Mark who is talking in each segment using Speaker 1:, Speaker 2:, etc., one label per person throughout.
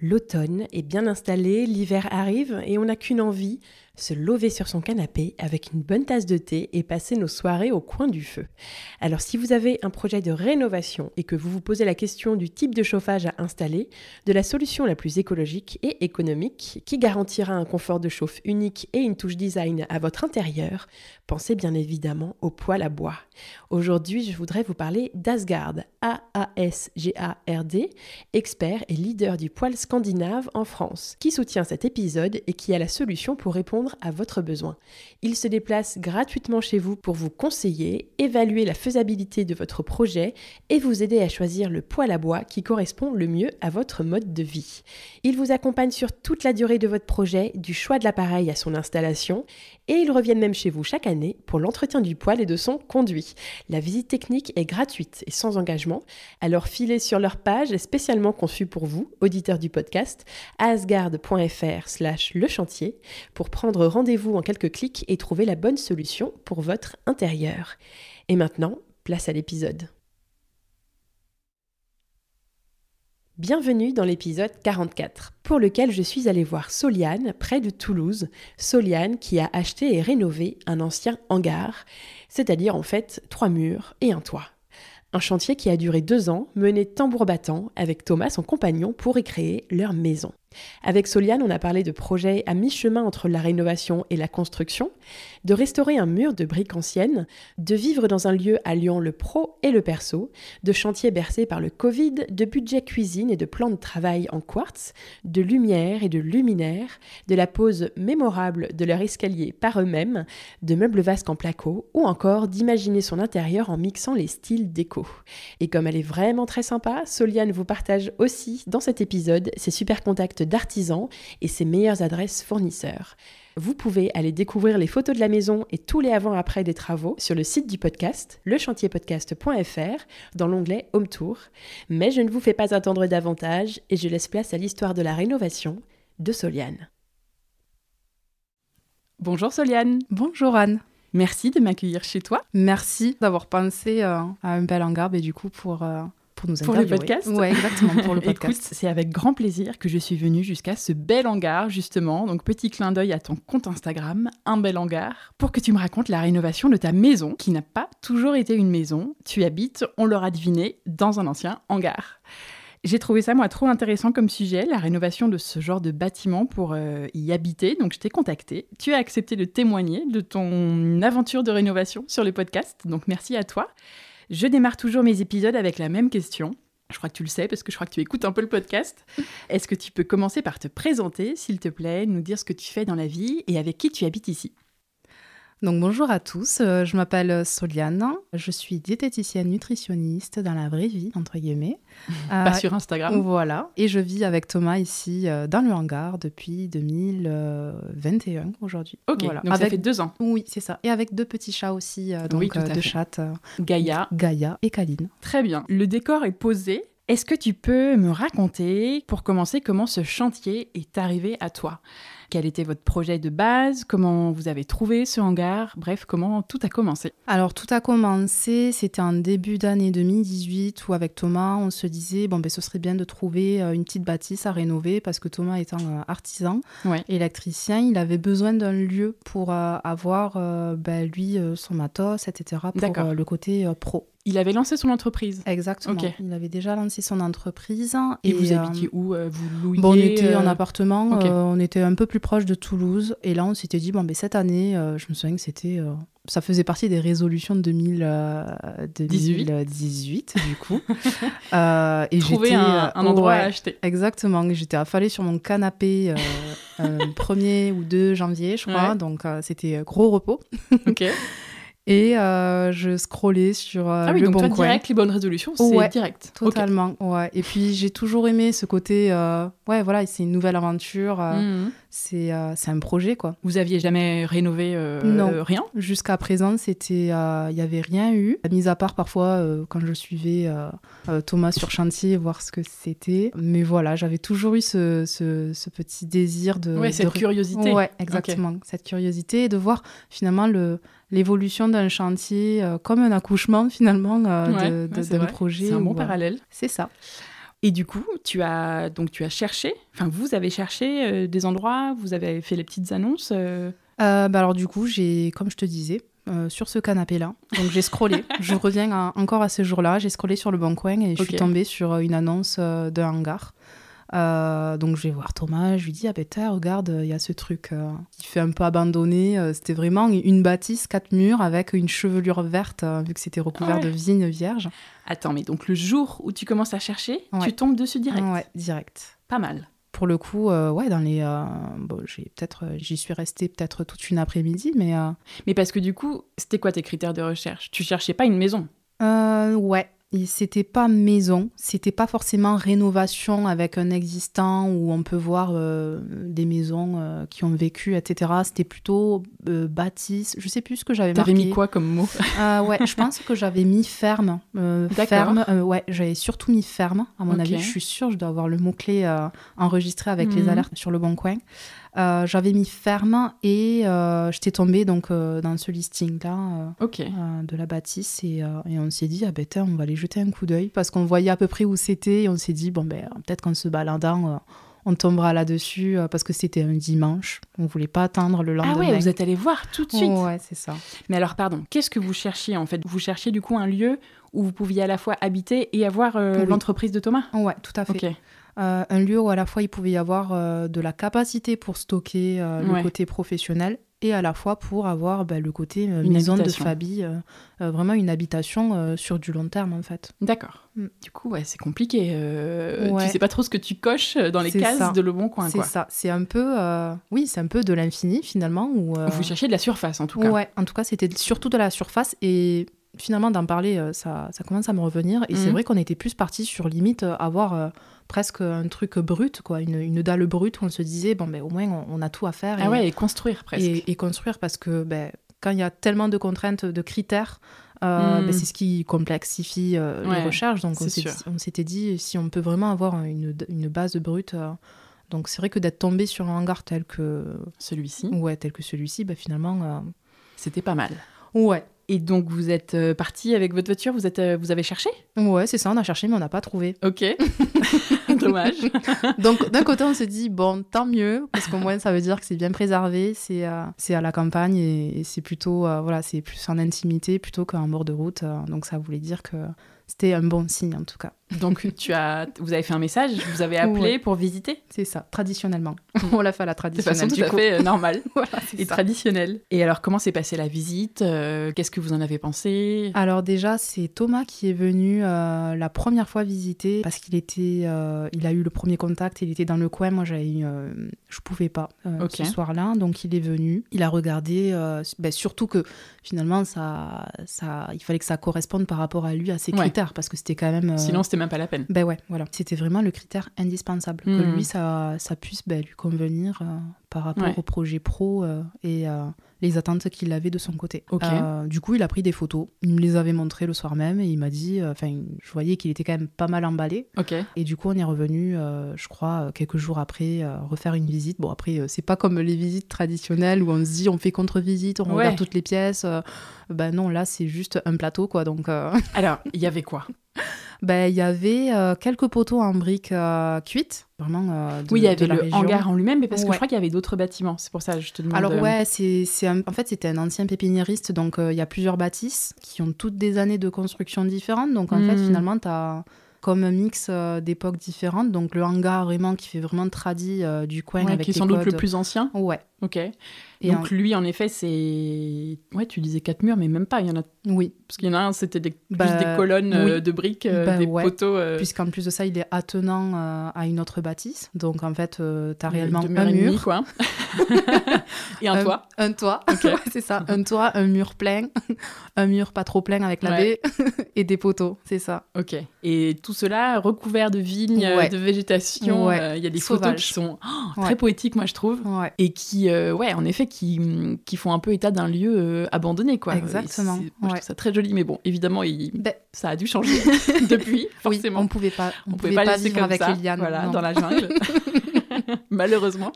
Speaker 1: L'automne est bien installé, l'hiver arrive et on n'a qu'une envie, se lever sur son canapé avec une bonne tasse de thé et passer nos soirées au coin du feu. Alors si vous avez un projet de rénovation et que vous vous posez la question du type de chauffage à installer, de la solution la plus écologique et économique qui garantira un confort de chauffe unique et une touche design à votre intérieur, pensez bien évidemment au poêle à bois. Aujourd'hui, je voudrais vous parler d'Asgard, A-A-S-G-A-R-D, expert et leader du poêle scandinave en France, qui soutient cet épisode et qui a la solution pour répondre à votre besoin. Il se déplace gratuitement chez vous pour vous conseiller, évaluer la faisabilité de votre projet et vous aider à choisir le poêle à bois qui correspond le mieux à votre mode de vie. Il vous accompagne sur toute la durée de votre projet, du choix de l'appareil à son installation, et ils reviennent même chez vous chaque année pour l'entretien du poêle et de son conduit. La visite technique est gratuite et sans engagement, alors filez sur leur page spécialement conçue pour vous, auditeurs du podcast, asgard.fr slash le chantier, pour prendre rendez-vous en quelques clics et trouver la bonne solution pour votre intérieur. Et maintenant, place à l'épisode. Bienvenue dans l'épisode 44, pour lequel je suis allée voir Soliane, près de Toulouse. Soliane qui a acheté et rénové un ancien hangar, c'est-à-dire en fait trois murs et un toit. Un chantier qui a duré deux ans, mené tambour battant avec Thomas, son compagnon, pour y créer leur maison. Avec Soliane, on a parlé de projets à mi-chemin entre la rénovation et la construction, de restaurer un mur de briques anciennes, de vivre dans un lieu alliant le pro et le perso, de chantiers bercés par le Covid, de budget cuisine et de plans de travail en quartz, de lumière et de luminaire, de la pose mémorable de leur escalier par eux-mêmes, de meubles vasques en placo, ou encore d'imaginer son intérieur en mixant les styles déco. Et comme elle est vraiment très sympa, Soliane vous partage aussi dans cet épisode ses super contacts d'artisans et ses meilleures adresses fournisseurs. Vous pouvez aller découvrir les photos de la maison et tous les avant-après des travaux sur le site du podcast, lechantierpodcast.fr, dans l'onglet Home Tour. Mais je ne vous fais pas attendre davantage et je laisse place à l'histoire de la rénovation de Soliane. Bonjour Soliane.
Speaker 2: Bonjour Anne.
Speaker 1: Merci de m'accueillir chez toi.
Speaker 2: Merci d'avoir pensé euh, à un bel hangar et du coup pour euh, pour nous
Speaker 1: Pour le podcast
Speaker 2: Oui, exactement, pour le podcast.
Speaker 1: Écoute, c'est avec grand plaisir que je suis venue jusqu'à ce bel hangar, justement. Donc, petit clin d'œil à ton compte Instagram, un bel hangar, pour que tu me racontes la rénovation de ta maison, qui n'a pas toujours été une maison. Tu habites, on l'aura deviné, dans un ancien hangar. J'ai trouvé ça, moi, trop intéressant comme sujet, la rénovation de ce genre de bâtiment pour euh, y habiter. Donc, je t'ai contacté. Tu as accepté de témoigner de ton aventure de rénovation sur le podcast. Donc, merci à toi. Je démarre toujours mes épisodes avec la même question. Je crois que tu le sais parce que je crois que tu écoutes un peu le podcast. Est-ce que tu peux commencer par te présenter, s'il te plaît, nous dire ce que tu fais dans la vie et avec qui tu habites ici?
Speaker 2: Donc bonjour à tous, euh, je m'appelle Soliane, je suis diététicienne nutritionniste dans la vraie vie, entre guillemets.
Speaker 1: Pas sur Instagram.
Speaker 2: Voilà, et je vis avec Thomas ici euh, dans le hangar depuis 2021 aujourd'hui.
Speaker 1: Ok, donc avec... ça fait deux ans.
Speaker 2: Oui, c'est ça. Et avec deux petits chats aussi, euh, donc deux chattes.
Speaker 1: Gaïa.
Speaker 2: Gaïa et Kaline.
Speaker 1: Très bien. Le décor est posé. Est-ce que tu peux me raconter, pour commencer, comment ce chantier est arrivé à toi? Quel était votre projet de base Comment vous avez trouvé ce hangar Bref, comment tout a commencé
Speaker 2: Alors, tout a commencé, c'était en début d'année 2018 où avec Thomas, on se disait, bon, ben, ce serait bien de trouver euh, une petite bâtisse à rénover parce que Thomas étant euh, artisan, électricien, il avait besoin d'un lieu pour euh, avoir, ben, lui, son matos, etc., pour le côté pro.
Speaker 1: Il avait lancé son entreprise.
Speaker 2: Exactement. Il avait déjà lancé son entreprise.
Speaker 1: Et, vous habitiez où Vous louiez
Speaker 2: bon, On était en appartement. on était un peu plus proche de Toulouse. Et là, on s'était dit, bon, ben, cette année, je me souviens que c'était ça faisait partie des résolutions de 2018, du coup.
Speaker 3: euh, et Trouver un, un endroit à acheter.
Speaker 2: Exactement. J'étais affalée sur mon canapé euh, 1er ou 2 janvier, je crois. Donc, c'était gros repos.
Speaker 3: ok.
Speaker 2: Et euh, je scrollais sur euh,
Speaker 3: ah oui,
Speaker 2: le
Speaker 3: donc
Speaker 2: bon
Speaker 3: toi,
Speaker 2: coin.
Speaker 3: direct, les bonnes résolutions, c'est direct.
Speaker 2: Totalement, ouais. Et puis j'ai toujours aimé ce côté, euh, ouais, voilà, c'est une nouvelle aventure, mmh. c'est un projet, quoi.
Speaker 3: Vous aviez jamais rénové non. rien?
Speaker 2: Jusqu'à présent, c'était, il n'y avait rien eu, mis à part parfois quand je suivais Thomas sur chantier, voir ce que c'était. Mais voilà, j'avais toujours eu ce, ce, ce, petit désir de...
Speaker 3: Ouais, cette curiosité.
Speaker 2: Ouais, exactement, cette curiosité et de voir finalement le l'évolution d'un chantier euh, comme un accouchement finalement euh, d'un projet.
Speaker 3: C'est un bon parallèle.
Speaker 2: C'est ça.
Speaker 3: Et du coup, tu as donc tu as cherché, enfin vous avez cherché euh, des endroits, vous avez fait les petites annonces.
Speaker 2: bah alors du coup, j'ai, comme je te disais, sur ce canapé-là. Donc j'ai scrollé. je reviens encore à ce jour-là. J'ai scrollé sur le bon coin et je suis tombée sur une annonce d'un hangar. Euh, donc je vais voir Thomas, je lui dis Ah ben regarde, il y a ce truc euh, qui fait un peu abandonné. Euh, c'était vraiment une bâtisse, quatre murs avec une chevelure verte, vu que c'était recouvert ah de vignes vierges.
Speaker 3: Attends, mais donc le jour où tu commences à chercher, tu tombes dessus direct
Speaker 2: Ouais, direct.
Speaker 3: Pas mal.
Speaker 2: Pour le coup, ouais, dans les. bon, j'ai peut-être, j'y suis restée peut-être toute une après-midi, mais.
Speaker 3: Mais parce que du coup, c'était quoi tes critères de recherche? Tu cherchais pas une maison?
Speaker 2: Ouais, c'était pas maison, c'était pas forcément rénovation avec un existant où on peut voir euh, des maisons euh, qui ont vécu, etc. C'était plutôt euh, bâtisse. Je sais plus ce que j'avais marqué.
Speaker 3: T'avais mis quoi comme mot?
Speaker 2: Ouais, je pense que j'avais mis ferme. ferme. ouais, j'avais surtout mis ferme. À mon avis, je suis sûre, je dois avoir le mot clé enregistré avec les mhm. alertes sur le bon coin. Euh, j'avais mis ferme et euh, j'étais tombée donc euh, dans ce listing là de la bâtisse et, et on s'est dit ah ben on va aller jeter un coup d'œil parce qu'on voyait à peu près où c'était et on s'est dit bon ben peut-être qu'en se baladant on tombera là-dessus parce que c'était un dimanche. On voulait pas attendre le lendemain.
Speaker 3: Ah ouais, vous êtes allé voir tout de suite.
Speaker 2: ouais, c'est ça.
Speaker 3: Mais alors, pardon, qu'est-ce que vous cherchiez en fait? Vous cherchiez du coup un lieu où vous pouviez à la fois habiter et avoir l'entreprise de Thomas?
Speaker 2: Ouais, tout à fait. Euh, un lieu où à la fois il pouvait y avoir euh, de la capacité pour stocker euh, le côté professionnel et à la fois pour avoir bah, le côté maison de famille, vraiment une habitation sur du long terme en fait.
Speaker 3: D'accord. Mm. Du coup, ouais, c'est compliqué. Ouais. Tu sais pas trop ce que tu coches dans les cases de Le Bon Coin.
Speaker 2: C'est ça. C'est un peu, oui, c'est un peu de l'infini finalement. Où,
Speaker 3: Vous cherchiez de la surface en tout cas.
Speaker 2: Ouais, en tout cas, c'était surtout de la surface et finalement d'en parler, ça, ça, commence à me revenir. Et c'est mm. vrai qu'on était plus parti sur limite avoir presque un truc brut, quoi, une, une, dalle brute où on se disait, bon, ben, au moins, on, a tout à faire.
Speaker 3: Ah et, ouais, et construire presque.
Speaker 2: Et, construire parce que ben, quand il y a tellement de contraintes, de critères, euh, ben, hmm. c'est ce qui complexifie euh, les recherches. Donc on s'était dit, si on peut vraiment avoir une, une base brute. Euh, donc c'est vrai que d'être tombé sur un hangar tel que
Speaker 3: celui-ci,
Speaker 2: ouais, tel que celui-ci, ben, finalement,
Speaker 3: c'était pas mal.
Speaker 2: Ouais.
Speaker 3: Et donc vous êtes euh, parti avec votre voiture, vous, êtes, euh, vous avez cherché?
Speaker 2: Ouais, c'est ça, on a cherché mais on n'a pas trouvé.
Speaker 3: Ok, dommage.
Speaker 2: donc d'un côté on se dit, bon, tant mieux, parce qu'au moins ça veut dire que c'est bien préservé, c'est euh, c'est à la campagne et, c'est plutôt, voilà, c'est plus en intimité plutôt qu'en bord de route. donc ça voulait dire que c'était un bon signe en tout cas.
Speaker 3: Donc tu as, vous avez fait un message, vous avez appelé pour visiter
Speaker 2: C'est ça, traditionnellement. On l'a fait à la traditionnelle.
Speaker 3: De façon tout à fait euh, normale et traditionnelle. Et alors comment s'est passée la visite euh, Qu'est-ce que vous en avez pensé?
Speaker 2: Alors déjà c'est Thomas qui est venu euh, la première fois visiter parce qu'il était, il a eu le premier contact, il était dans le coin. Moi j'avais, je pouvais pas ce soir-là, donc il est venu. Il a regardé, ben, surtout que finalement ça, ça, il fallait que ça corresponde par rapport à lui à ses critères parce que c'était quand même.
Speaker 3: Sinon c'était même pas la peine.
Speaker 2: Ben ouais, voilà. C'était vraiment le critère indispensable. Que hmm. lui, ça, ça puisse ben, lui convenir euh, par rapport au projet pro euh, et euh, les attentes qu'il avait de son côté. du coup, il a pris des photos. Il me les avait montrées le soir même et il m'a dit, enfin, je voyais qu'il était quand même pas mal emballé. Et du coup, on est revenu, je crois, quelques jours après, refaire une visite. Bon, après, c'est pas comme les visites traditionnelles où on se dit, on fait contre-visite, on regarde toutes les pièces. ben non, là, c'est juste un plateau, quoi. Donc.
Speaker 3: Alors, il y avait quoi?
Speaker 2: ben, il y avait euh, quelques poteaux en briques euh, cuites, vraiment euh,
Speaker 3: Oui, il y avait le hangar en lui-même, mais parce que je crois qu'il y avait d'autres bâtiments. C'est pour ça que je te demande.
Speaker 2: Alors ouais, c'est, en fait c'était un ancien pépiniériste, donc il y a plusieurs bâtisses qui ont toutes des années de construction différentes. Donc en fait hmm. finalement tu as comme un mix d'époques différentes. Donc le hangar vraiment qui fait vraiment tradi du coin avec
Speaker 3: qui est sans doute le plus ancien.
Speaker 2: Ouais.
Speaker 3: Ok. Et Donc lui, en effet, c'est... Ouais, tu disais quatre murs, mais même pas. Il y en a...
Speaker 2: Oui.
Speaker 3: Parce qu'il y en a un, c'était des... plus bah, des colonnes euh, de briques, euh, bah, des poteaux... Euh.
Speaker 2: Puisqu'en plus de ça, il est attenant à une autre bâtisse. Donc en fait, tu as réellement un mur.
Speaker 3: quoi. et un, toit.
Speaker 2: Un toit, okay. c'est ça. Un toit, un mur plein, un mur pas trop plein avec la baie, et des poteaux, c'est ça.
Speaker 3: Ok. Et tout cela recouvert de vignes, de végétation. Il y a des photos qui sont oh, très poétiques, moi, je trouve. Et qui, ouais, en effet, qui, qui font un peu état d'un lieu euh, abandonné, quoi.
Speaker 2: Exactement.
Speaker 3: Moi, je trouve ça très joli, mais bon, évidemment, il... Ben, ça a dû changer depuis, forcément.
Speaker 2: on pouvait pas, on, pouvait, pas, vivre avec les lianes,
Speaker 3: voilà, dans la jungle, malheureusement.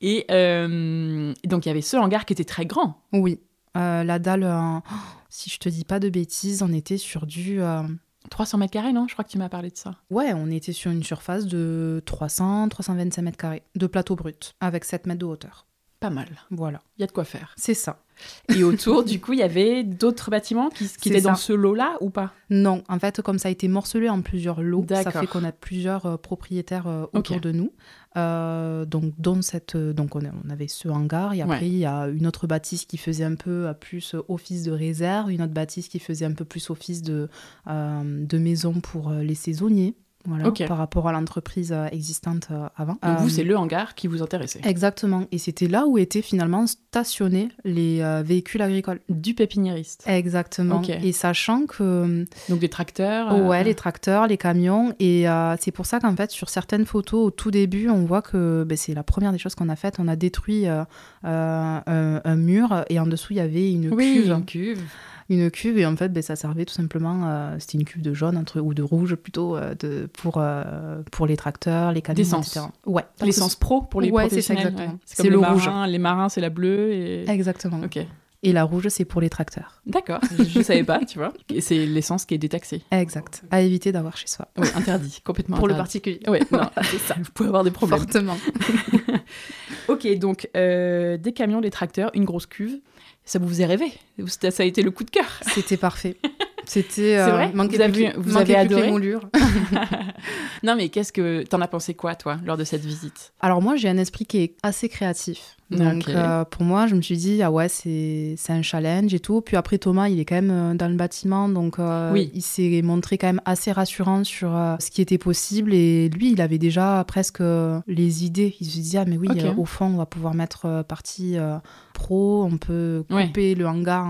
Speaker 3: Et euh, donc, il y avait ce hangar qui était très grand.
Speaker 2: Oui. Euh, la dalle, si je te dis pas de bêtises, on était sur du
Speaker 3: 300 mètres carrés, non? Je crois que tu m'as parlé de ça.
Speaker 2: Ouais, on était sur une surface de 300, 325 mètres carrés de plateau brut, avec 7 mètres de hauteur.
Speaker 3: Pas mal.
Speaker 2: Voilà.
Speaker 3: Il y a de quoi faire.
Speaker 2: C'est ça.
Speaker 3: Et autour, du coup, il y avait d'autres bâtiments qui, qui étaient dans ce lot-là ou pas?
Speaker 2: Non, en fait, comme ça a été morcelé en plusieurs lots, ça fait qu'on a plusieurs euh, propriétaires euh, autour de nous. Euh, donc, dans cette, donc on, avait ce hangar, et après, il y a une autre bâtisse qui faisait un peu plus office de réserve, une autre bâtisse qui faisait un peu plus office de, de maison pour les saisonniers. Voilà, par rapport à l'entreprise euh, existante euh, avant.
Speaker 3: Donc vous, euh, c'est le hangar qui vous intéressait
Speaker 2: Exactement. Et c'était là où étaient finalement stationnés les véhicules agricoles.
Speaker 3: Du pépiniériste.
Speaker 2: Exactement. Et sachant que...
Speaker 3: Donc des tracteurs
Speaker 2: Ouais, les tracteurs, les camions. Et c'est pour ça qu'en fait, sur certaines photos, au tout début, on voit que ben, c'est la première des choses qu'on a faites. On a détruit un, mur et en dessous, il y avait une
Speaker 3: oui, Une cuve
Speaker 2: une cuve et en fait ben, ça servait tout simplement euh, c'était une cuve de jaune entre, ou de rouge plutôt euh, de, pour, euh, pour les tracteurs les camions etc
Speaker 3: ouais l'essence pro pour les
Speaker 2: ouais,
Speaker 3: professionnels
Speaker 2: c'est le rouge
Speaker 3: les marins c'est la bleue et
Speaker 2: exactement
Speaker 3: ok
Speaker 2: et la rouge, c'est pour les tracteurs.
Speaker 3: D'accord, je ne savais pas, tu vois. Et c'est l'essence qui est détaxée.
Speaker 2: Exact. À éviter d'avoir chez soi.
Speaker 3: Oui, interdit, complètement
Speaker 2: Pour
Speaker 3: le
Speaker 2: particulier.
Speaker 3: Oui, c'est ça. Vous pouvez avoir des problèmes.
Speaker 2: Fortement.
Speaker 3: ok, donc des camions, des tracteurs, une grosse cuve ça vous faisait rêver. Ça a été le coup de cœur.
Speaker 2: C'était parfait. C'était
Speaker 3: euh, vrai vous avez, vous avez adoré non mais qu'est-ce que t'en as pensé quoi toi lors de cette visite?
Speaker 2: Alors moi j'ai un esprit qui est assez créatif. Donc euh, pour moi je me suis dit ah ouais c'est un challenge et tout. Puis après Thomas il est quand même euh, dans le bâtiment donc oui. il s'est montré quand même assez rassurant sur ce qui était possible et lui il avait déjà presque les idées. Il se disait ah mais oui au fond on va pouvoir mettre partie pro, on peut couper le hangar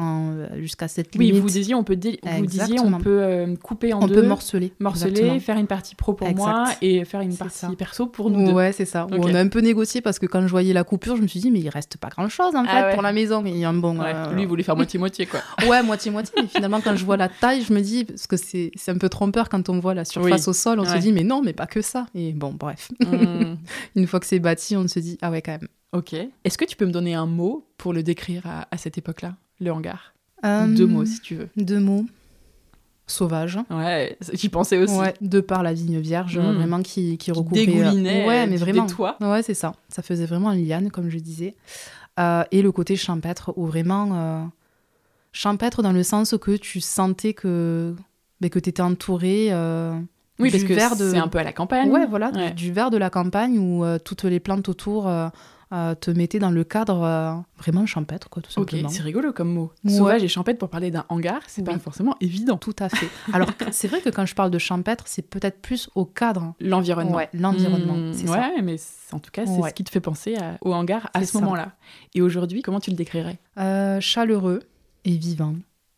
Speaker 2: jusqu'à cette limite.
Speaker 3: Oui, vous disiez on peut, vous disiez, on peut euh, couper en
Speaker 2: on
Speaker 3: deux.
Speaker 2: On peut morceler.
Speaker 3: Morceler, faire une partie pro pour moi et faire une partie perso pour nous deux.
Speaker 2: Ouais, c'est ça. On a un peu négocié parce que quand je voyais la coupure, je me suis dit, mais il reste pas grand chose en ah fait pour la maison. Mais il y a un bon.
Speaker 3: Euh, Lui, il voulait faire moitié-moitié quoi.
Speaker 2: ouais, moitié-moitié. Mais finalement, quand je vois la taille, je me dis, parce que c'est un peu trompeur quand on voit la surface au sol, on se dit, mais non, mais pas que ça. Et bon, bref. Hmm. une fois que c'est bâti, on se dit, ah ouais, quand même.
Speaker 3: Ok. Est-ce que tu peux me donner un mot pour le décrire à, cette époque-là, le hangar? Deux mots, si tu veux.
Speaker 2: Deux mots. Sauvage.
Speaker 3: Ouais, j'y pensais aussi. Ouais,
Speaker 2: de par la vigne vierge, hmm. vraiment qui, qui recouvrait...
Speaker 3: Dégoulinait
Speaker 2: ouais, mais vraiment.
Speaker 3: des toits.
Speaker 2: Ouais, c'est ça. Ça faisait vraiment liane, comme je disais. Euh, et le côté champêtre, où vraiment... Euh, champêtre dans le sens que tu sentais que, ben, que tu étais entouré... Euh,
Speaker 3: oui, parce que c'est un peu à la campagne.
Speaker 2: Ouais, voilà, Du, du, de la campagne où toutes les plantes autour te mettait dans le cadre euh, vraiment champêtre, quoi, tout simplement.
Speaker 3: Ok, c'est rigolo comme mot. Sauvage et champêtre pour parler d'un hangar, c'est pas forcément évident.
Speaker 2: Tout à fait. Alors, c'est vrai que quand je parle de champêtre, c'est peut-être plus au cadre.
Speaker 3: L'environnement.
Speaker 2: Ouais, l'environnement, mmh,
Speaker 3: ouais, mais en tout cas, c'est ce qui te fait penser au hangar à ce moment-là. Et aujourd'hui, comment tu le décrirais?
Speaker 2: Euh, Chaleureux et vivant.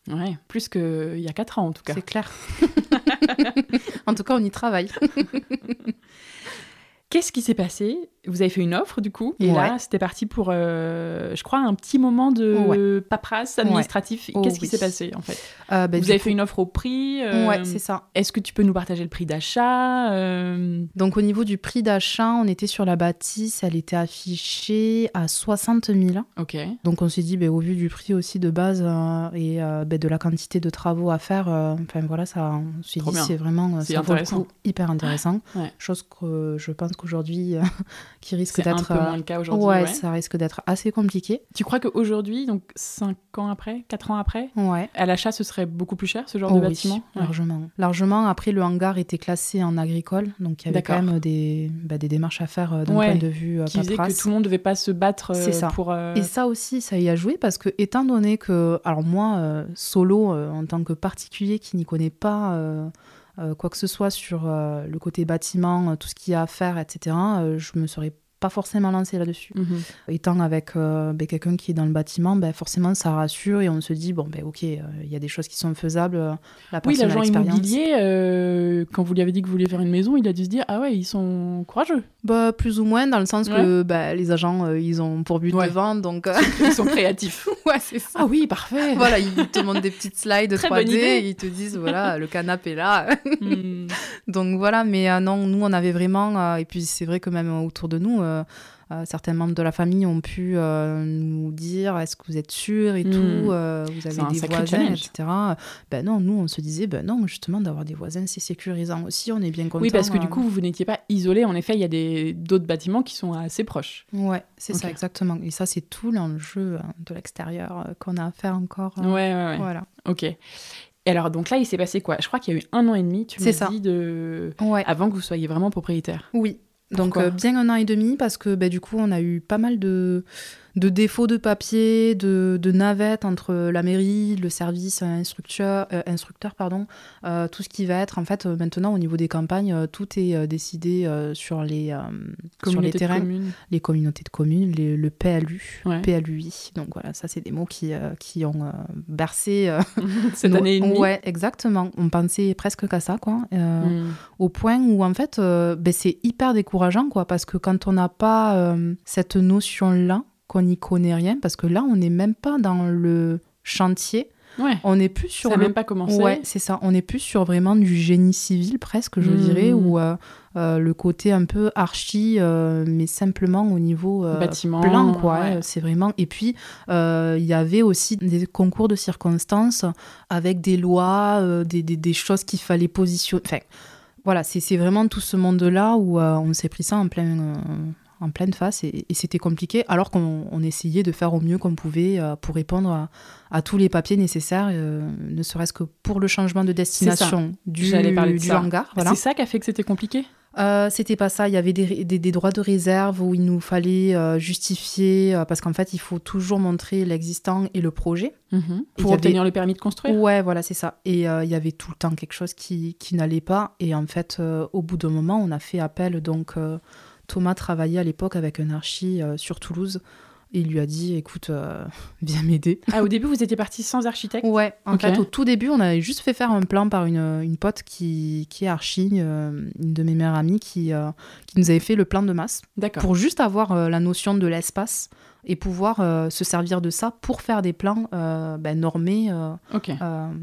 Speaker 3: Ouais, plus qu'il y a 4 ans en tout cas.
Speaker 2: C'est clair. en tout cas, on y travaille.
Speaker 3: Qu'est-ce qui s'est passé? Vous avez fait une offre du coup, et là c'était parti pour, euh, je crois, un petit moment de paperasse administratif. Oh Qu'est-ce qui s'est passé en fait? Euh, bah, Vous avez fait une offre au prix
Speaker 2: euh, Ouais, c'est ça.
Speaker 3: Est-ce que tu peux nous partager le prix d'achat
Speaker 2: Donc au niveau du prix d'achat, on était sur la bâtisse, elle était affichée à 60 000.
Speaker 3: Ok.
Speaker 2: Donc on s'est dit, bah, au vu du prix aussi de base et bah, de la quantité de travaux à faire, enfin voilà, ça, on s'est dit, c'est vraiment,
Speaker 3: c'est intéressant.
Speaker 2: hyper intéressant. Chose que je pense qu'aujourd'hui, qui risque d'être.
Speaker 3: un peu moins le cas aujourd'hui.
Speaker 2: Ouais, ça risque d'être assez compliqué.
Speaker 3: Tu crois qu'aujourd'hui, donc 5 ans après, 4 ans après,
Speaker 2: ouais.
Speaker 3: à l'achat, ce serait beaucoup plus cher ce genre de
Speaker 2: oh
Speaker 3: bâtiment?
Speaker 2: Largement. Largement. Après, le hangar était classé en agricole, donc il y avait quand même des, bah, des démarches à faire d'un point de vue
Speaker 3: qui disait que tout le monde ne devait pas se battre
Speaker 2: ça.
Speaker 3: pour.
Speaker 2: Et ça aussi, ça y a joué parce que, étant donné que. Alors, moi, solo, en tant que particulier qui n'y connaît pas euh, quoi que ce soit sur euh, le côté bâtiment, euh, tout ce qu'il y a à faire, etc., je me serais pas forcément lancé là-dessus. Mhm. Étant avec ben, quelqu'un qui est dans le bâtiment, ben, forcément ça rassure et on se dit, bon, ben ok, il y a des choses qui sont faisables.
Speaker 3: La oui, l'agent immobilier, quand vous lui avez dit que vous vouliez faire une maison, il a dû se dire, ah ouais, ils sont courageux.
Speaker 2: Bah, plus ou moins, dans le sens que bah, les agents, ils ont pour but de vendre, donc...
Speaker 3: ils sont créatifs.
Speaker 2: ouais, c'est ça.
Speaker 3: Ah oui, parfait.
Speaker 2: voilà, ils te montrent des petites slides 3D et ils te disent, voilà, le canapé est là. Hmm. Donc voilà, mais euh, non, nous, on avait vraiment... Euh, et puis c'est vrai que même autour de nous... Euh, euh, certains membres de la famille ont pu euh, nous dire est-ce que vous êtes sûr et hmm. tout, euh, vous avez des voisins, etc. Ben non, nous on se disait ben non, justement d'avoir des voisins c'est sécurisant aussi, on est bien content.
Speaker 3: Oui, parce que du coup vous n'étiez pas isolé. En effet, il y a des d'autres bâtiments qui sont assez proches.
Speaker 2: Ouais, c'est ça exactement. Et ça c'est tout l'enjeu hein, de l'extérieur qu'on a à faire encore.
Speaker 3: ouais, ouais, ouais. Voilà. Ok. Et alors, donc là, il s'est passé quoi? Je crois qu'il y a eu un an et demi, tu m'as dit, de... avant que vous soyez vraiment propriétaire.
Speaker 2: Oui, donc euh, bien un an et demi parce que bah, du coup on a eu pas mal de, de défauts de papier, de, de navettes entre la mairie, le service instructeur, euh, instructeur pardon, euh, tout ce qui va être en fait euh, maintenant au niveau des campagnes, tout est décidé sur les sur les terrains, les communautés de communes, le PLU, PLUI. Donc voilà, ça c'est des mots qui qui ont bercé
Speaker 3: cette année et demie.
Speaker 2: Ouais, exactement. On pensait presque qu'à ça quoi, hmm. au point où en fait ben, c'est hyper décourageant quoi parce que quand on n'a pas cette notion là qu'on n'y connaît rien, parce que là, on n'est même pas dans le chantier.
Speaker 3: Ouais.
Speaker 2: On n'est plus sur.
Speaker 3: Ça n'a même pas commencé.
Speaker 2: Ouais, c'est ça. On n'est plus sur vraiment du génie civil, presque, je dirais, mmh. ou euh, euh, le côté un peu archi, euh, mais simplement au niveau
Speaker 3: bâtiment,
Speaker 2: plan, quoi. C'est vraiment. Et puis, il y avait aussi des concours de circonstances avec des lois, des, des, des, choses qu'il fallait positionner. Enfin, voilà, c'est vraiment tout ce monde-là où on s'est pris ça en plein en pleine face et, c'était compliqué alors qu'on essayait de faire au mieux qu'on pouvait euh, pour répondre à, tous les papiers nécessaires, euh, ne serait-ce que pour le changement de destination du, du hangar.
Speaker 3: C'est ça qui a fait que c'était compliqué?
Speaker 2: Euh, c'était pas ça. Il y avait des, droits de réserve où il nous fallait justifier, parce qu'en fait, il faut toujours montrer l'existant et le projet.
Speaker 3: Mhm. Pour obtenir le permis de construire?
Speaker 2: Ouais, voilà, c'est ça. Et il y avait tout le temps quelque chose qui, qui n'allait pas. Et en fait, au bout d'un moment, on a fait appel donc Thomas travaillait à l'époque avec un archi euh, sur Toulouse. Et il lui a dit, écoute, euh, viens m'aider.
Speaker 3: Ah, au début, vous étiez parti sans architecte
Speaker 2: Ouais, en fait, au tout début, on avait juste fait faire un plan par une, une pote qui, qui est archi, euh, une de mes meilleures amies, qui, qui nous avait fait le plan de masse.
Speaker 3: D'accord.
Speaker 2: Pour juste avoir la notion de l'espace et pouvoir euh, se servir de ça pour faire des plans euh, ben, normés euh,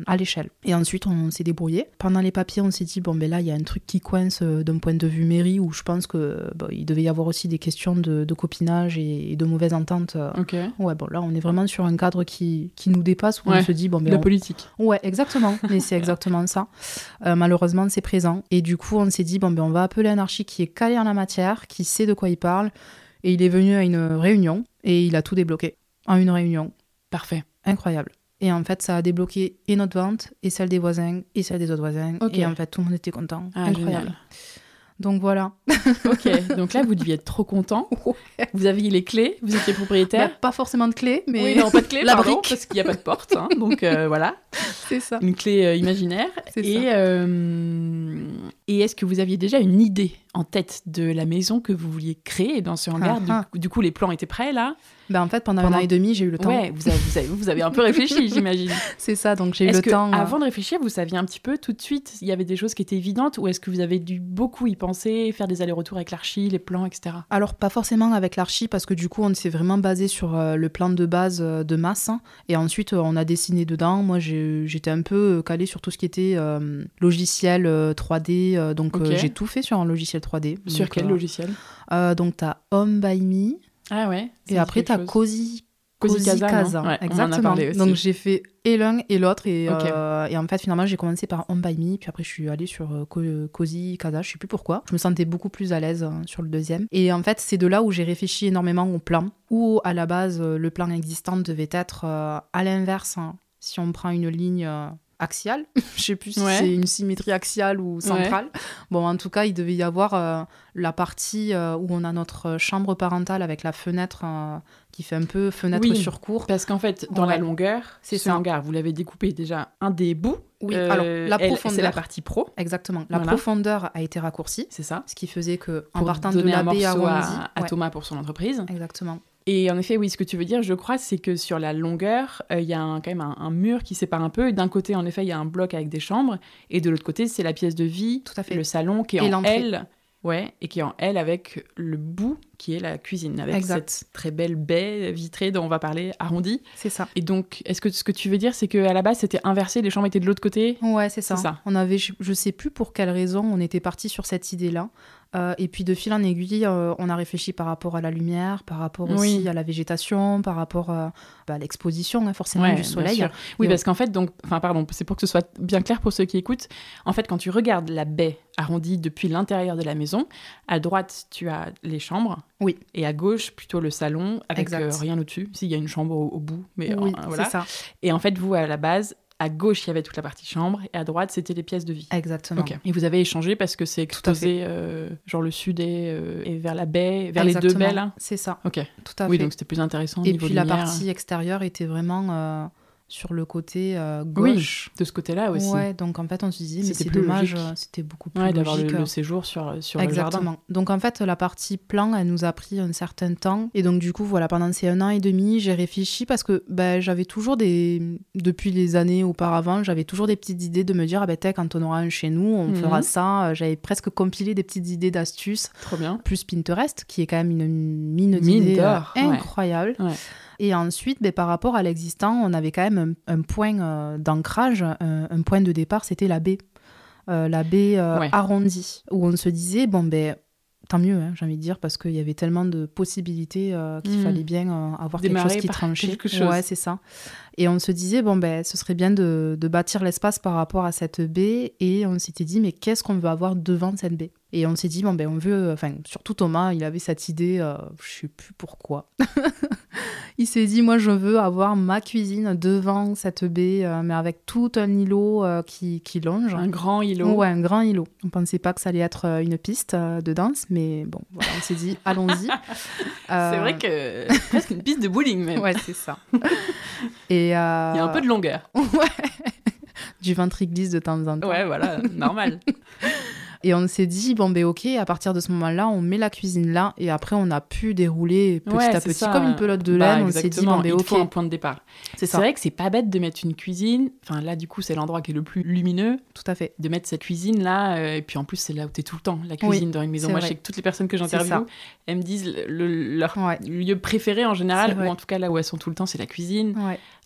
Speaker 2: à l'échelle. Et ensuite, on s'est débrouillé. Pendant les papiers, on s'est dit, bon, ben là, il y a un truc qui coince d'un point de vue mairie où je pense que il devait y avoir aussi des questions de, copinage et, de mauvaise entente.
Speaker 3: Ok.
Speaker 2: Ouais, bon, là, on est vraiment sur un cadre qui, qui nous dépasse où on se dit, bon, ben.
Speaker 3: La politique.
Speaker 2: Ouais, exactement. Mais c'est exactement ça. malheureusement, c'est présent. Et du coup, on s'est dit, bon, ben, on va appeler un archi qui est calé en la matière, qui sait de quoi il parle. Et il est venu à une réunion et il a tout débloqué en une réunion.
Speaker 3: Parfait.
Speaker 2: Incroyable. Et en fait, ça a débloqué et notre vente, et celle des voisins, et celle des autres voisins. Et en fait, tout le monde était content. Ah, Incroyable. Donc voilà.
Speaker 3: ok, donc là, vous deviez être trop content. Vous aviez les clés, vous étiez propriétaire.
Speaker 2: Bah, pas forcément de clés, mais.
Speaker 3: Oui, non, pas de clés, la brique. Parce qu'il n'y a pas de porte. Hein. donc euh, voilà.
Speaker 2: C'est ça.
Speaker 3: Une clé euh, imaginaire. Et, euh, et est-ce que vous aviez déjà une idée en tête de la maison que vous vouliez créer dans ce hangar ah, ah. du, coup, les plans étaient prêts là?
Speaker 2: Ben, En fait, pendant, un an et demi, j'ai eu le temps.
Speaker 3: Ouais, vous avez, vous avez, un peu réfléchi, j'imagine.
Speaker 2: C'est ça, donc j'ai eu le temps.
Speaker 3: Euh. Avant de réfléchir, vous saviez un petit peu tout de suite, il y avait des choses qui étaient évidentes ou est-ce que vous avez dû beaucoup y penser, faire des allers-retours avec l'archi, les plans, etc.
Speaker 2: Alors, pas forcément avec l'archi parce que du coup, on s'est vraiment basé sur euh, le plan de base euh, de masse hein. et ensuite, on a dessiné dedans. Moi, j'étais un peu calée sur tout ce qui était logiciel 3D, donc j'ai tout fait sur un logiciel 3D.
Speaker 3: Sur quel logiciel?
Speaker 2: euh, Donc, tu as Home by Me.
Speaker 3: Ah ouais.
Speaker 2: Et après, tu as Cozy
Speaker 3: Cozy Casa,
Speaker 2: exactement. Donc j'ai fait et l'un et l'autre et, euh, et, en fait finalement j'ai commencé par On By Me puis après je suis allée sur euh, Cozy Casa, je sais plus pourquoi. Je me sentais beaucoup plus à l'aise euh, sur le deuxième. Et en fait c'est de là où j'ai réfléchi énormément au plan. Où à la base le plan existant devait être à l'inverse. Hein. si on prend une ligne axiale. je sais plus si c'est une symétrie axiale ou centrale. Bon, en tout cas, il devait y avoir euh, la partie euh, où on a notre chambre parentale avec la fenêtre euh, qui fait un peu fenêtre sur cours.
Speaker 3: Parce qu'en fait, dans la longueur, c'est ce hangar, vous l'avez découpé déjà un des bouts.
Speaker 2: Oui, alors la profondeur.
Speaker 3: C'est la partie pro.
Speaker 2: Exactement. La profondeur a été raccourcie.
Speaker 3: C'est ça.
Speaker 2: Ce qui faisait que, en partant de la baie
Speaker 3: à, à Thomas pour son entreprise.
Speaker 2: Exactement.
Speaker 3: Et en effet, oui, ce que tu veux dire, je crois, c'est que sur la longueur, euh, il y a quand même un, mur qui sépare un peu. D'un côté, en effet, il y a un bloc avec des chambres, et de l'autre côté, c'est la pièce de vie,
Speaker 2: Tout à fait.
Speaker 3: le salon qui est en L, ouais, et qui est en L avec le bout qui est la cuisine, avec cette très belle baie vitrée dont on va parler, arrondie.
Speaker 2: C'est ça.
Speaker 3: Et donc, est-ce que ce que tu veux dire, c'est qu'à la base, c'était inversé, les chambres étaient de l'autre côté?
Speaker 2: Ouais, c'est ça. ça. On avait, je, je sais plus pour quelle raison, on était parti sur cette idée-là. Euh, et puis de fil en aiguille, euh, on a réfléchi par rapport à la lumière, par rapport aussi à la végétation, par rapport euh, bah, à l'exposition hein, forcément du soleil.
Speaker 3: Oui, parce qu'en fait, donc, enfin pardon, c'est pour que ce soit bien clair pour ceux qui écoutent. En fait, quand tu regardes la baie arrondie depuis l'intérieur de la maison, à droite tu as les chambres.
Speaker 2: Oui.
Speaker 3: Et à gauche plutôt le salon avec rien au-dessus. S'il y a une chambre au, bout, mais
Speaker 2: oui,
Speaker 3: voilà.
Speaker 2: Ça.
Speaker 3: Et en fait, vous à la base, à gauche, il y avait toute la partie chambre, et à droite, c'était les pièces de vie.
Speaker 2: Exactement.
Speaker 3: Et vous avez échangé parce que c'est exposé, euh, genre le sud et, euh, et, vers la baie, vers les deux baies, là?
Speaker 2: C'est ça.
Speaker 3: Ok.
Speaker 2: Tout à
Speaker 3: oui,
Speaker 2: fait.
Speaker 3: donc c'était plus intéressant.
Speaker 2: Et puis la partie extérieure était vraiment euh, sur le côté euh, gauche.
Speaker 3: de ce côté-là aussi.
Speaker 2: Ouais, donc en fait, on se disait, mais c'est dommage, euh, c'était beaucoup plus
Speaker 3: ouais, d'avoir le, séjour sur, euh, sur
Speaker 2: Exactement.
Speaker 3: le jardin.
Speaker 2: Donc en fait, la partie plan, elle nous a pris un certain temps. Et donc du coup, voilà, pendant ces un an et demi, j'ai réfléchi parce que ben, j'avais toujours des... Depuis les années auparavant, j'avais toujours des petites idées de me dire, ah ben, quand on aura un chez nous, on fera mhm. ça. J'avais presque compilé des petites idées d'astuces.
Speaker 3: Trop bien.
Speaker 2: Plus Pinterest, qui est quand même une mine d'idées incroyable. Ouais. Et ensuite, ben, par rapport à l'existant, on avait quand même un, point euh, d'ancrage, un, point de départ, c'était la baie. Euh, la baie euh, arrondie, où on se disait, bon, ben, tant mieux, hein, j'ai envie de dire, parce qu'il y avait tellement de possibilités qu'il hmm. fallait bien avoir quelque chose qui tranchait.
Speaker 3: Quelque chose.
Speaker 2: Ouais, c'est ça. Et on se disait, bon, ben, ce serait bien de, de bâtir l'espace par rapport à cette baie. Et on s'était dit, mais qu'est-ce qu'on veut avoir devant cette baie? Et on s'est dit, bon, ben, on veut, enfin, surtout Thomas, il avait cette idée, je sais plus pourquoi. il s'est dit moi je veux avoir ma cuisine devant cette baie, euh, mais avec tout un îlot euh, qui, qui, longe.
Speaker 3: Un grand îlot.
Speaker 2: Ouais, un grand îlot. On pensait pas que ça allait être euh, une piste de danse, mais bon, voilà, on s'est dit allons-y.
Speaker 3: C'est vrai que presque une piste de bowling même.
Speaker 2: Ouais, c'est ça. Et il y
Speaker 3: a un peu de longueur.
Speaker 2: ouais. Du ventre glisse de temps en temps.
Speaker 3: Ouais, voilà, normal.
Speaker 2: Et on s'est dit, bon, ben ok, à partir de ce moment-là, on met la cuisine là, et après, on a pu dérouler petit à petit, comme une pelote de bah, laine. on s'est dit, bon, ben ok.
Speaker 3: Il faut un point de départ. C'est vrai que c'est pas bête de mettre une cuisine. Enfin, là, du coup, c'est l'endroit qui est le plus lumineux.
Speaker 2: Tout à fait.
Speaker 3: De mettre cette cuisine là, euh, et puis en plus, c'est là où tu es tout le temps, la cuisine dans une maison. Moi, je sais que toutes les personnes que j'interviewe, elles me disent leur lieu préféré en général, ou en tout cas là où elles sont tout le temps, c'est la cuisine.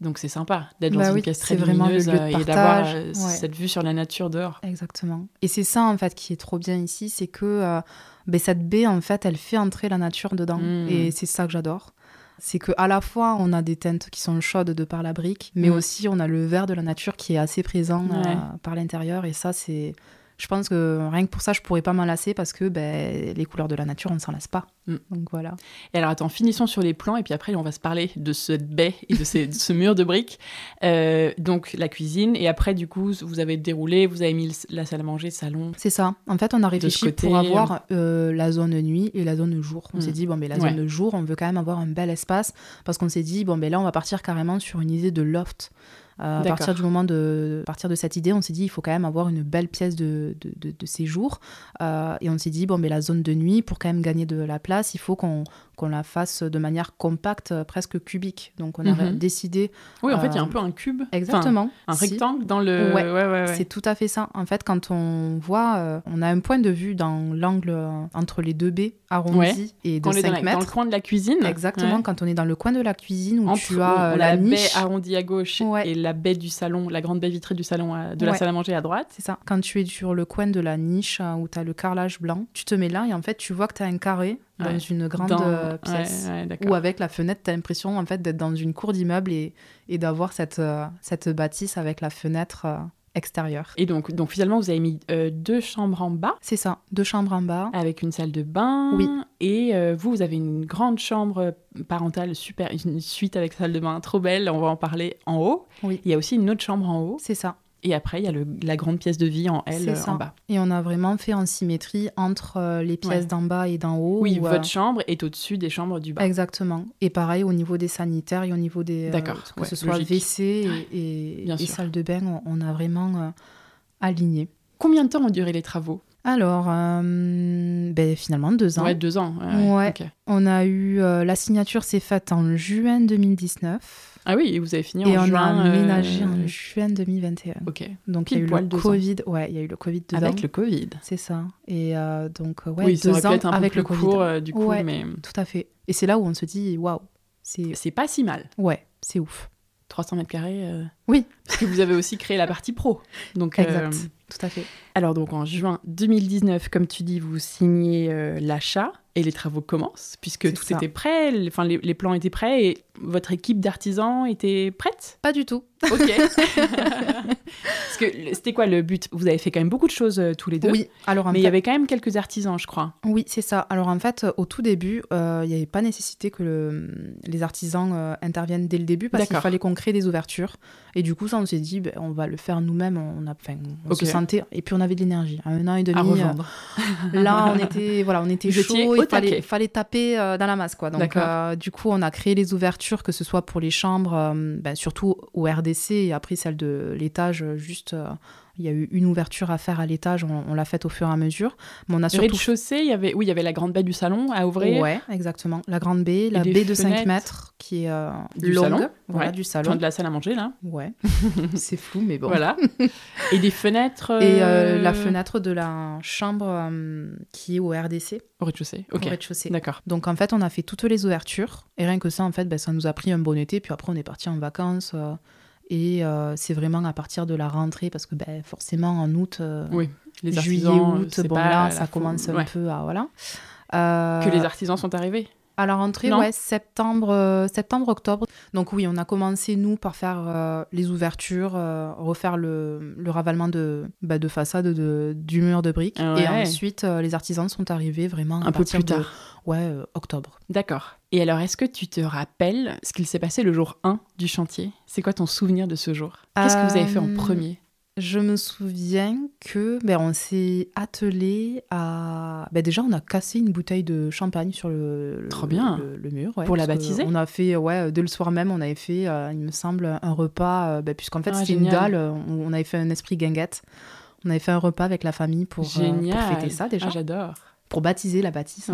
Speaker 3: Donc c'est sympa d'être dans bah une pièce très lumineuse euh, et d'avoir euh, cette vue sur la nature dehors.
Speaker 2: Exactement. Et c'est ça en fait qui est trop bien ici, c'est que euh, ben, cette baie en fait, elle fait entrer la nature dedans. Hmm. Et c'est ça que j'adore. C'est que à la fois on a des teintes qui sont chaudes de par la brique, mais hmm. aussi on a le vert de la nature qui est assez présent par l'intérieur. Et ça c'est je pense que rien que pour ça, je pourrais pas m'en lasser parce que ben, les couleurs de la nature, on ne s'en lasse pas. Mm. Donc voilà.
Speaker 3: Et alors attends, finissons sur les plans et puis après on va se parler de cette baie et de, ce mur de briques. Euh, donc la cuisine et après du coup vous avez déroulé, vous avez mis la salle à manger, salon.
Speaker 2: C'est ça. En fait on a réfléchi pour avoir euh, la zone nuit et la zone jour. On s'est mm. dit bon ben la zone de jour on veut quand même avoir un bel espace parce qu'on s'est dit bon ben là on va partir carrément sur une idée de loft. Euh, à partir du moment de, partir de cette idée, on s'est dit il faut quand même avoir une belle pièce de, de, de, séjour. Euh, et on s'est dit bon, mais la zone de nuit, pour quand même gagner de la place, il faut qu'on qu'on la fasse de manière compacte, euh, presque cubique. Donc on a mhm. décidé.
Speaker 3: Oui, en fait, il y a un peu un cube.
Speaker 2: Exactement.
Speaker 3: un rectangle dans le.
Speaker 2: Ouais, ouais, ouais, c'est tout à fait ça. En fait, quand on voit, on a un point de vue dans l'angle entre les deux baies arrondies et de 5
Speaker 3: dans,
Speaker 2: mètres.
Speaker 3: Dans le coin de la cuisine.
Speaker 2: Exactement, quand on est dans le coin de la cuisine où tu as la,
Speaker 3: la, baie arrondie à gauche et la baie du salon, la grande baie vitrée du salon, de la salle à manger à droite.
Speaker 2: C'est ça. Quand tu es sur le coin de la niche où tu as le carrelage blanc, tu te mets là et en fait, tu vois que tu as un carré dans une grande euh, pièce. ou avec la fenêtre, tu as l'impression en fait d'être dans une cour d'immeuble et, et d'avoir cette, euh, cette bâtisse avec la fenêtre euh, extérieure.
Speaker 3: Et donc, donc finalement, vous avez mis deux chambres en bas?
Speaker 2: C'est ça, deux chambres en bas.
Speaker 3: Avec une salle de bain.
Speaker 2: Oui.
Speaker 3: Et vous, vous avez une grande chambre parentale, super, une suite avec salle de bain trop belle, on va en parler en haut.
Speaker 2: Oui.
Speaker 3: Il y a aussi une autre chambre en haut.
Speaker 2: C'est ça.
Speaker 3: Et après, il y a la grande pièce de vie en L en bas.
Speaker 2: Et on a vraiment fait en symétrie entre euh, les pièces d'en bas et d'en haut.
Speaker 3: Oui, votre chambre est au-dessus des chambres du bas.
Speaker 2: Exactement. Et pareil au niveau des sanitaires et au niveau des. Euh, D'accord. que ce soit WC et, et, salle de bain, on, a vraiment euh, aligné.
Speaker 3: Combien de temps ont duré les travaux?
Speaker 2: Alors, ben, finalement, deux ans.
Speaker 3: Ouais, deux ans.
Speaker 2: Ouais, On a eu. la signature s'est faite en juin 2019.
Speaker 3: Ah oui, et vous avez fini en juin.
Speaker 2: Et on a aménagé en euh, juin 2021.
Speaker 3: Ok.
Speaker 2: Donc il y a eu le Covid. Ouais, il y a eu le Covid dedans.
Speaker 3: Avec le Covid.
Speaker 2: C'est ça. Et euh, donc ouais,
Speaker 3: oui,
Speaker 2: deux
Speaker 3: ans un
Speaker 2: avec
Speaker 3: peu
Speaker 2: le
Speaker 3: plus
Speaker 2: Covid.
Speaker 3: Court, euh, du coup, mais
Speaker 2: tout à fait. Et c'est là où on se dit waouh,
Speaker 3: c'est. C'est pas si mal.
Speaker 2: Ouais, c'est ouf.
Speaker 3: 300 mètres carrés.
Speaker 2: Oui.
Speaker 3: Parce que vous avez aussi créé la partie pro. Donc.
Speaker 2: Exact. Tout à fait.
Speaker 3: Alors donc en juin 2019, comme tu dis, vous signez l'achat et les travaux commencent, puisque tout était prêt, les, enfin, les, plans étaient prêts et votre équipe d'artisans était prête?
Speaker 2: Pas du tout.
Speaker 3: Ok. Parce que c'était quoi le but? Vous avez fait quand même beaucoup de choses euh, tous les deux.
Speaker 2: Oui.
Speaker 3: Alors mais il y avait quand même quelques artisans, je crois.
Speaker 2: Oui, c'est ça. Alors en fait, au tout début, euh, il n'y avait pas nécessité que le, les artisans euh, interviennent dès le début parce qu'il fallait qu'on crée des ouvertures. Et du coup, ça, on s'est dit, ben, on va le faire nous-mêmes. On a, on se et puis on avait de l'énergie. Un an et demi.
Speaker 3: À revendre.
Speaker 2: là, on était, voilà, on était chaud fallait, fallait taper euh, dans la masse. Quoi. Donc, euh, du coup, on a créé les ouvertures, que ce soit pour les chambres, euh, ben, surtout au RDC, et après celle de l'étage, juste il y a eu une ouverture à faire à l'étage, on, l'a faite au fur et à mesure.
Speaker 3: Mais on a surtout... rez-de-chaussée, il y avait, oui, il y avait la grande baie du salon à ouvrir.
Speaker 2: Ouais, exactement. La grande baie, la baie de 5 mètres qui est euh,
Speaker 3: du
Speaker 2: longue,
Speaker 3: salon.
Speaker 2: Voilà, du salon.
Speaker 3: de la salle à manger, là.
Speaker 2: Ouais, c'est flou, mais bon.
Speaker 3: Voilà. Et des fenêtres.
Speaker 2: Et euh, la fenêtre de la chambre euh, qui est au RDC.
Speaker 3: Au rez-de-chaussée, ok.
Speaker 2: Au rez-de-chaussée.
Speaker 3: D'accord.
Speaker 2: Donc en fait, on a fait toutes les ouvertures. Et rien que ça, en fait, ben, ça nous a pris un bon été. Puis après, on est parti en vacances. Et euh, c'est vraiment à partir de la rentrée, parce que ben, forcément en août, euh,
Speaker 3: oui,
Speaker 2: les juillet, août, bon là, ça commence un peu à... Voilà.
Speaker 3: Euh, que les artisans sont arrivés
Speaker 2: à la rentrée, ouais, septembre, septembre, octobre. Donc oui, on a commencé nous par faire les ouvertures, refaire le, le ravalement de, bah, de façade de, du mur de briques. Et ensuite, les artisans sont arrivés vraiment
Speaker 3: un peu plus tard.
Speaker 2: Ouais, octobre.
Speaker 3: D'accord. Et alors, est-ce que tu te rappelles ce qu'il s'est passé le jour 1 du chantier? C'est quoi ton souvenir de ce jour? Qu'est-ce que vous avez fait en premier?
Speaker 2: je me souviens que ben, on s'est attelé à. Ben, déjà, on a cassé une bouteille de champagne sur le,
Speaker 3: Trop bien.
Speaker 2: le, mur.
Speaker 3: Pour la baptiser
Speaker 2: On a fait, ouais, dès le soir même, on avait fait, euh, il me semble, un repas, euh, ben, puisqu'en fait, ah, c'était une dalle, on, avait fait un esprit guinguette. On avait fait un repas avec la famille pour, euh, pour fêter ça déjà.
Speaker 3: Ah, j'adore
Speaker 2: pour baptiser la bâtisse.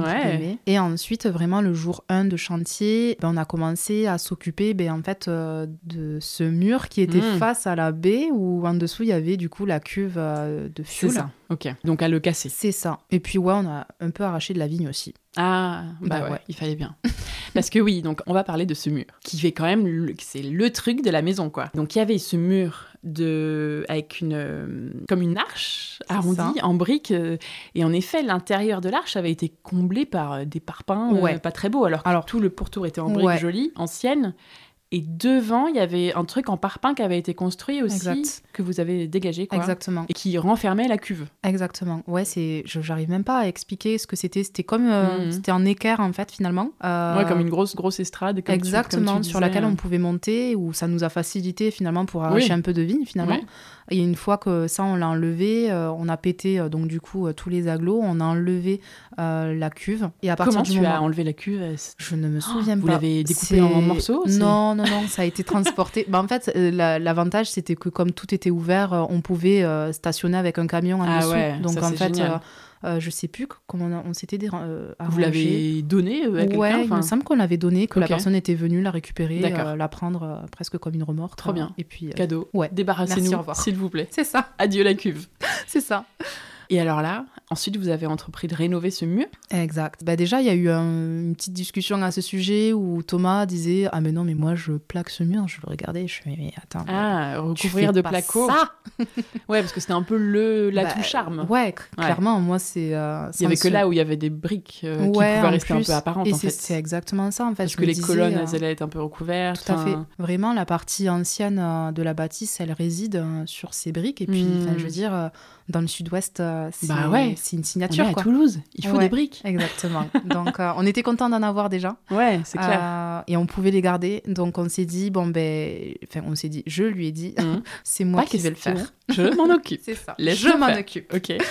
Speaker 2: Et ensuite, vraiment, le jour 1 de chantier, ben, on a commencé à s'occuper ben, en fait, euh, de ce mur qui était hmm. face à la baie où en dessous, il y avait du coup la cuve euh, de fioul.
Speaker 3: Ok. Donc à le casser.
Speaker 2: C'est ça. Et puis, ouais, on a un peu arraché de la vigne aussi.
Speaker 3: Ah, bah, bah ouais, il fallait bien. Parce que oui, donc on va parler de ce mur, qui fait quand même, c'est le truc de la maison, quoi. Donc il y avait ce mur de, avec une, euh, comme une arche arrondie en briques. Euh, et en effet, l'intérieur de l'arche avait été comblé par euh, des parpaings pas très beaux. Alors, alors tout le pourtour était en briques jolies, anciennes. Et devant, il y avait un truc en parpaing qui avait été construit aussi, que vous avez dégagé, quoi.
Speaker 2: Exactement.
Speaker 3: Et qui renfermait la cuve.
Speaker 2: Exactement. Ouais, c'est, j'arrive même pas à expliquer ce que c'était. C'était comme, euh, mhm. c'était un équerre en fait finalement.
Speaker 3: Euh, ouais, comme une grosse grosse estrade. Comme
Speaker 2: Exactement, sur laquelle on pouvait monter, où ça nous a facilité finalement pour arracher un peu de vigne finalement. Et une fois que ça, on l'a enlevé, euh, on a pété euh, donc du coup euh, tous les aglos, on a enlevé la cuve.
Speaker 3: Et à partir Comment du tu as enlevé la cuve
Speaker 2: Je ne me souviens
Speaker 3: pas.
Speaker 2: Vous
Speaker 3: l'avez découpé en morceaux
Speaker 2: Non, non, non, ça a été transporté. bah, en fait, l'avantage, c'était que comme tout était ouvert, on pouvait stationner avec un camion en
Speaker 3: ah
Speaker 2: dessous.
Speaker 3: Ouais,
Speaker 2: donc
Speaker 3: ça,
Speaker 2: en fait,
Speaker 3: génial.
Speaker 2: Euh, je sais plus comment on, on s'était euh,
Speaker 3: Vous l'avez donné euh, à quelqu'un
Speaker 2: Ouais, il me semble qu'on l'avait donné, que la personne était venue la récupérer, la prendre presque comme une remorque.
Speaker 3: Trop bien.
Speaker 2: Et puis
Speaker 3: cadeau.
Speaker 2: Ouais.
Speaker 3: Débarrassez-nous, s'il vous plaît.
Speaker 2: C'est ça.
Speaker 3: Adieu la cuve.
Speaker 2: C'est ça.
Speaker 3: Et alors là, Ensuite, vous avez entrepris de rénover ce mur
Speaker 2: Exact. Bah déjà, il y a eu une petite discussion à ce sujet où Thomas disait Ah, mais non, mais moi, je plaque ce mur. Je le regardais, je fais Mais attends.
Speaker 3: Ah, recouvrir de placo.
Speaker 2: ça
Speaker 3: Ouais, parce que c'était un peu le l'atout bah, charme.
Speaker 2: Ouais, clairement, moi, c'est.
Speaker 3: Euh, il y avait que là où il y avait des briques euh, qui pouvaient rester un peu apparentes.
Speaker 2: Et
Speaker 3: c'est
Speaker 2: exactement ça, en fait.
Speaker 3: Parce que les colonnes, elles allaient être un peu recouvertes.
Speaker 2: Tout à fait. Vraiment, la partie ancienne de la bâtisse, elle réside sur ces briques. Et puis, je veux hmm. dire dans le sud-ouest, euh, bah c'est une signature.
Speaker 3: On est à Toulouse, il faut des briques.
Speaker 2: Exactement. Donc, euh, on était content d'en avoir déjà.
Speaker 3: Ouais, c'est clair.
Speaker 2: Euh, et on pouvait les garder. Donc, on s'est dit, bon, ben. Enfin, on s'est dit, je lui ai dit, mmh. c'est moi qui vais le faire.
Speaker 3: Je m'en occupe.
Speaker 2: c'est ça. je m'en occupe.
Speaker 3: Ok.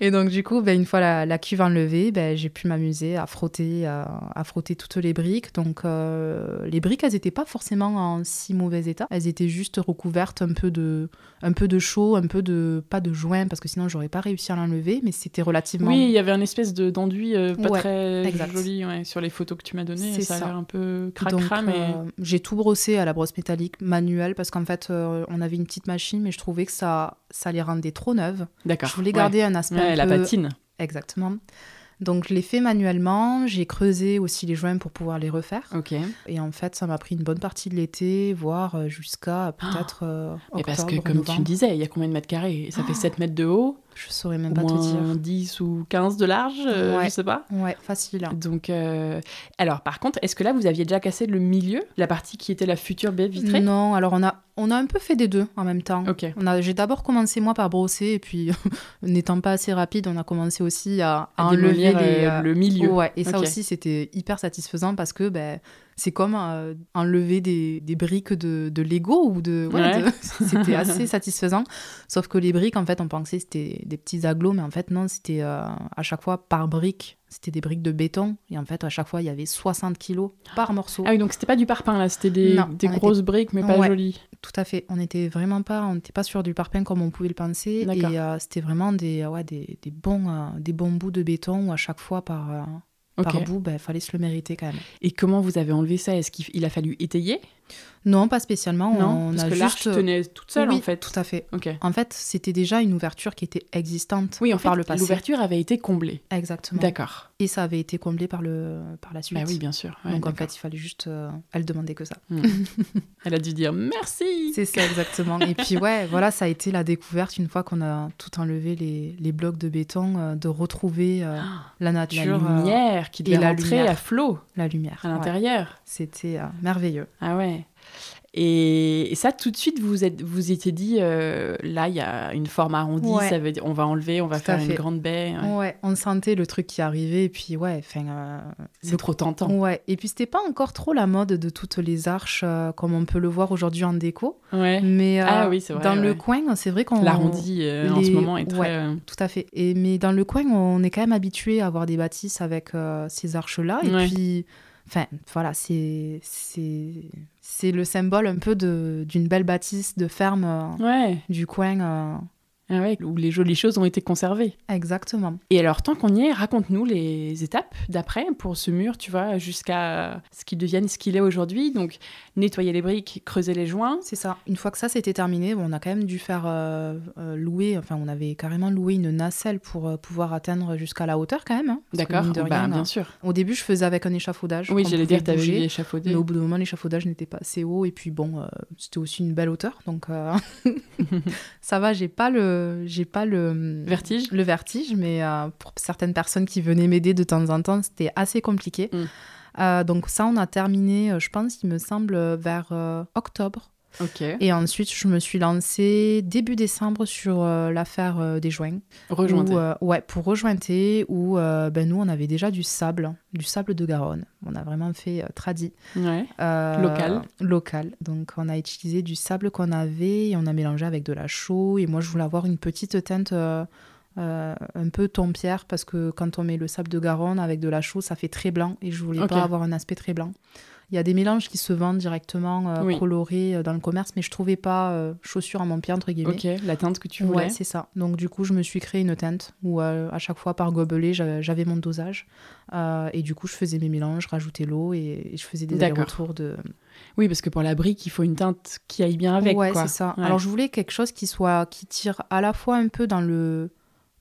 Speaker 2: Et donc, du coup, ben, une fois la, la cuve enlevée, ben, j'ai pu m'amuser à frotter, à, frotter toutes les briques. Donc, euh, les briques, elles n'étaient pas forcément en si mauvais état. Elles étaient juste recouvertes un peu de, un peu de chaud, un peu de. pas de joint, parce que sinon, j'aurais pas réussi à l'enlever, mais c'était relativement.
Speaker 3: Oui, il y avait un espèce d'enduit euh, pas très joli sur les photos que tu m'as données. Ça, ça. a l'air un peu cracra, mais. Euh,
Speaker 2: j'ai tout brossé à la brosse métallique manuelle, parce qu'en fait, on avait une petite machine, mais je trouvais que ça, ça les rendait trop neuves.
Speaker 3: D'accord.
Speaker 2: Je voulais garder un aspect
Speaker 3: la patine.
Speaker 2: Exactement. Donc je l'ai fait manuellement, j'ai creusé aussi les joints pour pouvoir les refaire.
Speaker 3: Ok.
Speaker 2: Et en fait, ça m'a pris une bonne partie de l'été, voire euh, jusqu'à peut-être euh,
Speaker 3: Et parce que comme tu me disais, il y a combien de mètres carrés? Ça fait 7 mètres de haut
Speaker 2: je saurais même pas te dire.
Speaker 3: 10 ou 15 de large, euh, je sais pas.
Speaker 2: Ouais, facile.
Speaker 3: Donc, euh, alors par contre, est-ce que là vous aviez déjà cassé le milieu, la partie qui était la future baie vitrée?
Speaker 2: Non, alors on a, on a un peu fait des deux en même temps.
Speaker 3: Ok.
Speaker 2: On a, j'ai d'abord commencé moi par brosser et puis n'étant pas assez rapide, on a commencé aussi à,
Speaker 3: enlever euh, le milieu.
Speaker 2: Ouais, et ça aussi c'était hyper satisfaisant parce que ben c'est comme euh, enlever des, des, briques de, de Lego ou de. c'était assez satisfaisant. Sauf que les briques, en fait, on pensait que c'était des petits aglos, mais en fait, non, c'était euh, à chaque fois par brique. C'était des briques de béton. Et en fait, à chaque fois, il y avait 60 kilos par morceau.
Speaker 3: Ah oui, donc c'était pas du parpaing, là, c'était des, des grosses briques, mais pas jolies.
Speaker 2: Tout à fait. On n'était vraiment pas, on n'était pas sur du parpaing comme on pouvait le penser. Et euh, c'était vraiment des, ouais, des, des bons, des bons bouts de béton où à chaque fois, par par bout, il ben, fallait se le mériter quand même.
Speaker 3: Et comment vous avez enlevé ça? Est-ce qu'il a fallu étayer?
Speaker 2: Non, pas spécialement.
Speaker 3: Non,
Speaker 2: on
Speaker 3: parce
Speaker 2: a
Speaker 3: que
Speaker 2: juste
Speaker 3: tenait toute seule
Speaker 2: en
Speaker 3: fait.
Speaker 2: Tout à fait. En fait, c'était déjà une ouverture qui était existante
Speaker 3: oui, en
Speaker 2: par
Speaker 3: fait,
Speaker 2: le passé.
Speaker 3: L'ouverture avait été comblée.
Speaker 2: Exactement.
Speaker 3: D'accord.
Speaker 2: Et ça avait été comblé par le par la suite.
Speaker 3: Bah oui, bien sûr.
Speaker 2: Donc en fait, il fallait juste. Euh, elle demandait que ça.
Speaker 3: Hmm. elle a dû dire merci.
Speaker 2: C'est ça exactement. Et puis ouais, voilà, ça a été la découverte une fois qu'on a tout enlevé les, les blocs de béton, euh, de retrouver euh, la nature,
Speaker 3: la lumière qui devait rentrer à flot.
Speaker 2: La lumière
Speaker 3: à l'intérieur.
Speaker 2: C'était merveilleux.
Speaker 3: Ah ouais. Et, ça, tout de suite, vous êtes, vous étiez dit, euh, là, il y a une forme arrondie, ça veut dire, on va enlever, on va faire une grande baie.
Speaker 2: Ouais. on sentait le truc qui arrivait, et puis ouais, enfin. Euh,
Speaker 3: c'est trop tentant.
Speaker 2: Ouais, et puis c'était pas encore trop la mode de toutes les arches euh, comme on peut le voir aujourd'hui en déco.
Speaker 3: Ouais.
Speaker 2: Mais
Speaker 3: ah, oui, vrai,
Speaker 2: dans le coin, c'est vrai qu'on.
Speaker 3: L'arrondi en ce moment est très.
Speaker 2: tout à fait. Et, mais dans le coin, on est quand même habitué à avoir des bâtisses avec ces arches-là, et puis. Enfin, voilà, c'est c'est le symbole un peu d'une belle bâtisse de ferme
Speaker 3: euh,
Speaker 2: du coin.
Speaker 3: Ah ouais, où les jolies choses ont été conservées.
Speaker 2: Exactement.
Speaker 3: Et alors, tant qu'on y est, raconte-nous les étapes d'après pour ce mur, tu vois, jusqu'à ce qu'il devienne ce qu'il est aujourd'hui. Donc, nettoyer les briques, creuser les joints.
Speaker 2: C'est ça. Une fois que ça c'était terminé, on a quand même dû faire euh, euh, louer, enfin, on avait carrément loué une nacelle pour euh, pouvoir atteindre jusqu'à la hauteur quand même. Hein,
Speaker 3: D'accord, bah, bien sûr.
Speaker 2: Au début, je faisais avec un échafaudage.
Speaker 3: Oui, j'allais dire, tu avais échafaudé.
Speaker 2: Mais au bout d'un moment, l'échafaudage n'était pas assez haut. Et puis, bon, c'était aussi une belle hauteur. Donc, ça va, j'ai pas le j'ai pas le
Speaker 3: vertige,
Speaker 2: le vertige, mais euh, pour certaines personnes qui venaient m'aider de temps en temps, c'était assez compliqué. Mm. Euh, donc ça, on a terminé, euh, je pense, il me semble, vers octobre. Et ensuite, je me suis lancée début décembre sur l'affaire des joints.
Speaker 3: Rejointer.
Speaker 2: ouais, pour rejointer, où ben, nous, on avait déjà du sable, du sable de Garonne. On a vraiment fait tradit.
Speaker 3: local.
Speaker 2: Local. Donc, on a utilisé du sable qu'on avait et on a mélangé avec de la chaux. Et moi, je voulais avoir une petite teinte un peu ton pierre parce que quand on met le sable de Garonne avec de la chaux, ça fait très blanc et je voulais pas avoir un aspect très blanc. Il y a des mélanges qui se vendent directement euh, colorés euh, dans le commerce, mais je trouvais pas euh, chaussure à mon pied, entre guillemets.
Speaker 3: Ok, la teinte que tu voulais.
Speaker 2: Ouais, c'est ça. Donc du coup, je me suis créé une teinte où à chaque fois par gobelet, j'avais mon dosage. et du coup, je faisais mes mélanges, rajoutais l'eau et, je faisais des allers-retours de...
Speaker 3: Oui, parce que pour la brique, il faut une teinte qui aille bien avec.
Speaker 2: Ouais, c'est ça. Alors je voulais quelque chose qui soit qui tire à la fois un peu dans le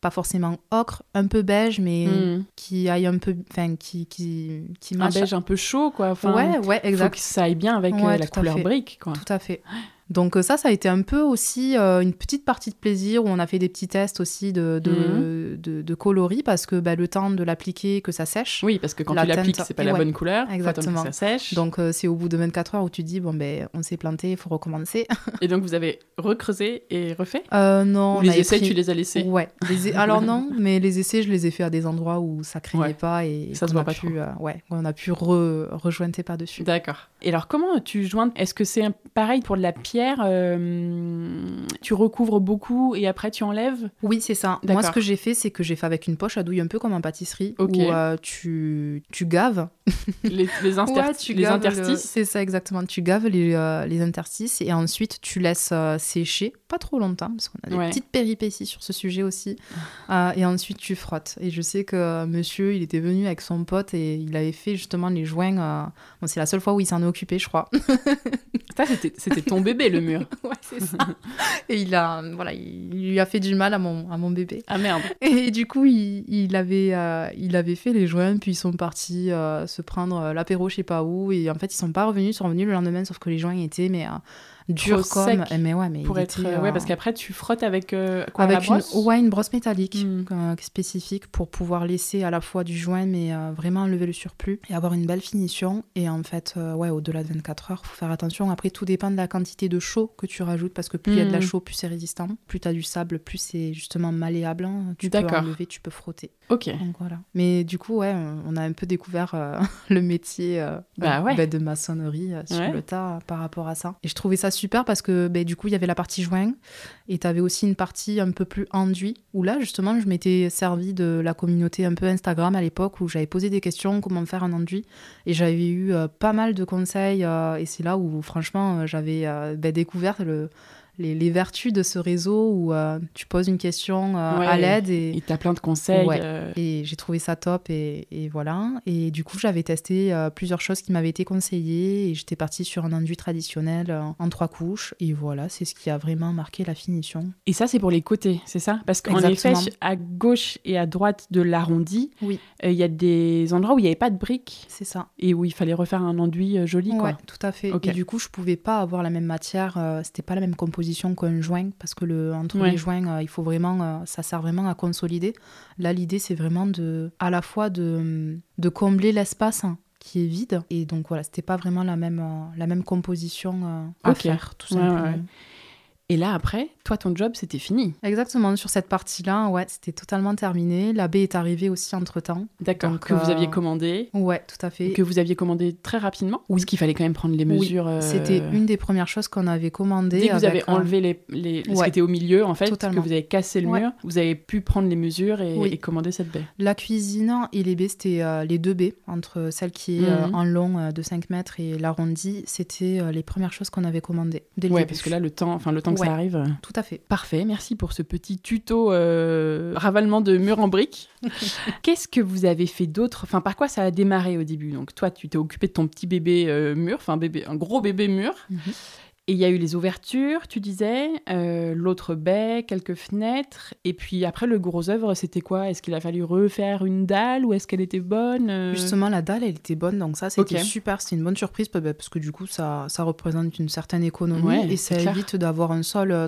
Speaker 2: pas forcément ocre, un peu beige, mais hmm. qui aille un peu, enfin, qui, qui, qui
Speaker 3: Un beige un peu chaud, quoi.
Speaker 2: ouais, ouais, exact. Faut
Speaker 3: que ça aille bien avec euh, la couleur brique, quoi.
Speaker 2: Tout à fait. Donc euh, ça, ça a été un peu aussi euh, une petite partie de plaisir où on a fait des petits tests aussi de, de, mhm. de, coloris parce que bah, le temps de l'appliquer, que ça sèche.
Speaker 3: Oui, parce que quand tu l'appliques, c'est pas la bonne couleur. Exactement. Que ça sèche.
Speaker 2: Donc euh, c'est au bout de 24 heures où tu dis, bon, ben on s'est planté, il faut recommencer.
Speaker 3: et donc vous avez recreusé et refait?
Speaker 2: Non.
Speaker 3: les essais, tu les as laissés?
Speaker 2: Ouais. Alors non, mais les essais, je les ai fait à des endroits où ça craignait pas et
Speaker 3: ça se voit pas
Speaker 2: pu, ouais, on a pu re rejointer par-dessus.
Speaker 3: D'accord. Et alors comment tu joins? Est-ce que c'est pareil pour de la pierre? Euh, tu recouvres beaucoup et après tu enlèves?
Speaker 2: Oui, c'est ça. Moi, ce que j'ai fait, c'est que j'ai fait avec une poche à douille un peu comme en pâtisserie où euh, tu, tu gaves
Speaker 3: les, les, interstices.
Speaker 2: C'est ça, exactement. Tu gaves les, euh, les, interstices et ensuite tu laisses sécher, pas trop longtemps, parce qu'on a des petites péripéties sur ce sujet aussi. et ensuite tu frottes. Et je sais que monsieur, il était venu avec son pote et il avait fait justement les joints. Bon, c'est la seule fois où il s'en est occupé, je crois.
Speaker 3: ça, c'était ton bébé, le mur.
Speaker 2: ouais, c'est ça. et il a, voilà, il, lui a fait du mal à mon, à mon bébé.
Speaker 3: Ah merde.
Speaker 2: Et du coup, il, il avait, euh, il avait fait les joints, puis ils sont partis euh, se prendre euh, l'apéro, je sais pas où. Et en fait, ils sont pas revenus, ils sont revenus le lendemain, sauf que les joints étaient, mais dur comme mais ouais mais
Speaker 3: pour être ouais parce qu'après tu frottes avec quoi avec
Speaker 2: une ouais une brosse métallique hmm. spécifique pour pouvoir laisser à la fois du joint mais vraiment enlever le surplus et avoir une belle finition et en fait ouais au-delà de 24 heures faut faire attention après tout dépend de la quantité de chaud que tu rajoutes parce que plus il y a de la hmm. chaux plus c'est résistant plus tu as du sable plus c'est justement malléable hein. tu peux enlever tu peux frotter
Speaker 3: ok.
Speaker 2: Donc voilà. Mais du coup ouais on a un peu découvert le métier bah, ouais. Bah, de maçonnerie sur le tas par rapport à ça. Et je trouvais ça super parce que ben, du coup, il y avait la partie joint et tu avais aussi une partie un peu plus enduit où là, justement, je m'étais servi de la communauté un peu Instagram à l'époque où j'avais posé des questions, comment faire un enduit. Et j'avais eu euh, pas mal de conseils euh, et c'est là où, franchement, euh, j'avais découvert le les, vertus de ce réseau où euh, tu poses une question euh, à l'aide. Et
Speaker 3: tu as plein de conseils.
Speaker 2: Euh. Et j'ai trouvé ça top et, voilà. Et du coup, j'avais testé plusieurs choses qui m'avaient été conseillées et j'étais partie sur un enduit traditionnel en trois couches. Et voilà, c'est ce qui a vraiment marqué la finition.
Speaker 3: Et ça, c'est pour les côtés, c'est ça? Parce qu'en effet, à gauche et à droite de l'arrondi, il y a des endroits où il n'y avait pas de briques.
Speaker 2: C'est ça.
Speaker 3: Et où il fallait refaire un enduit joli.
Speaker 2: Ouais, tout à fait. Et du coup, je pouvais pas avoir la même matière. C'était pas la même composition qu'un joint, parce que le, entre les joints, euh, il faut vraiment, euh, ça sert vraiment à consolider. Là, l'idée, c'est vraiment de, à la fois de, de combler l'espace hein, qui est vide. Et donc voilà, c'était pas vraiment la même, euh, la même composition à faire, tout simplement.
Speaker 3: Et là, après, toi, ton job, c'était fini.
Speaker 2: Exactement, sur cette partie-là, ouais, c'était totalement terminé. La baie est arrivée aussi entre-temps.
Speaker 3: D'accord, que vous aviez commandé.
Speaker 2: Ouais, tout à fait.
Speaker 3: Que vous aviez commandé très rapidement Oui. Parce qu'il fallait quand même prendre les mesures.
Speaker 2: Oui. C'était une des premières choses qu'on avait commandées.
Speaker 3: Dès que vous avez enlevé les, les... ce qui était au milieu, en fait, que vous avez cassé le mur, vous avez pu prendre les mesures et, commander cette baie.
Speaker 2: La cuisine et les baies, c'était les deux baies, entre celle qui est mhm. en long de 5 mètres et l'arrondi, c'était les premières choses qu'on avait commandées.
Speaker 3: Oui, parce que là, le temps, enfin, le temps que ça arrive.
Speaker 2: Tout à fait.
Speaker 3: Parfait, merci pour ce petit tuto euh, ravalement de mur en briques. Qu'est-ce que vous avez fait d'autre? Enfin, par quoi ça a démarré au début? Donc, toi, tu t'es occupé de ton petit bébé euh, mur, enfin, bébé, un gros bébé mur. Mhm. Et il y a eu les ouvertures, tu disais, euh, l'autre baie, quelques fenêtres. Et puis après, le gros œuvre, c'était quoi? Est-ce qu'il a fallu refaire une dalle ou est-ce qu'elle était bonne euh?
Speaker 2: Justement, la dalle, elle était bonne. Donc ça, c'était super. C'était une bonne surprise bah, parce que du coup, ça, ça représente une certaine économie et ça évite d'avoir un sol euh,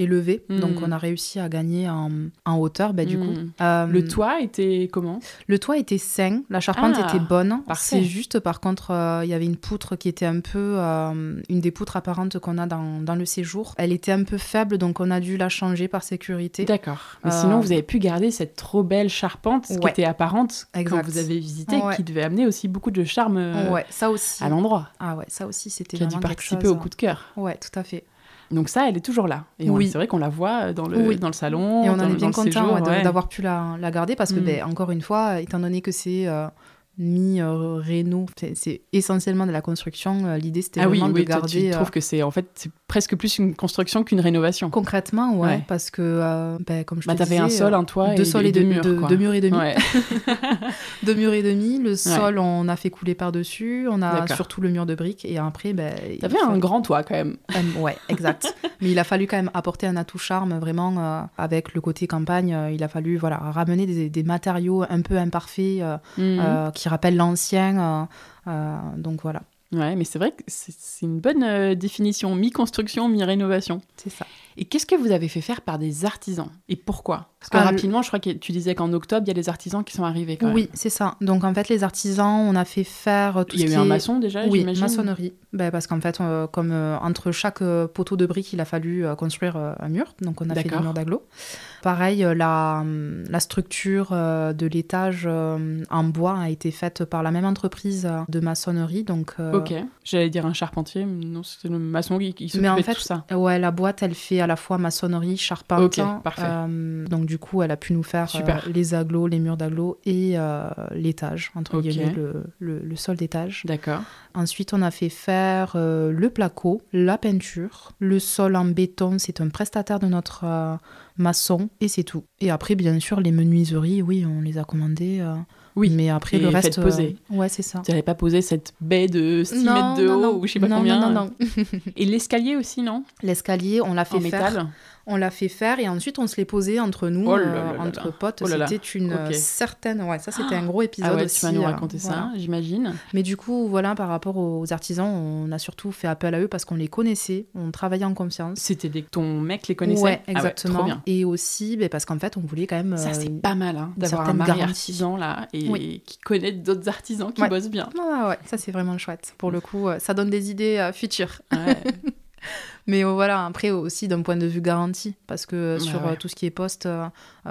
Speaker 2: élevé. Donc, hmm. on a réussi à gagner en, en hauteur, bah, du coup.
Speaker 3: Euh, le toit était comment?
Speaker 2: Le toit était sain, la charpente ah, était bonne. C'est juste, par contre, euh, il y avait une poutre qui était un peu... Euh, une des poutres apparentes qu'on a dans, dans, le séjour. Elle était un peu faible, donc on a dû la changer par sécurité.
Speaker 3: D'accord. Mais sinon, vous avez pu garder cette trop belle charpente qui était apparente quand vous avez visité, qui devait amener aussi beaucoup de charme
Speaker 2: ouais, ça aussi.
Speaker 3: à l'endroit.
Speaker 2: Ah ouais, ça aussi, c'était
Speaker 3: vraiment
Speaker 2: a dû
Speaker 3: participer au coup de cœur.
Speaker 2: Ouais, tout à fait.
Speaker 3: Donc ça, elle est toujours là. Et oui. c'est vrai qu'on la voit dans le, dans le salon.
Speaker 2: Et on en est bien content d'avoir pu la, la, garder parce que, mm. ben, encore une fois, étant donné que c'est euh, mi-réno. c'est essentiellement de la construction. L'idée, c'était
Speaker 3: ah
Speaker 2: vraiment
Speaker 3: oui,
Speaker 2: de
Speaker 3: oui,
Speaker 2: garder.
Speaker 3: Tu trouves que c'est en fait c'est presque plus une construction qu'une rénovation.
Speaker 2: Concrètement, ouais, parce que ben, comme je
Speaker 3: bah,
Speaker 2: te disais,
Speaker 3: un sol, un toit,
Speaker 2: deux
Speaker 3: et,
Speaker 2: sols
Speaker 3: et deux, murs,
Speaker 2: deux, murs et demi.
Speaker 3: Ouais.
Speaker 2: deux murs et demi. Le sol, on a fait couler par dessus. On a surtout le mur de briques et après, ben.
Speaker 3: T'avais un grand toit quand même.
Speaker 2: Ouais, exact. Mais il a fallu quand même apporter un atout charme vraiment euh, avec le côté campagne. Euh, il a fallu voilà ramener des, des matériaux un peu imparfaits euh, mmh. qui rappellent l'ancien. donc voilà.
Speaker 3: Ouais, mais c'est vrai que c'est une bonne définition, mi-construction, mi-rénovation.
Speaker 2: C'est ça.
Speaker 3: Et qu'est-ce que vous avez fait faire par des artisans? Et pourquoi? Parce que rapidement, je crois que tu disais qu'en octobre, il y a des artisans qui sont arrivés quand
Speaker 2: Oui, c'est ça. Donc en fait, les artisans, on a fait faire tout
Speaker 3: il y
Speaker 2: a
Speaker 3: eu un maçon déjà,
Speaker 2: Oui, maçonnerie. Ben, parce qu'en fait, euh, comme euh, entre chaque euh, poteau de briques, il a fallu construire un mur. Donc on a fait des murs d'agglo. Pareil, la, la structure de l'étage en bois a été faite par la même entreprise de maçonnerie. Donc,
Speaker 3: ok, j'allais dire un charpentier, mais non, c'était le maçon qui, qui s'occupait de tout ça.
Speaker 2: Ouais, la boîte, elle fait à la fois maçonnerie, charpente. Euh, donc du coup, elle a pu nous faire euh, les aglos, les murs d'aglos et euh, l'étage, entre guillemets, le, le, sol d'étage.
Speaker 3: D'accord.
Speaker 2: Ensuite, on a fait faire le placo, la peinture, le sol en béton. C'est un prestataire de notre maçon et c'est tout. Et après, bien sûr, les menuiseries, oui, on les a commandées.
Speaker 3: Oui,
Speaker 2: mais après le reste.
Speaker 3: poser.
Speaker 2: Ouais, c'est ça.
Speaker 3: Tu n'avais pas posé cette baie de 6 mètres de haut ou je sais pas combien.
Speaker 2: Non, non, non.
Speaker 3: et l'escalier aussi, non?
Speaker 2: L'escalier, on l'a fait faire. Métal? On l'a fait faire et ensuite on se l'est posé entre nous,
Speaker 3: oh
Speaker 2: euh, entre potes. Oh c'était une euh, certaine. Ouais, ça c'était un gros épisode.
Speaker 3: Ah ouais,
Speaker 2: aussi,
Speaker 3: tu vas nous euh, raconter ça, j'imagine.
Speaker 2: Mais du coup, voilà, par rapport aux artisans, on a surtout fait appel à eux parce qu'on les connaissait, on travaillait en confiance.
Speaker 3: C'était des... ton mec les connaissait?
Speaker 2: Ouais, exactement. et aussi ben, parce qu'en fait, on voulait quand même.
Speaker 3: Ça, c'est pas mal hein, d'avoir un mari artisan là et qui connaît d'autres artisans qui bossent bien.
Speaker 2: Ouais, ouais, ça c'est vraiment chouette. Pour le coup, ça donne des idées futures. Ouais. Mais euh, voilà, après aussi d'un point de vue garantie, parce que euh, sur euh, tout ce qui est poste,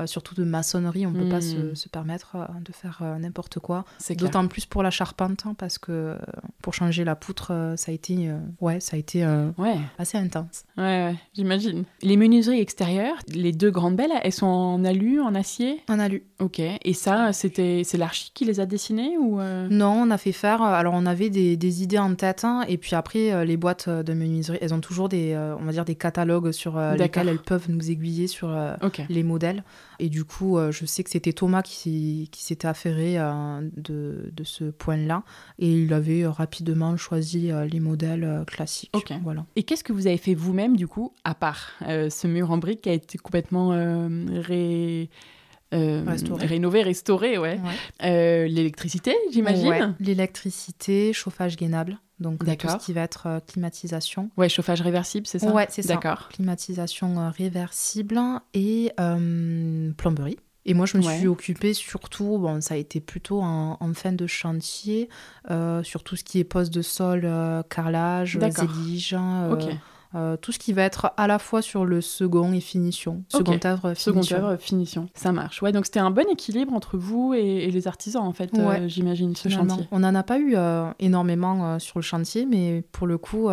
Speaker 2: surtout de maçonnerie, on ne peut pas se, hmm. se, permettre de faire n'importe quoi. D'autant plus pour la charpente, hein, parce que pour changer la poutre, ça a été, ouais, ça a été ouais. assez intense.
Speaker 3: Ouais j'imagine. Les menuiseries extérieures, les deux grandes belles, elles sont en alu, en acier?
Speaker 2: En alu.
Speaker 3: Ok. Et ça, c'était c'est l'archi qui les a dessinées ou
Speaker 2: Non, on a fait faire. Alors on avait des, des idées en tête, hein, et puis après les boîtes de menuiserie, elles ont toujours des euh, on va dire des catalogues sur euh, lesquels elles peuvent nous aiguiller sur euh, les modèles. Et du coup, je sais que c'était Thomas qui, qui s'était affairé de, de, ce point-là. Et il avait rapidement choisi les modèles classiques. Voilà.
Speaker 3: Et qu'est-ce que vous avez fait vous-même, du coup, à part ce mur en briques qui a été complètement ré... rénové, restauré, ouais. L'électricité, j'imagine.
Speaker 2: L'électricité, chauffage gainable. Donc tout ce qui va être euh, climatisation.
Speaker 3: Ouais, chauffage réversible, c'est ça
Speaker 2: Ouais, c'est ça. D'accord. Climatisation euh, réversible et euh, plomberie. Et moi, je me suis occupée surtout, bon, ça a été plutôt en, fin de chantier, sur tout ce qui est poste de sol, carrelage, zélige, Ok. Euh, tout ce qui va être à la fois sur le second et finition. Second œuvre, finition.
Speaker 3: Second œuvre, finition. Ça marche. Ouais, donc c'était un bon équilibre entre vous et, les artisans, en fait, euh, j'imagine, ce chantier.
Speaker 2: On n'en a pas eu euh, énormément sur le chantier, mais pour le coup,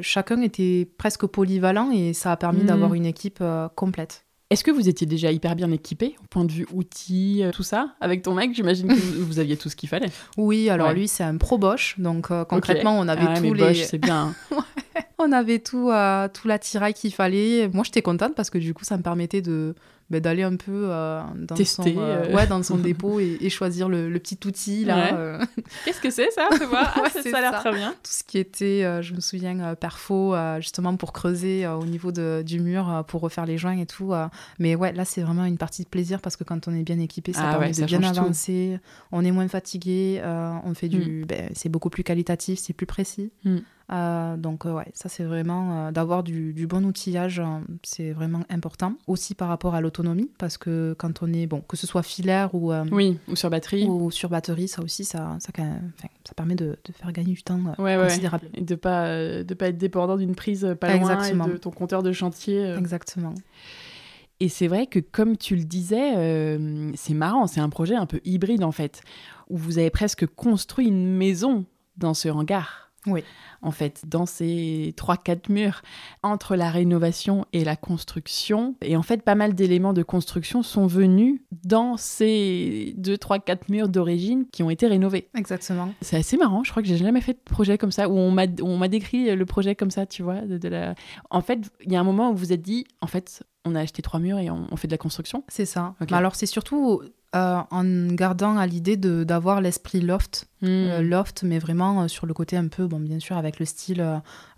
Speaker 2: chacun était presque polyvalent et ça a permis hmm. d'avoir une équipe complète.
Speaker 3: Est-ce que vous étiez déjà hyper bien équipé au point de vue outils, tout ça? Avec ton mec, j'imagine que vous aviez tout ce qu'il fallait.
Speaker 2: Oui, alors lui, c'est un pro Bosch, donc concrètement, on avait ah, tous les.
Speaker 3: Bosch, c'est bien.
Speaker 2: on avait tout, euh, tout l'attirail qu'il fallait. Moi, j'étais contente parce que du coup, ça me permettait de bah, d'aller un peu euh, dans,
Speaker 3: Tester,
Speaker 2: son, euh, ouais, dans son dépôt et, choisir le, petit outil là.
Speaker 3: Qu'est-ce que c'est ça ah, Ça a l'air très bien. Tout
Speaker 2: ce qui était, je me souviens, perfo, justement pour creuser au niveau de, du mur, pour refaire les joints et tout. mais ouais, là, c'est vraiment une partie de plaisir parce que quand on est bien équipé, ça ah permet de bien avancer. On est moins fatigué, on fait du. Mm. Ben, c'est beaucoup plus qualitatif, c'est plus précis. Mm. Euh, donc euh, ouais, ça c'est vraiment euh, d'avoir du, bon outillage, c'est vraiment important. Aussi par rapport à l'autonomie, parce que quand on est, bon, que ce soit filaire ou...
Speaker 3: oui, ou sur batterie.
Speaker 2: Ou sur batterie, ça aussi, ça, ça, ça permet de, faire gagner du temps considérable.
Speaker 3: Et de pas, de pas être dépendant d'une prise pas loin et de ton compteur de chantier.
Speaker 2: Exactement.
Speaker 3: Et c'est vrai que, comme tu le disais, c'est marrant, c'est un projet un peu hybride en fait, où vous avez presque construit une maison dans ce hangar.
Speaker 2: Oui.
Speaker 3: En fait, dans ces trois, quatre murs, entre la rénovation et la construction. Et en fait, pas mal d'éléments de construction sont venus dans ces deux, trois, quatre murs d'origine qui ont été rénovés.
Speaker 2: Exactement.
Speaker 3: C'est assez marrant. Je crois que j'ai jamais fait de projet comme ça où on m'a, décrit le projet comme ça, tu vois. De, la... En fait, il y a un moment où vous vous êtes dit, en fait, on a acheté trois murs et on, fait de la construction.
Speaker 2: C'est ça. alors, c'est surtout euh, en gardant à l'idée d'avoir l'esprit loft. Hmm. Euh, loft, mais vraiment euh, sur le côté un peu, bon, bien sûr, avec le style.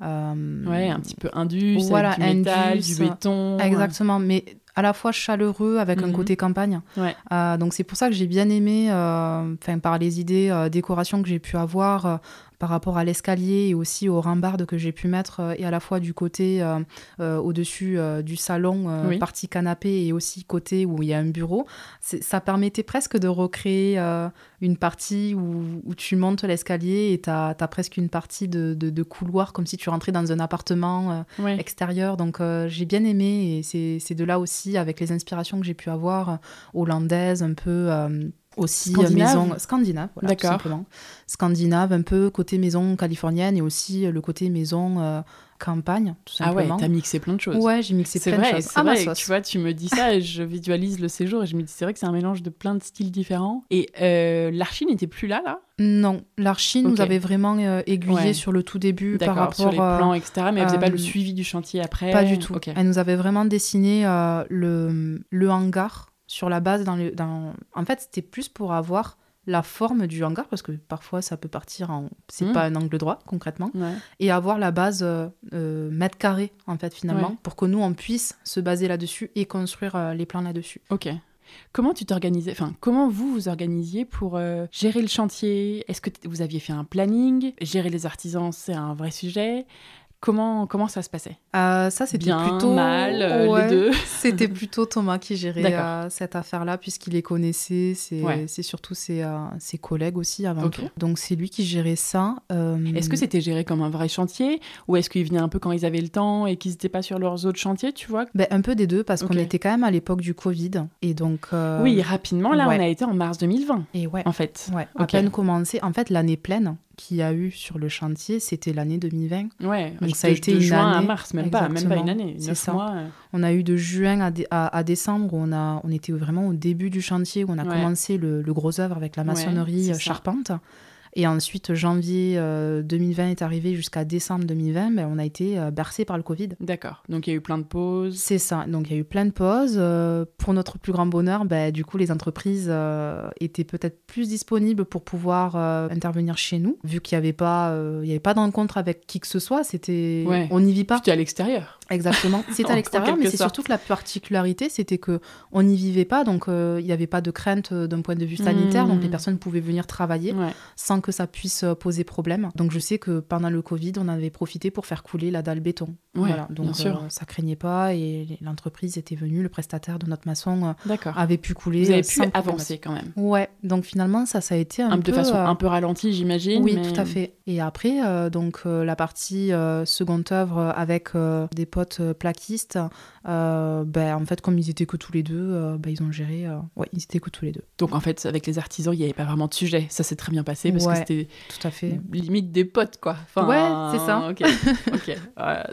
Speaker 3: ouais, un petit peu indus, voilà, du métal, du béton.
Speaker 2: Exactement, mais à la fois chaleureux avec un hmm. côté campagne.
Speaker 3: Ouais.
Speaker 2: donc c'est pour ça que j'ai bien aimé, enfin par les idées décoration que j'ai pu avoir, par rapport à l'escalier et aussi aux rambardes que j'ai pu mettre euh, et à la fois du côté euh, euh, au-dessus du salon, partie canapé et aussi côté où il y a un bureau. Ça permettait presque de recréer une partie où, tu montes l'escalier et tu as, presque une partie de, de, couloir comme si tu rentrais dans un appartement extérieur. Donc j'ai bien aimé et c'est de là aussi avec les inspirations que j'ai pu avoir hollandaises un peu aussi euh, scandinave. maison scandinave, voilà, tout simplement. Scandinave, un peu côté maison californienne et aussi euh, le côté maison euh, campagne, tout simplement.
Speaker 3: Ah ouais, t'as mixé plein de choses.
Speaker 2: Ouais, j'ai mixé plein de choses.
Speaker 3: C'est vrai, tu vois, tu me dis ça et je visualise le séjour et je me dis, c'est vrai que c'est un mélange de plein de styles différents. Et euh, l'archi n'était plus là, là?
Speaker 2: Non, l'archi nous avait vraiment aiguillé sur le tout début par rapport... sur
Speaker 3: les plans, etc. Mais elle faisait pas le suivi du chantier après
Speaker 2: Pas du tout. Elle nous avait vraiment dessiné le, le hangar sur la base dans le dans en fait c'était plus pour avoir la forme du hangar parce que parfois ça peut partir en c'est hmm. pas un angle droit concrètement et avoir la base euh, euh, mètre carré en fait finalement pour que nous on puisse se baser là-dessus et construire euh, les plans là-dessus.
Speaker 3: OK. Comment tu t'organisais Enfin, comment vous vous organisiez pour gérer le chantier? Est-ce que vous aviez fait un planning? Gérer les artisans, c'est un vrai sujet. Comment, comment ça se passait?
Speaker 2: Euh, Ça, c'était plutôt
Speaker 3: mal, euh, les deux.
Speaker 2: c'était plutôt Thomas qui gérait euh, cette affaire-là, puisqu'il les connaissait. C'est surtout ses, ses, collègues aussi avant tout. Donc, c'est lui qui gérait ça.
Speaker 3: Est-ce que c'était géré comme un vrai chantier? Ou est-ce qu'ils venaient un peu quand ils avaient le temps et qu'ils n'étaient pas sur leurs autres chantiers, tu vois?
Speaker 2: Ben, Un peu des deux, parce qu'on était quand même à l'époque du Covid. Et donc,
Speaker 3: Oui, rapidement, là, on a été en mars 2020.
Speaker 2: Et ouais.
Speaker 3: En fait.
Speaker 2: Ouais, à peine commencé. En fait, l'année pleine qu'il y a eu sur le chantier, c'était l'année 2020.
Speaker 3: Ouais, donc ça a été de juin à mars, même pas, même pas une année, neuf
Speaker 2: ça.
Speaker 3: mois. Euh.
Speaker 2: On a eu de juin à, à, décembre, où on, a, on était vraiment au début du chantier, où on a commencé le, gros œuvre avec la maçonnerie euh, charpente. Et ensuite, janvier 2020 euh, est arrivé jusqu'à décembre 2020, ben, on a été euh, bercé par le Covid.
Speaker 3: D'accord. Donc il y a eu plein de pauses.
Speaker 2: C'est ça. Donc il y a eu plein de pauses. Euh, pour notre plus grand bonheur, ben, du coup, les entreprises étaient peut-être plus disponibles pour pouvoir intervenir chez nous, vu qu'il n'y avait pas, il y avait pas d'encontre avec qui que ce soit. C'était, on n'y vit pas.
Speaker 3: C'était à l'extérieur.
Speaker 2: Exactement. C'était à l'extérieur, mais c'est surtout que la particularité, c'était que on n'y vivait pas, donc il n'y avait pas de crainte d'un point de vue sanitaire, donc les mmh. personnes pouvaient venir travailler sans que ça puisse euh, poser problème. Donc je sais que pendant le Covid, on avait profité pour faire couler la dalle béton.
Speaker 3: voilà.
Speaker 2: Donc
Speaker 3: bien sûr.
Speaker 2: Euh, ça craignait pas et l'entreprise était venue, le prestataire de notre maçon euh, avait pu couler.
Speaker 3: Vous avez pu avancer quand même.
Speaker 2: Ouais. Donc finalement ça, ça a été un, peu
Speaker 3: de façon un peu ralentie, j'imagine.
Speaker 2: Oui, tout à fait. Et après donc la partie seconde œuvre avec des potes plaquistes, ben en fait comme ils étaient que tous les deux, ben, ils ont géré. ouais, ils étaient que tous les deux.
Speaker 3: Donc en fait avec les artisans, il n'y avait pas vraiment de sujet. Ça s'est très bien passé parce que c'était
Speaker 2: tout à fait
Speaker 3: limite des potes quoi.
Speaker 2: ouais, c'est ça.
Speaker 3: Ok, ok.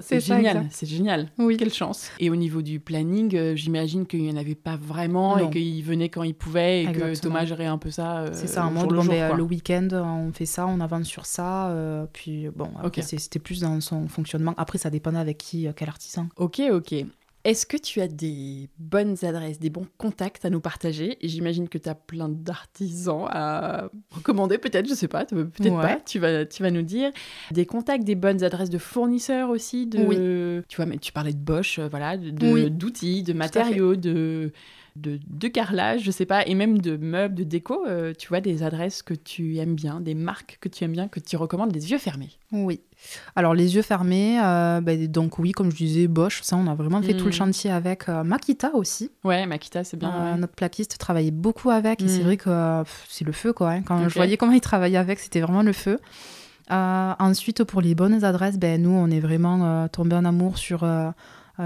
Speaker 3: c'est génial, c'est génial. Oui. Quelle chance. Et au niveau du planning, euh, j'imagine qu'il n'y en avait pas vraiment et qu'ils venaient quand ils pouvaient et que Thomas gérait un peu ça. Euh,
Speaker 2: c'est ça, un mode, le, ben, le week-end, on fait ça, on avance sur ça. Euh, puis bon, c'était plus dans son fonctionnement. Après, ça dépendait avec qui, quel
Speaker 3: Ok, ok. Est-ce que tu as des bonnes adresses, des bons contacts à nous partager? J'imagine que tu as plein d'artisans à recommander, peut-être, je sais pas, peut-être pas, tu vas, tu vas nous dire. Des contacts, des bonnes adresses de fournisseurs aussi de,
Speaker 2: oui.
Speaker 3: Tu vois, mais tu parlais de Bosch, euh, voilà, d'outils, de, de matériaux, de de, de, carrelage, je sais pas, et même de meubles, de déco, euh, tu vois, des adresses que tu aimes bien, des marques que tu aimes bien, que tu recommandes, les yeux fermés.
Speaker 2: Oui. Alors, les yeux fermés, euh, bah, donc oui, comme je disais, Bosch, ça, on a vraiment fait tout le hmm. chantier avec euh, Makita aussi.
Speaker 3: Ouais, Makita, c'est bien.
Speaker 2: Notre plaquiste travaillait beaucoup avec, et c'est hmm. vrai que c'est le feu, quoi. Hein. Quand je voyais comment il travaillait avec, c'était vraiment le feu. ensuite, pour les bonnes adresses, ben, nous, on est vraiment tombé en amour sur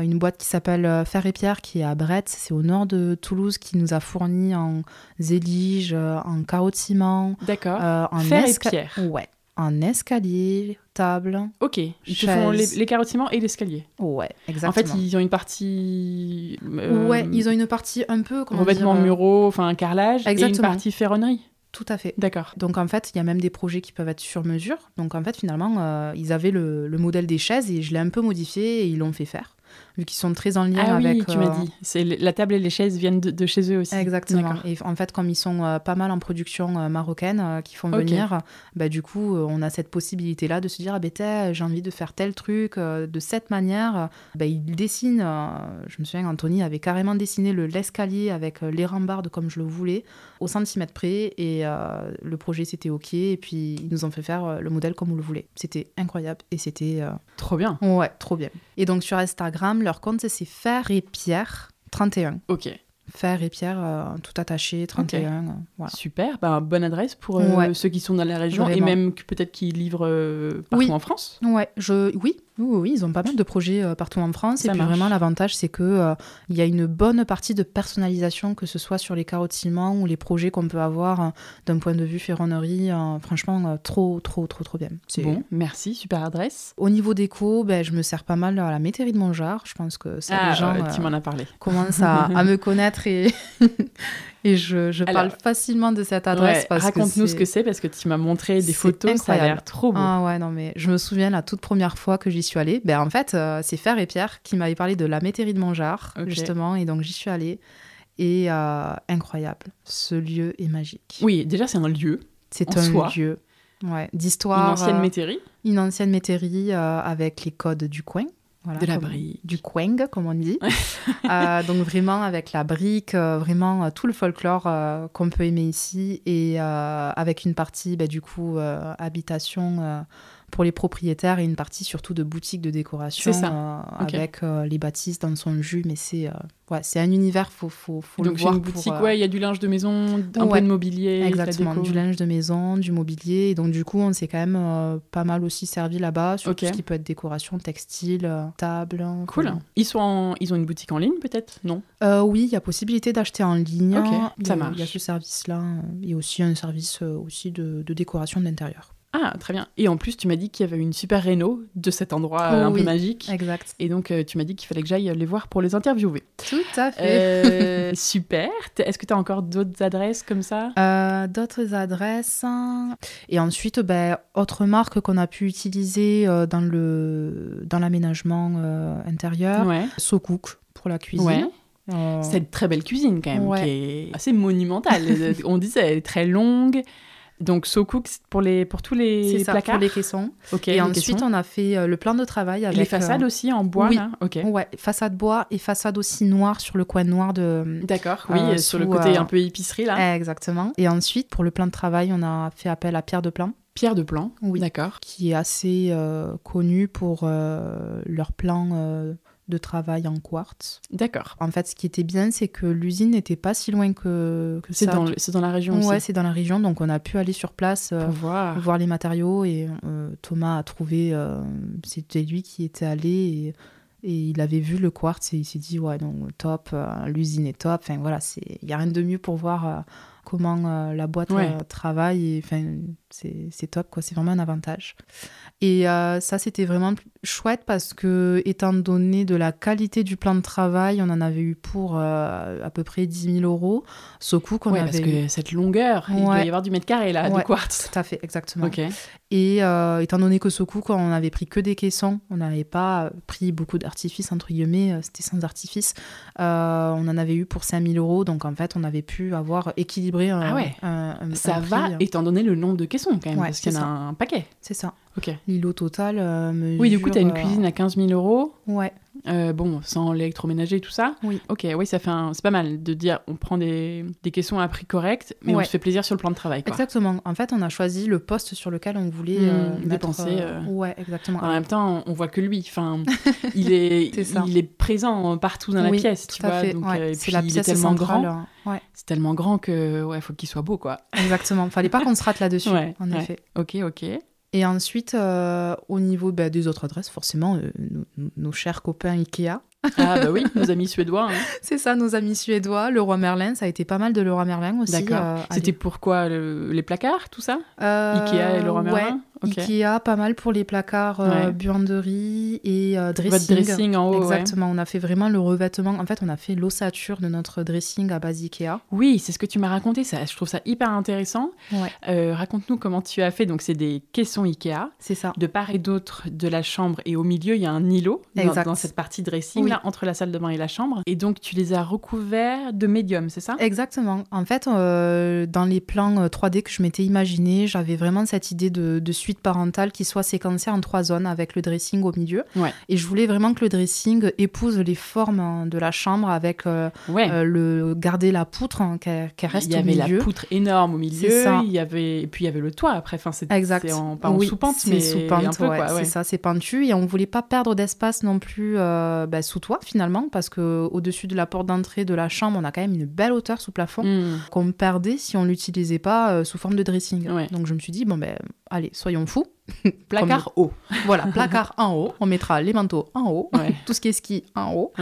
Speaker 2: une boîte qui s'appelle euh, Fer et Pierre qui est à Brett, c'est au nord de Toulouse, qui nous a fourni en zélige, euh, en carreau de ciment.
Speaker 3: D'accord.
Speaker 2: en
Speaker 3: Fer et Pierre.
Speaker 2: Ouais. en escalier, table.
Speaker 3: Ok, ils te font les, les et l'escalier.
Speaker 2: Ouais, exactement.
Speaker 3: En fait, ils ont une partie. Euh,
Speaker 2: ouais, ils ont une partie un peu.
Speaker 3: Revêtement muraux, enfin un carrelage, et une partie ferronnerie.
Speaker 2: Tout à fait.
Speaker 3: D'accord.
Speaker 2: Donc en fait, il y a même des projets qui peuvent être sur mesure. Donc en fait, finalement, euh, ils avaient le, le, modèle des chaises et je l'ai un peu modifié et ils l'ont fait faire vu qu'ils sont très en lien
Speaker 3: ah
Speaker 2: avec.
Speaker 3: Oui, tu m'as euh, dit. C'est la table et les chaises viennent de, chez eux aussi.
Speaker 2: Exactement. Et en fait, comme ils sont euh, pas mal en production euh, marocaine qui font venir, bah, du coup, on a cette possibilité-là de se dire ah ben j'ai envie de faire tel truc de cette manière. Bah, ils dessinent. je me souviens, Anthony avait carrément dessiné le l'escalier avec les rambardes comme je le voulais, au centimètre près, et le projet c'était ok. Et puis ils nous ont fait faire le modèle comme on le voulait. C'était incroyable et c'était
Speaker 3: trop bien.
Speaker 2: Ouais, trop bien. Et donc sur Instagram, leur compte, c'est Fer et Pierre 31.
Speaker 3: Ok.
Speaker 2: Fer et Pierre, euh, tout attaché, 31. Euh, voilà.
Speaker 3: Super, bah, bonne adresse pour euh, ceux qui sont dans la région et même peut-être qui livrent partout en France.
Speaker 2: Ouais, je, oui, oui, ils ont pas mal de projets euh, partout en France. et puis vraiment, l'avantage, c'est qu'il euh, il y a une bonne partie de personnalisation, que ce soit sur les carottiments ou les projets qu'on peut avoir euh, d'un point de vue ferronnerie. franchement, trop, trop, trop, trop bien.
Speaker 3: Bon, merci, super adresse.
Speaker 2: Au niveau déco, ben, je me sers pas mal à la métairie de Montjard. Je pense que ça,
Speaker 3: ah,
Speaker 2: les gens
Speaker 3: tu m'en as parlé.
Speaker 2: commencent à, à me connaître et, Et je, je parle facilement de cette adresse.
Speaker 3: Raconte-nous ce que c'est parce que tu m'as montré des photos, ça a l'air trop beau.
Speaker 2: Ah ouais, non, mais je me souviens la toute première fois que j'y suis allée. Ben, en fait, euh, c'est Fer et Pierre qui m'avaient parlé de la métairie de Montjard, justement, et donc j'y suis allée. Et euh, incroyable, ce lieu est magique.
Speaker 3: Oui, déjà, c'est un lieu.
Speaker 2: C'est un lieu ouais, d'histoire.
Speaker 3: Une ancienne euh, métairie.
Speaker 2: Une ancienne métairie avec les codes du coin
Speaker 3: de la brique.
Speaker 2: Du queng, comme on dit. Euh, donc vraiment avec la brique, euh, vraiment euh, tout le folklore qu'on peut aimer ici et avec une partie, bah, du coup, habitation pour les propriétaires et une partie surtout de boutique de décoration
Speaker 3: ça.
Speaker 2: avec les bâtisses dans son jus. Mais c'est ouais, c'est un univers, faut, faut, faut
Speaker 3: Donc
Speaker 2: le voir.
Speaker 3: une boutique, ouais, il y a du linge de maison, un peu de mobilier.
Speaker 2: Exactement, du linge de maison, du mobilier. Et donc du coup, on s'est quand même pas mal aussi servi là-bas sur tout ce qui peut être décoration, textile, table. Hein,
Speaker 3: cool. Ils, sont ils ont une boutique en ligne peut-être? Non?
Speaker 2: Oui, il y a possibilité d'acheter en ligne.
Speaker 3: ça marche.
Speaker 2: Il y a ce service-là. Et aussi un service aussi de, de décoration d'intérieur.
Speaker 3: Ah, très bien. Et en plus, tu m'as dit qu'il y avait une super réno de cet endroit un peu magique.
Speaker 2: Exact.
Speaker 3: Et donc, euh, tu m'as dit qu'il fallait que j'aille les voir pour les interviewer.
Speaker 2: Tout à fait.
Speaker 3: Euh, super. Est-ce que tu as encore d'autres adresses comme ça?
Speaker 2: Euh, D'autres adresses. Et ensuite, ben, autre marque qu'on a pu utiliser dans le dans l'aménagement intérieur.
Speaker 3: Ouais.
Speaker 2: SoCook pour la cuisine.
Speaker 3: Ouais. C'est une très belle cuisine quand même, qui est assez monumentale. On dit qu'elle est très longue. Donc SoCook pour les pour tous les
Speaker 2: ça,
Speaker 3: placards.
Speaker 2: pour les caissons. Et ensuite on a fait euh, le plan de travail avec
Speaker 3: les façades
Speaker 2: euh,
Speaker 3: aussi en bois.
Speaker 2: Oui.
Speaker 3: Là?
Speaker 2: Ouais, façade bois et façade aussi noire sur le coin noir de.
Speaker 3: D'accord. Oui, euh, sur le côté un peu épicerie là.
Speaker 2: Exactement. Et ensuite pour le plan de travail on a fait appel à Pierre de Plan.
Speaker 3: Pierre de Plan.
Speaker 2: Oui.
Speaker 3: D'accord.
Speaker 2: Qui est assez connu pour leur plan de travail en quartz.
Speaker 3: D'accord.
Speaker 2: En fait, ce qui était bien, c'est que l'usine n'était pas si loin que, que
Speaker 3: c'est Dans c'est dans la région
Speaker 2: aussi. Ouais, c'est dans la région, donc on a pu aller sur place
Speaker 3: euh, voir.
Speaker 2: voir. les matériaux et euh, Thomas a trouvé, euh, c'était lui qui était allé et, et, il avait vu le quartz et il s'est dit ouais donc top, l'usine est top. Enfin voilà, c'est il y a rien de mieux pour voir comment la boîte travaille et enfin c'est top quoi, c'est vraiment un avantage. Et euh, ça, c'était vraiment chouette parce que, étant donné de la qualité du plan de travail, on en avait eu pour euh, à peu près 10 000 euros. Ce coup qu'on
Speaker 3: ouais,
Speaker 2: avait.
Speaker 3: Parce que cette longueur, il doit y avoir du mètre carré là, du quartz.
Speaker 2: Tout à fait, exactement. Et euh, étant donné que ce coup, quand on avait pris que des caissons, on n'avait pas pris beaucoup d'artifices, entre guillemets, c'était sans artifice, on en avait eu pour 5 000 euros. Donc en fait, on avait pu avoir équilibré un.
Speaker 3: Ah ouais. ça va, étant donné le nombre de caissons quand même, parce qu'il y en a un paquet.
Speaker 2: C'est ça.
Speaker 3: Ok.
Speaker 2: L'îlot total mesure,
Speaker 3: Oui, du coup, tu as une cuisine à 15 000 euros.
Speaker 2: Ouais.
Speaker 3: Euh, bon, sans l'électroménager et tout ça.
Speaker 2: Oui.
Speaker 3: Ok, oui, ça fait un... c'est pas mal de dire on prend des, des caissons à prix correct, mais on se fait plaisir sur le plan de travail. Quoi.
Speaker 2: Exactement. En fait, on a choisi le poste sur lequel on voulait
Speaker 3: mmh,
Speaker 2: euh,
Speaker 3: dépenser. Euh...
Speaker 2: Ouais, exactement.
Speaker 3: En même temps, on voit que lui. Enfin, il est, il est présent partout dans la pièce, tu vois. Donc,
Speaker 2: ouais.
Speaker 3: et
Speaker 2: puis la
Speaker 3: il est tellement
Speaker 2: centrale,
Speaker 3: grand.
Speaker 2: Ouais.
Speaker 3: C'est tellement grand que ouais, faut qu'il soit beau, quoi.
Speaker 2: Exactement. Fallait pas qu'on se rate là-dessus. en effet.
Speaker 3: Ok, ok.
Speaker 2: Et ensuite, euh, au niveau bah, des autres adresses, forcément, euh, nos, nos, chers copains Ikea.
Speaker 3: Ah bah oui, nos amis suédois. Hein.
Speaker 2: C'est ça, nos amis suédois. Le roi Merlin, ça a été pas mal de le roi Merlin aussi.
Speaker 3: D'accord.
Speaker 2: Euh,
Speaker 3: C'était pourquoi le, les placards, tout ça? Ikea et le roi Merlin?
Speaker 2: Ikea, pas mal pour les placards euh, buanderie et euh, dressing.
Speaker 3: Votre dressing en haut.
Speaker 2: Exactement, on a fait vraiment le revêtement. En fait, on a fait l'ossature de notre dressing à base Ikea.
Speaker 3: Oui, c'est ce que tu m'as raconté. Ça, je trouve ça hyper intéressant. Euh, raconte-nous comment tu as fait. Donc, c'est des caissons Ikea.
Speaker 2: C'est ça.
Speaker 3: De part et d'autre de la chambre et au milieu, il y a un îlot dans, dans, cette partie dressing là, entre la salle de bain et la chambre. Et donc, tu les as recouverts de médium, c'est ça?
Speaker 2: Exactement. En fait, dans les plans 3D que je m'étais imaginé, j'avais vraiment cette idée de, de suite parentale qui soit séquencée en trois zones avec le dressing au milieu. Et je voulais vraiment que le dressing épouse les formes hein, de la chambre avec euh, euh, le garder la poutre hein, qu'elle reste au milieu.
Speaker 3: Il y avait la poutre énorme au milieu. Il y avait et puis il y avait le toit après. Enfin c'est en, pas en sous-pente mais sous-pente.
Speaker 2: C'est ça, c'est pentu et on voulait pas perdre d'espace non plus euh, bah, sous toit finalement parce que au dessus de la porte d'entrée de la chambre on a quand même une belle hauteur sous plafond hmm. qu'on perdait si on l'utilisait pas sous forme de dressing. Donc je me suis dit bon ben allez soyons fous
Speaker 3: placard haut.
Speaker 2: Voilà, placard en haut. On mettra les manteaux en haut, tout ce qui est ski en haut.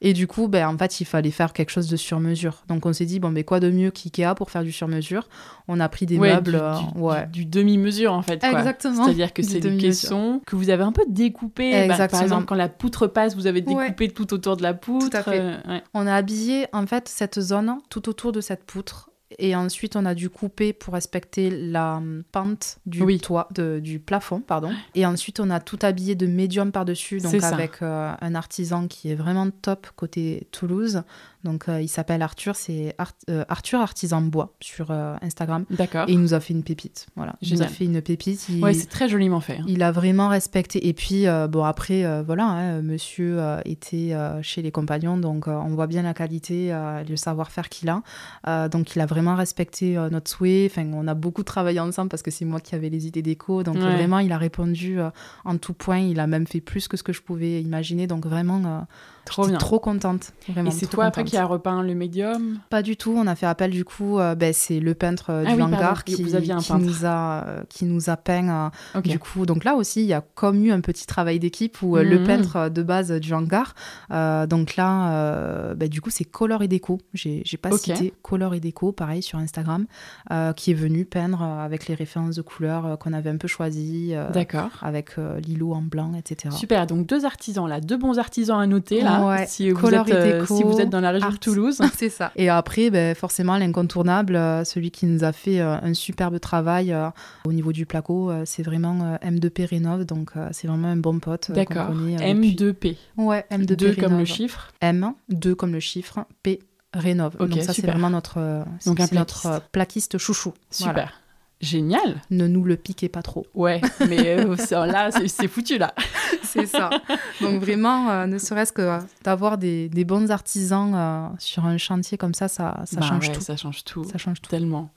Speaker 2: Et du coup, ben, en fait, il fallait faire quelque chose de sur mesure. Donc on s'est dit, bon, mais quoi de mieux qu'IKEA pour faire du sur mesure On a pris des meubles. Du,
Speaker 3: euh, ouais. du, demi-mesure, en fait.
Speaker 2: Exactement.
Speaker 3: C'est-à-dire que c'est des caissons que vous avez un peu découpés. Bah, par exemple, quand la poutre passe, vous avez découpé tout autour de la poutre. Tout à fait.
Speaker 2: Euh, on a habillé, en fait, cette zone tout autour de cette poutre et ensuite, on a dû couper pour respecter la pente du toit, du plafond, pardon. Et ensuite, on a tout habillé de médium par-dessus, donc avec euh, un artisan qui est vraiment top côté Toulouse. Donc, euh, il s'appelle Arthur, c'est euh, Arthur Artisan Bois sur euh, Instagram.
Speaker 3: D'accord.
Speaker 2: Et il nous a fait une pépite. Voilà. Il nous a fait une pépite.
Speaker 3: Il... Ouais, c'est très joliment fait. Hein.
Speaker 2: Il a vraiment respecté. Et puis, bon, après, voilà, hein, monsieur était chez les compagnons, donc on voit bien la qualité, le savoir-faire qu'il a. donc, il a vraiment respecté notre souhait. Enfin, on a beaucoup travaillé ensemble parce que c'est moi qui avais les idées déco. Donc, vraiment, il a répondu en tout point. Il a même fait plus que ce que je pouvais imaginer. Donc, vraiment Trop bien. Trop contente. Vraiment,
Speaker 3: et c'est toi après qui a repeint le médium?
Speaker 2: Pas du tout. On a fait appel du coup. Euh, ben, c'est le peintre euh, ah du hangar qui, vous aviez un qui nous a euh, qui nous a peint. Du coup, donc là aussi, il y a comme eu un petit travail d'équipe où le mhm. peintre de base du hangar. donc là, ben, du coup, c'est Color et Déco. J'ai pas cité Color et Déco, pareil sur Instagram, qui est venu peindre avec les références de couleurs qu'on avait un peu choisies.
Speaker 3: D'accord.
Speaker 2: Avec l'îlot en blanc, etc.
Speaker 3: Super. Donc deux artisans là, deux bons artisans à noter là si, vous êtes, euh, si vous êtes dans la région de Toulouse.
Speaker 2: c'est ça. Et après, ben, forcément, l'incontournable, euh, celui qui nous a fait euh, un superbe travail au niveau du placo, c'est vraiment M2P Rénov. Donc, c'est vraiment un bon pote.
Speaker 3: D'accord. M2P.
Speaker 2: Ouais, M2P.
Speaker 3: 2 comme le chiffre.
Speaker 2: M, 2 comme le chiffre, P Rénov. donc ça, c'est vraiment notre, donc un notre plaquiste chouchou.
Speaker 3: Super. Génial.
Speaker 2: Ne nous le piquez pas trop.
Speaker 3: Ouais, mais euh, là, c'est foutu là.
Speaker 2: c'est ça. Donc vraiment, euh, ne serait-ce que d'avoir des, des, bons artisans euh, sur un chantier comme ça, ça, ça
Speaker 3: bah
Speaker 2: change tout.
Speaker 3: Ça change tout.
Speaker 2: Ça change tout.
Speaker 3: Tellement.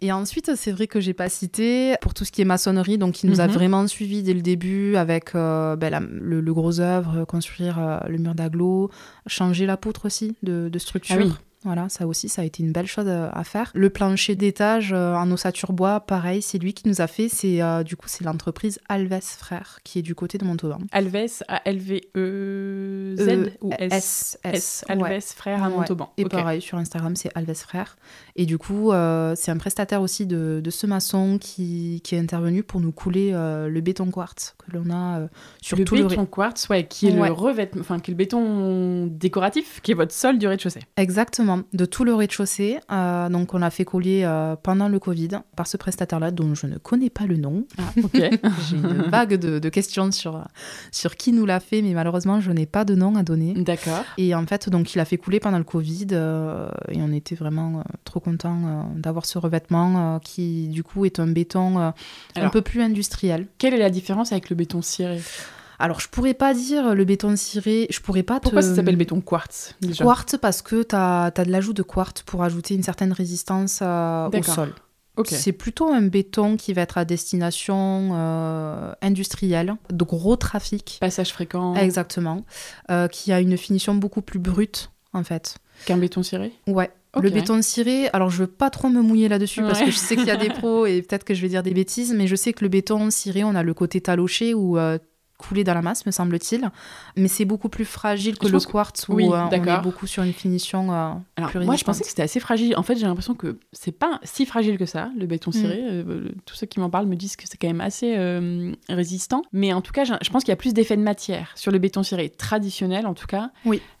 Speaker 2: Et ensuite, c'est vrai que j'ai pas cité pour tout ce qui est maçonnerie, donc il nous a mhm. vraiment suivi dès le début avec ben, le, gros œuvre, construire le mur d'aglo, changer la poutre aussi de, de structure. Ah oui. Voilà, ça aussi, ça a été une belle chose euh, à faire. Le plancher d'étage euh, en ossature bois, pareil, c'est lui qui nous a fait. C'est euh, du coup c'est l'entreprise Alves Frères qui est du côté de Montauban.
Speaker 3: Alves, A L V E Z ou S S, Alves Frères à Montauban.
Speaker 2: Et pareil sur Instagram, c'est Alves Frères. Et du coup, c'est un prestataire aussi de, de ce maçon qui, qui, est intervenu pour nous couler le béton quartz que l'on a sur
Speaker 3: le
Speaker 2: tout
Speaker 3: béton le béton quartz, ouais, qui est le revêtement, enfin qui est le béton décoratif, qui est votre sol du rez-de-chaussée.
Speaker 2: Exactement de tout le rez-de-chaussée. Euh, donc, on a fait coller euh, pendant le Covid par ce prestataire-là, dont je ne connais pas le nom.
Speaker 3: Ah, J'ai
Speaker 2: une vague de, questions sur, sur qui nous l'a fait, mais malheureusement, je n'ai pas de nom à donner.
Speaker 3: D'accord.
Speaker 2: Et en fait, donc, il a fait couler pendant le Covid euh, et on était vraiment trop contents d'avoir ce revêtement qui, du coup, est un béton un peu plus industriel.
Speaker 3: Quelle est la différence avec le béton ciré?
Speaker 2: Alors, je pourrais pas dire le béton ciré, je pourrais pas
Speaker 3: Pourquoi ça s'appelle béton quartz
Speaker 2: Quartz parce que tu as, de l'ajout de quartz pour ajouter une certaine résistance euh, au sol. C'est plutôt un béton qui va être à destination euh, industrielle, de gros trafic.
Speaker 3: Passage fréquent.
Speaker 2: Exactement. Euh, qui a une finition beaucoup plus brute, en fait.
Speaker 3: Qu'un béton ciré?
Speaker 2: Ouais. Le béton ciré, alors je veux pas trop me mouiller là-dessus parce que je sais qu'il y a des pros et peut-être que je vais dire des bêtises, mais je sais que le béton ciré, on a le côté taloché où couler dans la masse, me semble-t-il. Mais c'est beaucoup plus fragile que le quartz où on est beaucoup sur une finition
Speaker 3: Alors, Moi, je pensais que c'était assez fragile. En fait, j'ai l'impression que c'est pas si fragile que ça, le béton ciré. Mm. tous ceux qui m'en parlent me disent que c'est quand même assez résistant. Mais en tout cas, je pense qu'il y a plus d'effet de matière sur le béton ciré traditionnel, en tout cas,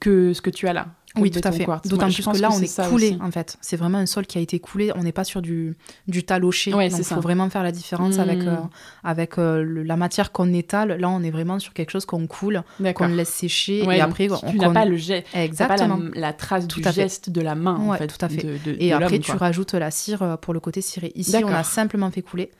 Speaker 3: que ce que tu as là.
Speaker 2: Oui, tout à fait. D'autant plus que là, on est coulé, en fait. C'est vraiment un sol qui a été coulé. On n'est pas sur du, du taloché. donc, il faut vraiment faire la différence avec, mmh. euh, avec euh, la matière qu'on étale. Là, on est vraiment sur quelque chose qu'on coule, qu'on laisse sécher. et après,
Speaker 3: tu n'as pas le geste. Exactement. Pas la, trace du geste de la main, en fait.
Speaker 2: Tout à fait. et après, tu rajoutes la cire euh, pour le côté ciré. Ici, on a simplement fait couler.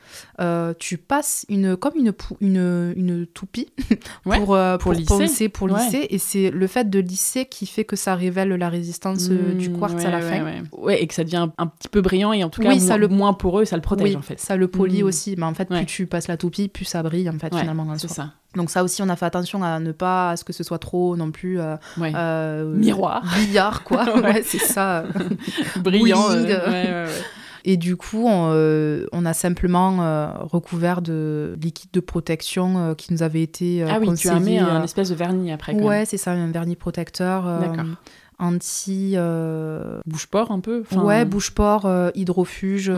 Speaker 2: tu passes une, comme une, une, une toupie pour, pour, lisser. pour lisser. Et c'est le fait de lisser qui fait que ça révèle la résistance euh, du mmh, quartz à la fin.
Speaker 3: Ouais, et que ça devient un petit peu brillant et en tout cas ça moins, le... moins poreux, ça le protège en fait.
Speaker 2: Ça le polie mmh. aussi, mais en fait plus tu passes la toupie, plus ça brille en fait finalement. C'est ça. Donc ça aussi, on a fait attention à ne pas à ce que ce soit trop non plus euh,
Speaker 3: euh miroir,
Speaker 2: billard quoi. ouais, c'est ça.
Speaker 3: Brillant.
Speaker 2: Et du coup, on, a simplement recouvert de liquide de protection qui nous avait été
Speaker 3: Ah oui, tu as mis un espèce de vernis après.
Speaker 2: Ouais, c'est ça, un vernis protecteur. Anti
Speaker 3: bouche-port un peu
Speaker 2: ouais bouche-port hydrofuge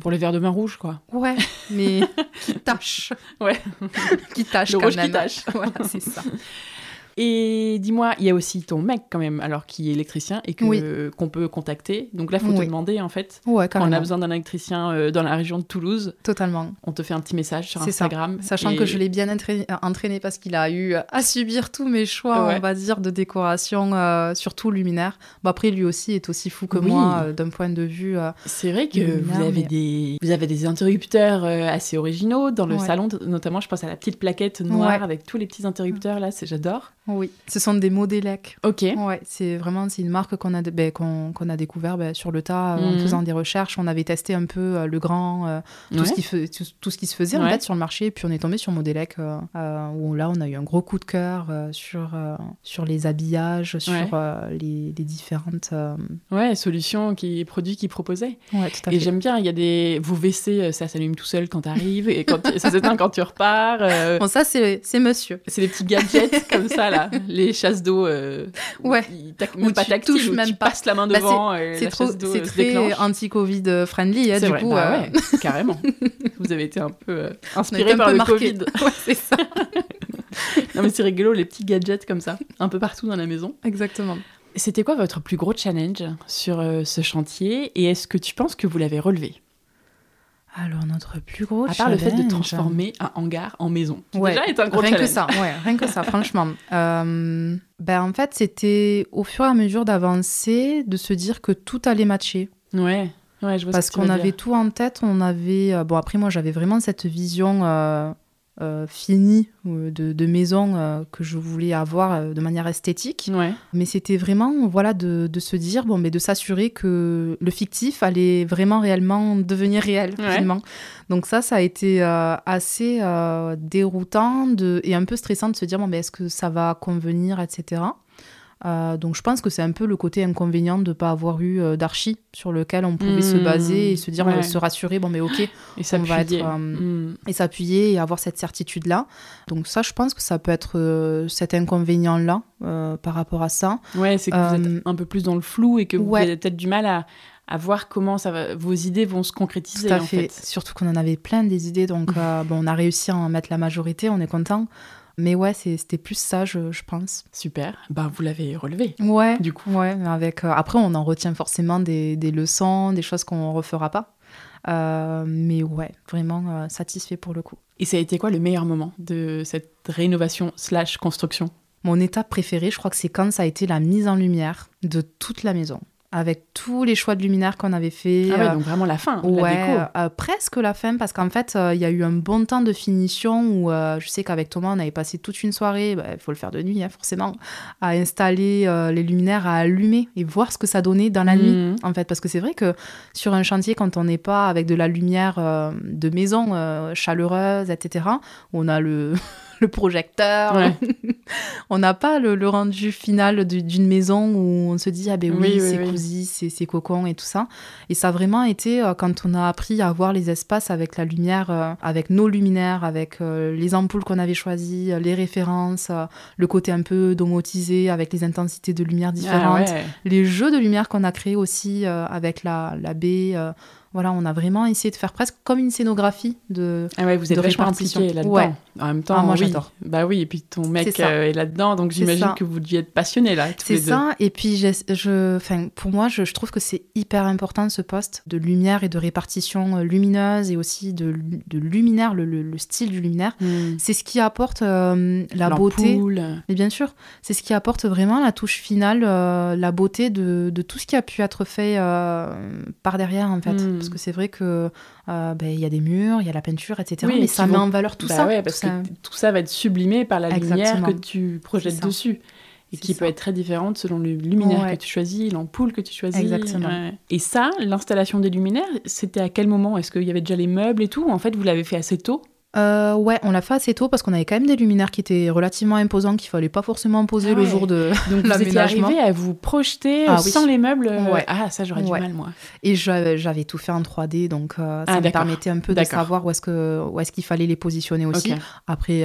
Speaker 3: pour les verres de vin rouge quoi.
Speaker 2: Ouais mais qui tâche.
Speaker 3: Ouais.
Speaker 2: Qui tâche
Speaker 3: le rouge qui tâche.
Speaker 2: Voilà c'est ça
Speaker 3: et dis-moi, il y a aussi ton mec quand même, alors qui est électricien et que qu'on peut contacter. Donc là, faut te demander en fait.
Speaker 2: Ouais,
Speaker 3: quand on a besoin d'un électricien euh, dans la région de Toulouse.
Speaker 2: Totalement.
Speaker 3: On te fait un petit message sur Instagram.
Speaker 2: Sachant que je l'ai bien entraîné, parce qu'il a eu à subir tous mes choix, on va dire, de décoration, euh, surtout luminaire. Bon, après, lui aussi est aussi fou que moi euh, d'un point de vue.
Speaker 3: C'est vrai que vous avez des vous avez des interrupteurs assez originaux dans le salon, notamment. Je pense à la petite plaquette noire avec tous les petits interrupteurs là. C'est j'adore.
Speaker 2: Oui, ce sont des Modelec.
Speaker 3: Ok.
Speaker 2: Ouais, c'est vraiment c'est une marque qu'on a, ben, qu'on, a découvert ben, sur le tas euh, en mhm. faisant des recherches. On avait testé un peu euh, le grand, euh, tout, ce qui tout, ce qui se faisait en fait sur le marché. Et puis on est tombé sur Modelec, où là on a eu un gros coup de cœur sur, sur les habillages, sur les, les, différentes.
Speaker 3: Ouais, solutions, qui, produits qu'ils proposaient.
Speaker 2: Ouais, tout à
Speaker 3: et j'aime bien, il y a des. Vous WC, ça s'allume tout seul quand tu arrives et quand ça s'éteint quand tu repars.
Speaker 2: Bon, ça c'est, c'est monsieur.
Speaker 3: C'est des petits gadgets comme ça là les chasses d'eau. Euh,
Speaker 2: ouais.
Speaker 3: Même pas tactile, touches même tu pas. passes la main bah, devant.
Speaker 2: c'est trop, c'est très anti-Covid friendly, hein, du coup.
Speaker 3: Bah euh. ouais, carrément. Vous avez été un peu euh, inspiré par le Covid.
Speaker 2: ouais, c'est ça.
Speaker 3: non mais c'est rigolo les petits gadgets comme ça, un peu partout dans la maison.
Speaker 2: Exactement.
Speaker 3: C'était quoi votre plus gros challenge sur ce chantier et est-ce que tu penses que vous l'avez relevé?
Speaker 2: Alors, notre plus gros
Speaker 3: À part le fait de transformer un hangar en maison. Ouais, déjà est un gros
Speaker 2: rien
Speaker 3: que
Speaker 2: ça, ouais, rien que ça, franchement. Euh, ben, en fait, c'était au fur et à mesure d'avancer, de se dire que tout allait matcher.
Speaker 3: Ouais, ouais je vois
Speaker 2: Parce qu'on avait tout en tête, on avait... Euh, bon, après, moi, j'avais vraiment cette vision... Euh, euh, fini euh, de, de maison euh, que je voulais avoir de manière esthétique. Mais c'était vraiment voilà de, de, se dire bon mais de s'assurer que le fictif allait vraiment réellement devenir réel finalement. Donc ça ça a été assez déroutant de, et un peu stressant de se dire bon mais est-ce que ça va convenir etc. Euh, donc je pense que c'est un peu le côté inconvénient de ne pas avoir eu euh, d'archi sur lequel on pouvait se baser et se dire, se rassurer, bon mais ok,
Speaker 3: et on va être,
Speaker 2: euh, mm. et s'appuyer et avoir cette certitude-là. Donc ça, je pense que ça peut être cet inconvénient-là par rapport à ça.
Speaker 3: Ouais, c'est que vous êtes un peu plus dans le flou et que vous avez peut-être du mal à, à voir comment ça va, vos idées vont se concrétiser.
Speaker 2: Tout à
Speaker 3: en fait.
Speaker 2: Surtout qu'on en avait plein des idées, donc bon, on a réussi à en mettre la majorité, on est content. Mais ouais, c'était plus ça, je, pense.
Speaker 3: Super. Ben, vous l'avez relevé.
Speaker 2: Ouais. Du coup. Ouais, avec, euh, après, on en retient forcément des, des leçons, des choses qu'on ne refera pas. Euh, mais ouais, vraiment euh, satisfait pour le coup.
Speaker 3: Et ça a été quoi le meilleur moment de cette rénovation slash construction?
Speaker 2: Mon étape préférée, je crois que c'est quand ça a été la mise en lumière de toute la maison avec tous les choix de luminaire qu'on avait fait.
Speaker 3: Ah ouais, euh, donc vraiment la fin,
Speaker 2: ouais,
Speaker 3: la déco.
Speaker 2: Euh, presque la fin, parce qu'en fait, euh, il y a eu un bon temps de finition où je sais qu'avec Thomas, on avait passé toute une soirée, bah, il faut le faire de nuit, hein, forcément, à installer les luminaires, à allumer et voir ce que ça donnait dans la nuit, mhm. en fait. Parce que c'est vrai que sur un chantier, quand on n'est pas avec de la lumière de maison chaleureuse, etc., on a le le projecteur. on n'a pas le, rendu final d'une maison où on se dit, ah ben oui, c'est cosy, c'est cocon et tout ça. Et ça a vraiment été euh, quand on a appris à voir les espaces avec la lumière, euh, avec nos luminaires, avec euh, les ampoules qu'on avait choisies, les références, le côté un peu domotisé avec les intensités de lumière ah différentes, les jeux de lumière qu'on a créés aussi avec la, la baie voilà, on a vraiment essayé de faire presque comme une scénographie de.
Speaker 3: Ah ouais, vous êtes vachement impliqué là-dedans. En même temps, ah, moi j'adore. Bah oui, et puis ton mec euh, est, là-dedans, donc j'imagine que vous deviez être passionné là.
Speaker 2: C'est ça, et puis je, enfin, pour moi, je, trouve que c'est hyper important ce poste de lumière et de répartition euh, lumineuse et aussi de, de luminaire, le, style du luminaire. Hmm. C'est ce qui apporte euh, la beauté. Mais bien sûr, c'est ce qui apporte vraiment la touche finale, la beauté de, de, tout ce qui a pu être fait par derrière en fait. Hmm. Parce que c'est vrai que euh, ben, il y a des murs, il y a la peinture, etc. mais ça met en valeur tout bah ça.
Speaker 3: Ouais, parce que tout ça va être sublimé par la lumière que tu projettes dessus. Et qui peut être très différente selon le luminaire que tu choisis, l'ampoule que tu choisis. Exactement. Et ça, l'installation des luminaires, c'était à quel moment? Est-ce qu'il y avait déjà les meubles et tout? En fait, vous l'avez fait assez tôt
Speaker 2: euh, ouais, on l'a fait assez tôt parce qu'on avait quand même des luminaires qui étaient relativement imposants qu'il fallait pas forcément poser le ah jour de
Speaker 3: Donc vous étiez arrivé à vous projeter ah sans les meubles euh,
Speaker 2: ouais.
Speaker 3: Ah, ça j'aurais du mal moi.
Speaker 2: Et j'avais tout fait en 3D donc euh, ça ah, me permettait un peu de savoir où est-ce que où est-ce qu'il fallait les positionner aussi. Après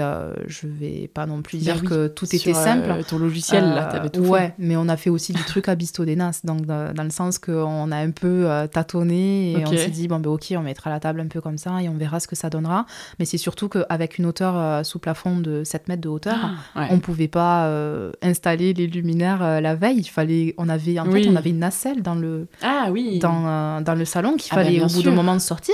Speaker 2: je vais pas non plus dire bah que tout était simple.
Speaker 3: ton logiciel là, t'avais tout
Speaker 2: ouais, fait. mais on a fait aussi du truc à bisto des nas donc dans, le sens qu'on a un peu tâtonné et on s'est dit bon ben OK, on mettra la table un peu comme ça et on verra ce que ça donnera. Mais c'est surtout qu'avec une hauteur euh, sous plafond de 7 mètres de hauteur, ah, on ne pouvait pas euh, installer les luminaires euh, la veille. Il fallait, on avait, en fait, on avait une nacelle dans le,
Speaker 3: ah, oui.
Speaker 2: dans, dans le salon qu'il ah, bah, fallait au bout d'un moment de sortir.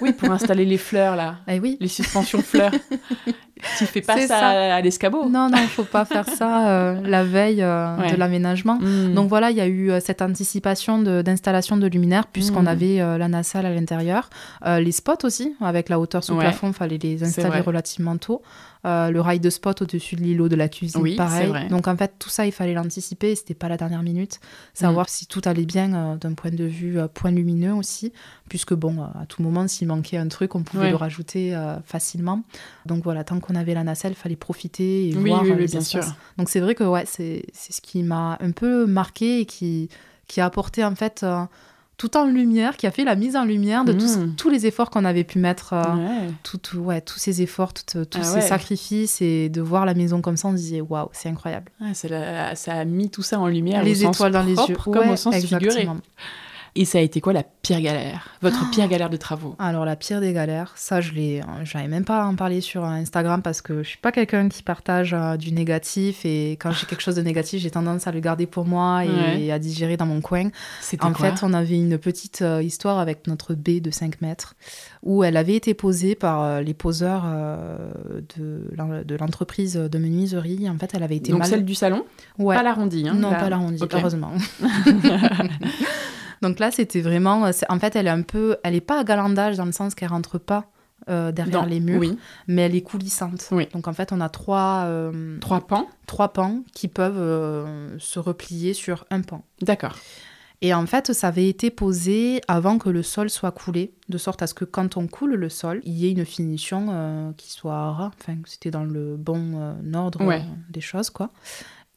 Speaker 3: oui, pour installer les fleurs là.
Speaker 2: Eh oui.
Speaker 3: Les suspensions fleurs. tu fais pas ça, à l'escabeau.
Speaker 2: Non, non, faut pas faire ça euh, la veille euh, de l'aménagement. Hmm. Donc voilà, il y a eu euh, cette anticipation d'installation de, luminaires puisqu'on hmm. avait la nacelle à l'intérieur. les spots aussi, avec la hauteur sous plafond, il fallait les installer relativement tôt. Euh, le rail de spot au-dessus de l'îlot de la cuisine, oui, pareil. Donc en fait, tout ça, il fallait l'anticiper, c'était pas la dernière minute. Savoir mm. si tout allait bien euh, d'un point de vue euh, point lumineux aussi, puisque bon, à tout moment, s'il manquait un truc, on pouvait le rajouter facilement. Donc voilà, tant qu'on avait la nacelle, il fallait profiter et voir les bien sûr. Donc c'est vrai que ouais, c'est ce qui m'a un peu marqué et qui, qui a apporté en fait tout en lumière, qui a fait la mise en lumière de tous, hmm. les efforts qu'on avait pu mettre, euh, tout, ouais, tous ces efforts, tous ah ces sacrifices, et de voir la maison comme ça, on se disait waouh, c'est incroyable.
Speaker 3: ça a mis tout ça en lumière,
Speaker 2: les étoiles dans les yeux,
Speaker 3: comme au sens figuré. Et ça a été quoi la pire galère? Votre pire galère de travaux?
Speaker 2: Alors la pire des galères, ça je l'ai, j'avais même pas à en parler sur Instagram parce que je suis pas quelqu'un qui partage euh, du négatif et quand j'ai quelque chose de négatif, j'ai tendance à le garder pour moi et, à digérer dans mon coin. En fait, on avait une petite euh, histoire avec notre baie de 5 mètres où elle avait été posée par euh, les poseurs de, l'entreprise de menuiserie. En fait, elle avait été
Speaker 3: Donc celle du salon?
Speaker 2: Ouais.
Speaker 3: Pas l'arrondi. Hein,
Speaker 2: non, pas l'arrondi, heureusement. Donc là, c'était vraiment. En fait, elle est un peu. Elle n'est pas à galandage dans le sens qu'elle rentre pas euh, derrière les murs, mais elle est coulissante. Donc en fait, on a trois, euh,
Speaker 3: trois pans,
Speaker 2: trois pans qui peuvent euh, se replier sur un pan.
Speaker 3: D'accord.
Speaker 2: Et en fait, ça avait été posé avant que le sol soit coulé, de sorte à ce que quand on coule le sol, il y ait une finition qui soit, enfin, c'était dans le bon ordre des choses, quoi.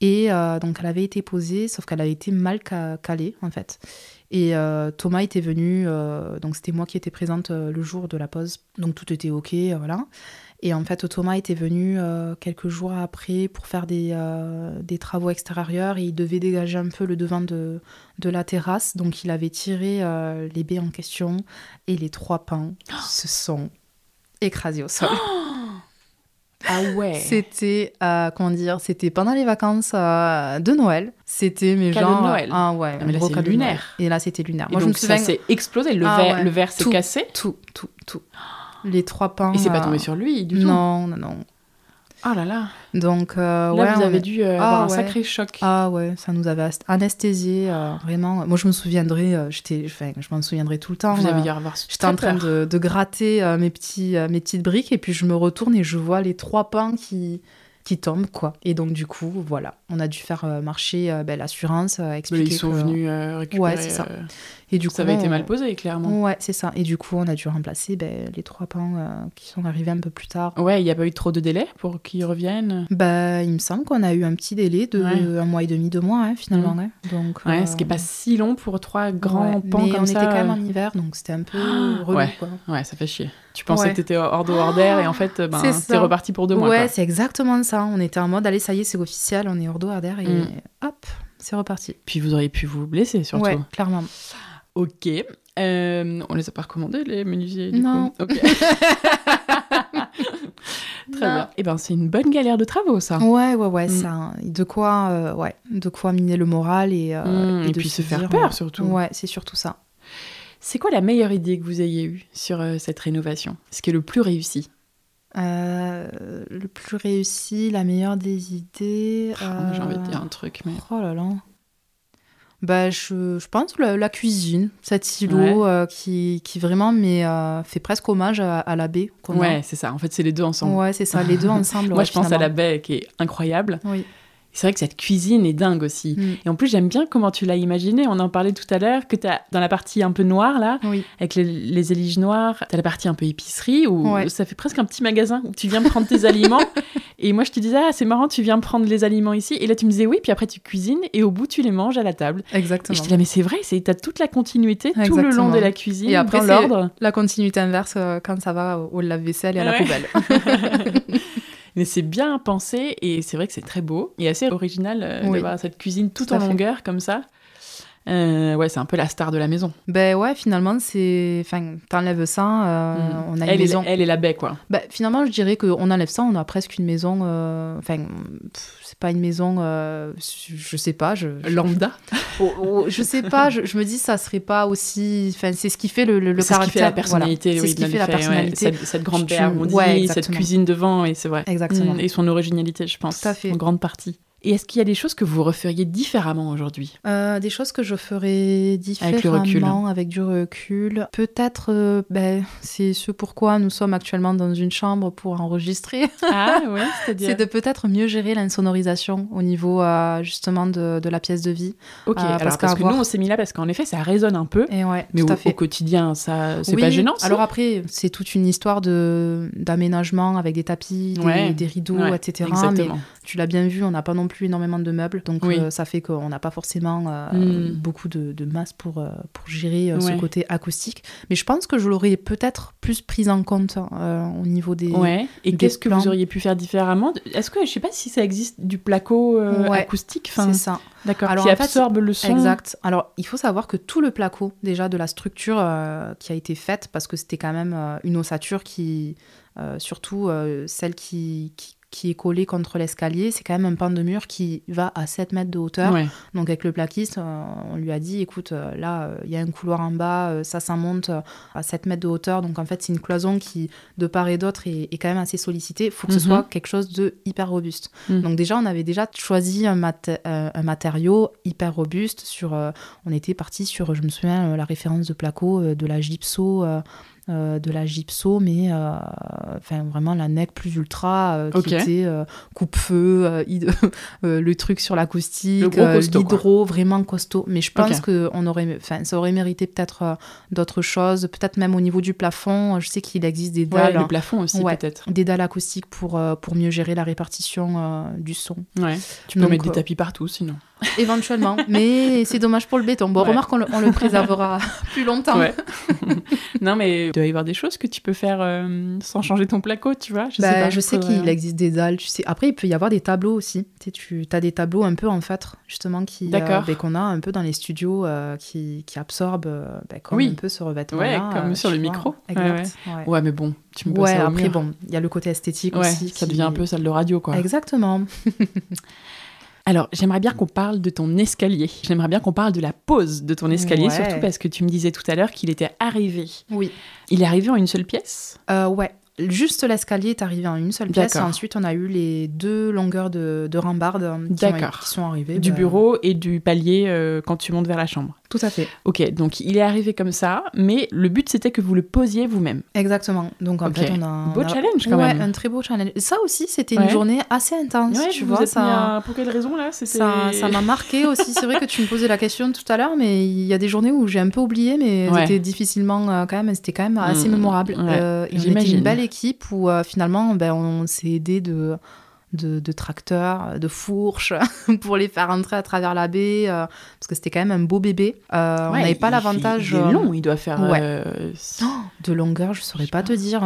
Speaker 2: Et donc, elle avait été posée, sauf qu'elle avait été mal calée, en fait. Et euh, Thomas était venu, euh, donc c'était moi qui étais présente euh, le jour de la pause, donc tout était ok, voilà. Et en fait, Thomas était venu quelques jours après pour faire des, des, travaux extérieurs et il devait dégager un peu le devant de, de la terrasse. Donc il avait tiré les baies en question et les trois pans se sont écrasés au sol.
Speaker 3: Ah ouais.
Speaker 2: C'était, euh, comment dire, c'était pendant les vacances euh, de Noël. C'était mes
Speaker 3: gens. de Noël.
Speaker 2: Ah ouais.
Speaker 3: mais là c'est lunaire.
Speaker 2: Et là c'était lunaire.
Speaker 3: Moi je me souviens. Ça s'est explosé. Le ah verre, le verre s'est cassé.
Speaker 2: Tout, tout, tout. Les trois pans.
Speaker 3: Et c'est pas tombé euh, sur lui du tout.
Speaker 2: Non, non, non.
Speaker 3: Oh là là.
Speaker 2: Donc, euh,
Speaker 3: là, vous avez dû euh, avoir ah un sacré choc.
Speaker 2: Ah ouais, ça nous avait anesthésié, euh, vraiment. Moi, je me souviendrai, j'étais, enfin, je m'en souviendrai tout le temps.
Speaker 3: Vous avez dû avoir
Speaker 2: J'étais en train de, de, gratter mes, petits, mes petites briques et puis je me retourne et je vois les trois pans qui, qui tombe, quoi. Et donc, du coup, voilà, on a dû faire marcher ben, l'assurance, expliquer.
Speaker 3: ils sont venus récupérer.
Speaker 2: Ouais, c'est ça.
Speaker 3: Et du coup, ça avait été mal posé, clairement.
Speaker 2: Ouais, c'est ça. Et du coup, on a dû remplacer ben, les trois pans euh, qui sont arrivés un peu plus tard.
Speaker 3: Ouais, il n'y a pas eu trop de délai pour qu'ils reviennent
Speaker 2: bah, Il me semble qu'on a eu un petit délai de un mois et demi, deux mois, hein, finalement. Mmh.
Speaker 3: Donc, ouais, ce qui n'est pas si long pour trois grands pans
Speaker 2: mais
Speaker 3: comme
Speaker 2: on
Speaker 3: ça.
Speaker 2: était quand même en hiver, donc c'était un peu ah, relou.
Speaker 3: Ouais.
Speaker 2: Quoi.
Speaker 3: ouais, ça fait chier. Tu pensais que tu étais hors d'eau, hors d'air, et en fait, ben, c'est reparti pour deux mois.
Speaker 2: Ouais, c'est exactement ça. On était en mode, allez, ça y est, c'est officiel, on est hors d'eau, hors d'air, et mmh. hop, c'est reparti.
Speaker 3: Puis vous auriez pu vous blesser, surtout.
Speaker 2: Ouais, clairement.
Speaker 3: Ok. Euh, on les a pas recommandés, les menuisiers du
Speaker 2: Non.
Speaker 3: Coup. Très bien. Eh ben c'est une bonne galère de travaux, ça.
Speaker 2: Ouais, ouais, ouais. Mm. Ça, de quoi, euh, ouais, de quoi miner le moral et,
Speaker 3: euh, mm, et, puis se, faire peur surtout.
Speaker 2: Ouais, c'est surtout ça.
Speaker 3: C'est quoi la meilleure idée que vous ayez eue sur cette rénovation? Ce qui est le plus réussi?
Speaker 2: Le plus réussi, la meilleure des idées.
Speaker 3: Oh, J'ai envie de dire un truc, mais.
Speaker 2: Oh là là bah, je, je pense la, la cuisine, cet îlot euh, qui, qui vraiment mais, euh, fait presque hommage à, à la baie.
Speaker 3: Ouais, c'est ça. En fait, c'est les deux ensemble.
Speaker 2: Ouais, c'est ça, les deux ensemble.
Speaker 3: Moi, je pense à la baie qui est incroyable.
Speaker 2: Oui
Speaker 3: c'est vrai que cette cuisine est dingue aussi. Mm. Et en plus, j'aime bien comment tu l'as imaginé. On en parlait tout à l'heure, que tu as dans la partie un peu noire, là, avec les, les éliges noires, tu as la partie un peu épicerie, où ça fait presque un petit magasin où tu viens prendre tes aliments. Et moi, je te disais, ah, c'est marrant, tu viens prendre les aliments ici. Et là, tu me disais oui, puis après, tu cuisines et au bout, tu les manges à la table.
Speaker 2: Exactement.
Speaker 3: Et je te disais, mais c'est vrai, tu as toute la continuité tout le long de la cuisine.
Speaker 2: Et après, l'ordre. La continuité inverse euh, quand ça va au lave-vaisselle et à la poubelle.
Speaker 3: Mais c'est bien pensé et c'est vrai que c'est très beau et assez original euh, d'avoir cette cuisine tout, en longueur comme ça. Euh, ouais, c'est un peu la star de la maison.
Speaker 2: Ben ouais, finalement, c'est. Enfin, t'enlèves ça, euh, mm. on a
Speaker 3: elle
Speaker 2: une maison.
Speaker 3: elle est la baie, quoi.
Speaker 2: Ben, finalement, je dirais qu'on enlève ça, on a presque une maison. Enfin, c'est pas une maison, je sais pas. Je,
Speaker 3: Lambda
Speaker 2: oh, oh, Je sais pas, je, me dis, ça serait pas aussi. Enfin, c'est ce qui fait le, le, caractère.
Speaker 3: C'est ce qui fait la personnalité,
Speaker 2: C'est ce qui fait la personnalité.
Speaker 3: cette, grande baie arrondie, cette cuisine devant, et c'est vrai.
Speaker 2: Exactement.
Speaker 3: Mm, et son originalité, je pense.
Speaker 2: Tout à fait.
Speaker 3: En grande partie. Et est-ce qu'il y a des choses que vous referiez différemment aujourd'hui?
Speaker 2: Euh, Des choses que je ferais différemment avec, du recul. Peut-être, euh, ben, c'est ce pourquoi nous sommes actuellement dans une chambre pour enregistrer.
Speaker 3: Ah oui, c'est-à-dire?
Speaker 2: C'est de peut-être mieux gérer l'insonorisation au niveau euh, justement de, de, la pièce de vie.
Speaker 3: Ok, alors parce, que nous on s'est mis là parce qu'en effet ça résonne un peu.
Speaker 2: Et ouais,
Speaker 3: mais
Speaker 2: tout
Speaker 3: au,
Speaker 2: à fait.
Speaker 3: au quotidien, ça, c'est pas gênant.
Speaker 2: Alors après, c'est toute une histoire de d'aménagement avec des tapis, des, des rideaux, etc.
Speaker 3: Exactement.
Speaker 2: Mais tu l'as bien vu, on n'a pas non plus énormément de meubles, donc euh, ça fait qu'on n'a pas forcément euh, hmm. beaucoup de, masse pour, euh, pour gérer ce côté acoustique. Mais je pense que je l'aurais peut-être plus pris en compte au niveau des.
Speaker 3: Ouais. Et qu'est-ce que vous auriez pu faire différemment Est-ce que je sais pas si ça existe du placo acoustique
Speaker 2: C'est ça.
Speaker 3: D'accord. Qui absorbe le son.
Speaker 2: Exact. Alors il faut savoir que tout le placo déjà de la structure qui a été faite, parce que c'était quand même une ossature qui, surtout celle qui, qui qui est collé contre l'escalier, c'est quand même un pan de mur qui va à 7 mètres de hauteur. Donc avec le plaquiste, euh, on lui a dit, écoute, euh, là, euh, il y a un couloir en bas, ça, ça monte à 7 mètres de hauteur. Donc en fait, c'est une cloison qui, de part et d'autre, est, quand même assez sollicitée. Il faut que ce mhm. soit quelque chose de hyper robuste. Mhm. Donc déjà, on avait déjà choisi un, un matériau hyper robuste. Sur, on était parti sur, je me souviens, la référence de placo de la gypso euh, de la gypso, mais euh, enfin vraiment la neck plus ultra euh, qui était coupe-feu, le truc sur l'acoustique, l'hydro vraiment costaud. Mais je pense que on aurait, ça aurait mérité peut-être d'autres choses, peut-être même au niveau du plafond. Je sais qu'il existe des dalles,
Speaker 3: aussi peut-être,
Speaker 2: des dalles acoustiques pour pour mieux gérer la répartition du son.
Speaker 3: Ouais. Tu peux mettre des tapis partout sinon.
Speaker 2: Éventuellement, mais c'est dommage pour le béton. Bon, remarque, on le, on le préservera plus longtemps.
Speaker 3: non, mais il doit y avoir des choses que tu peux faire euh, sans changer ton placo, tu vois.
Speaker 2: Je sais, bah, je sais qu'il existe des dalles, tu sais. Après, il peut y avoir des tableaux aussi. Tu as des tableaux un peu en feutre, justement, qui euh, ben, qu'on a un peu dans les studios euh, qui, qui absorbent ben, comme un peu ce revêtement.
Speaker 3: Ouais, comme sur le micro.
Speaker 2: Exact.
Speaker 3: Ouais, mais bon, tu me
Speaker 2: Ouais, après, bon, il y a le côté esthétique aussi.
Speaker 3: Ça devient un peu salle de radio, quoi.
Speaker 2: Exactement.
Speaker 3: Alors, j'aimerais bien qu'on parle de ton escalier. J'aimerais bien qu'on parle de la pose de ton escalier, surtout parce que tu me disais tout à l'heure qu'il était arrivé.
Speaker 2: Oui.
Speaker 3: Il est arrivé en une seule pièce?
Speaker 2: Euh, Ouais. Juste l'escalier est arrivé en une seule pièce et ensuite on a eu les deux longueurs de, de rambarde qui, qui, sont arrivées.
Speaker 3: Du bah, bureau et du palier euh, quand tu montes vers la chambre.
Speaker 2: Tout à fait.
Speaker 3: Ok, donc il est arrivé comme ça, mais le but c'était que vous le posiez vous-même.
Speaker 2: Exactement. Donc en fait, on a. Un
Speaker 3: beau challenge quand
Speaker 2: ouais,
Speaker 3: même.
Speaker 2: un très beau challenge. Ça aussi, c'était une journée assez intense.
Speaker 3: Ouais,
Speaker 2: tu vois, ça.
Speaker 3: Pour quelle raison là
Speaker 2: Ça m'a marqué aussi. C'est vrai que tu me posais la question tout à l'heure, mais il y a des journées où j'ai un peu oublié, mais c'était difficilement euh, quand même. C'était quand même assez mmh. mémorable. Euh, une belle équipe où euh, finalement, ben, on s'est aidé de de, tracteurs, de fourches pour les faire entrer à travers la baie, euh, parce que c'était quand même un beau bébé. Euh, on n'avait pas l'avantage.
Speaker 3: Il est long, il doit faire.
Speaker 2: Euh, oh, de longueur, je saurais pas, te dire.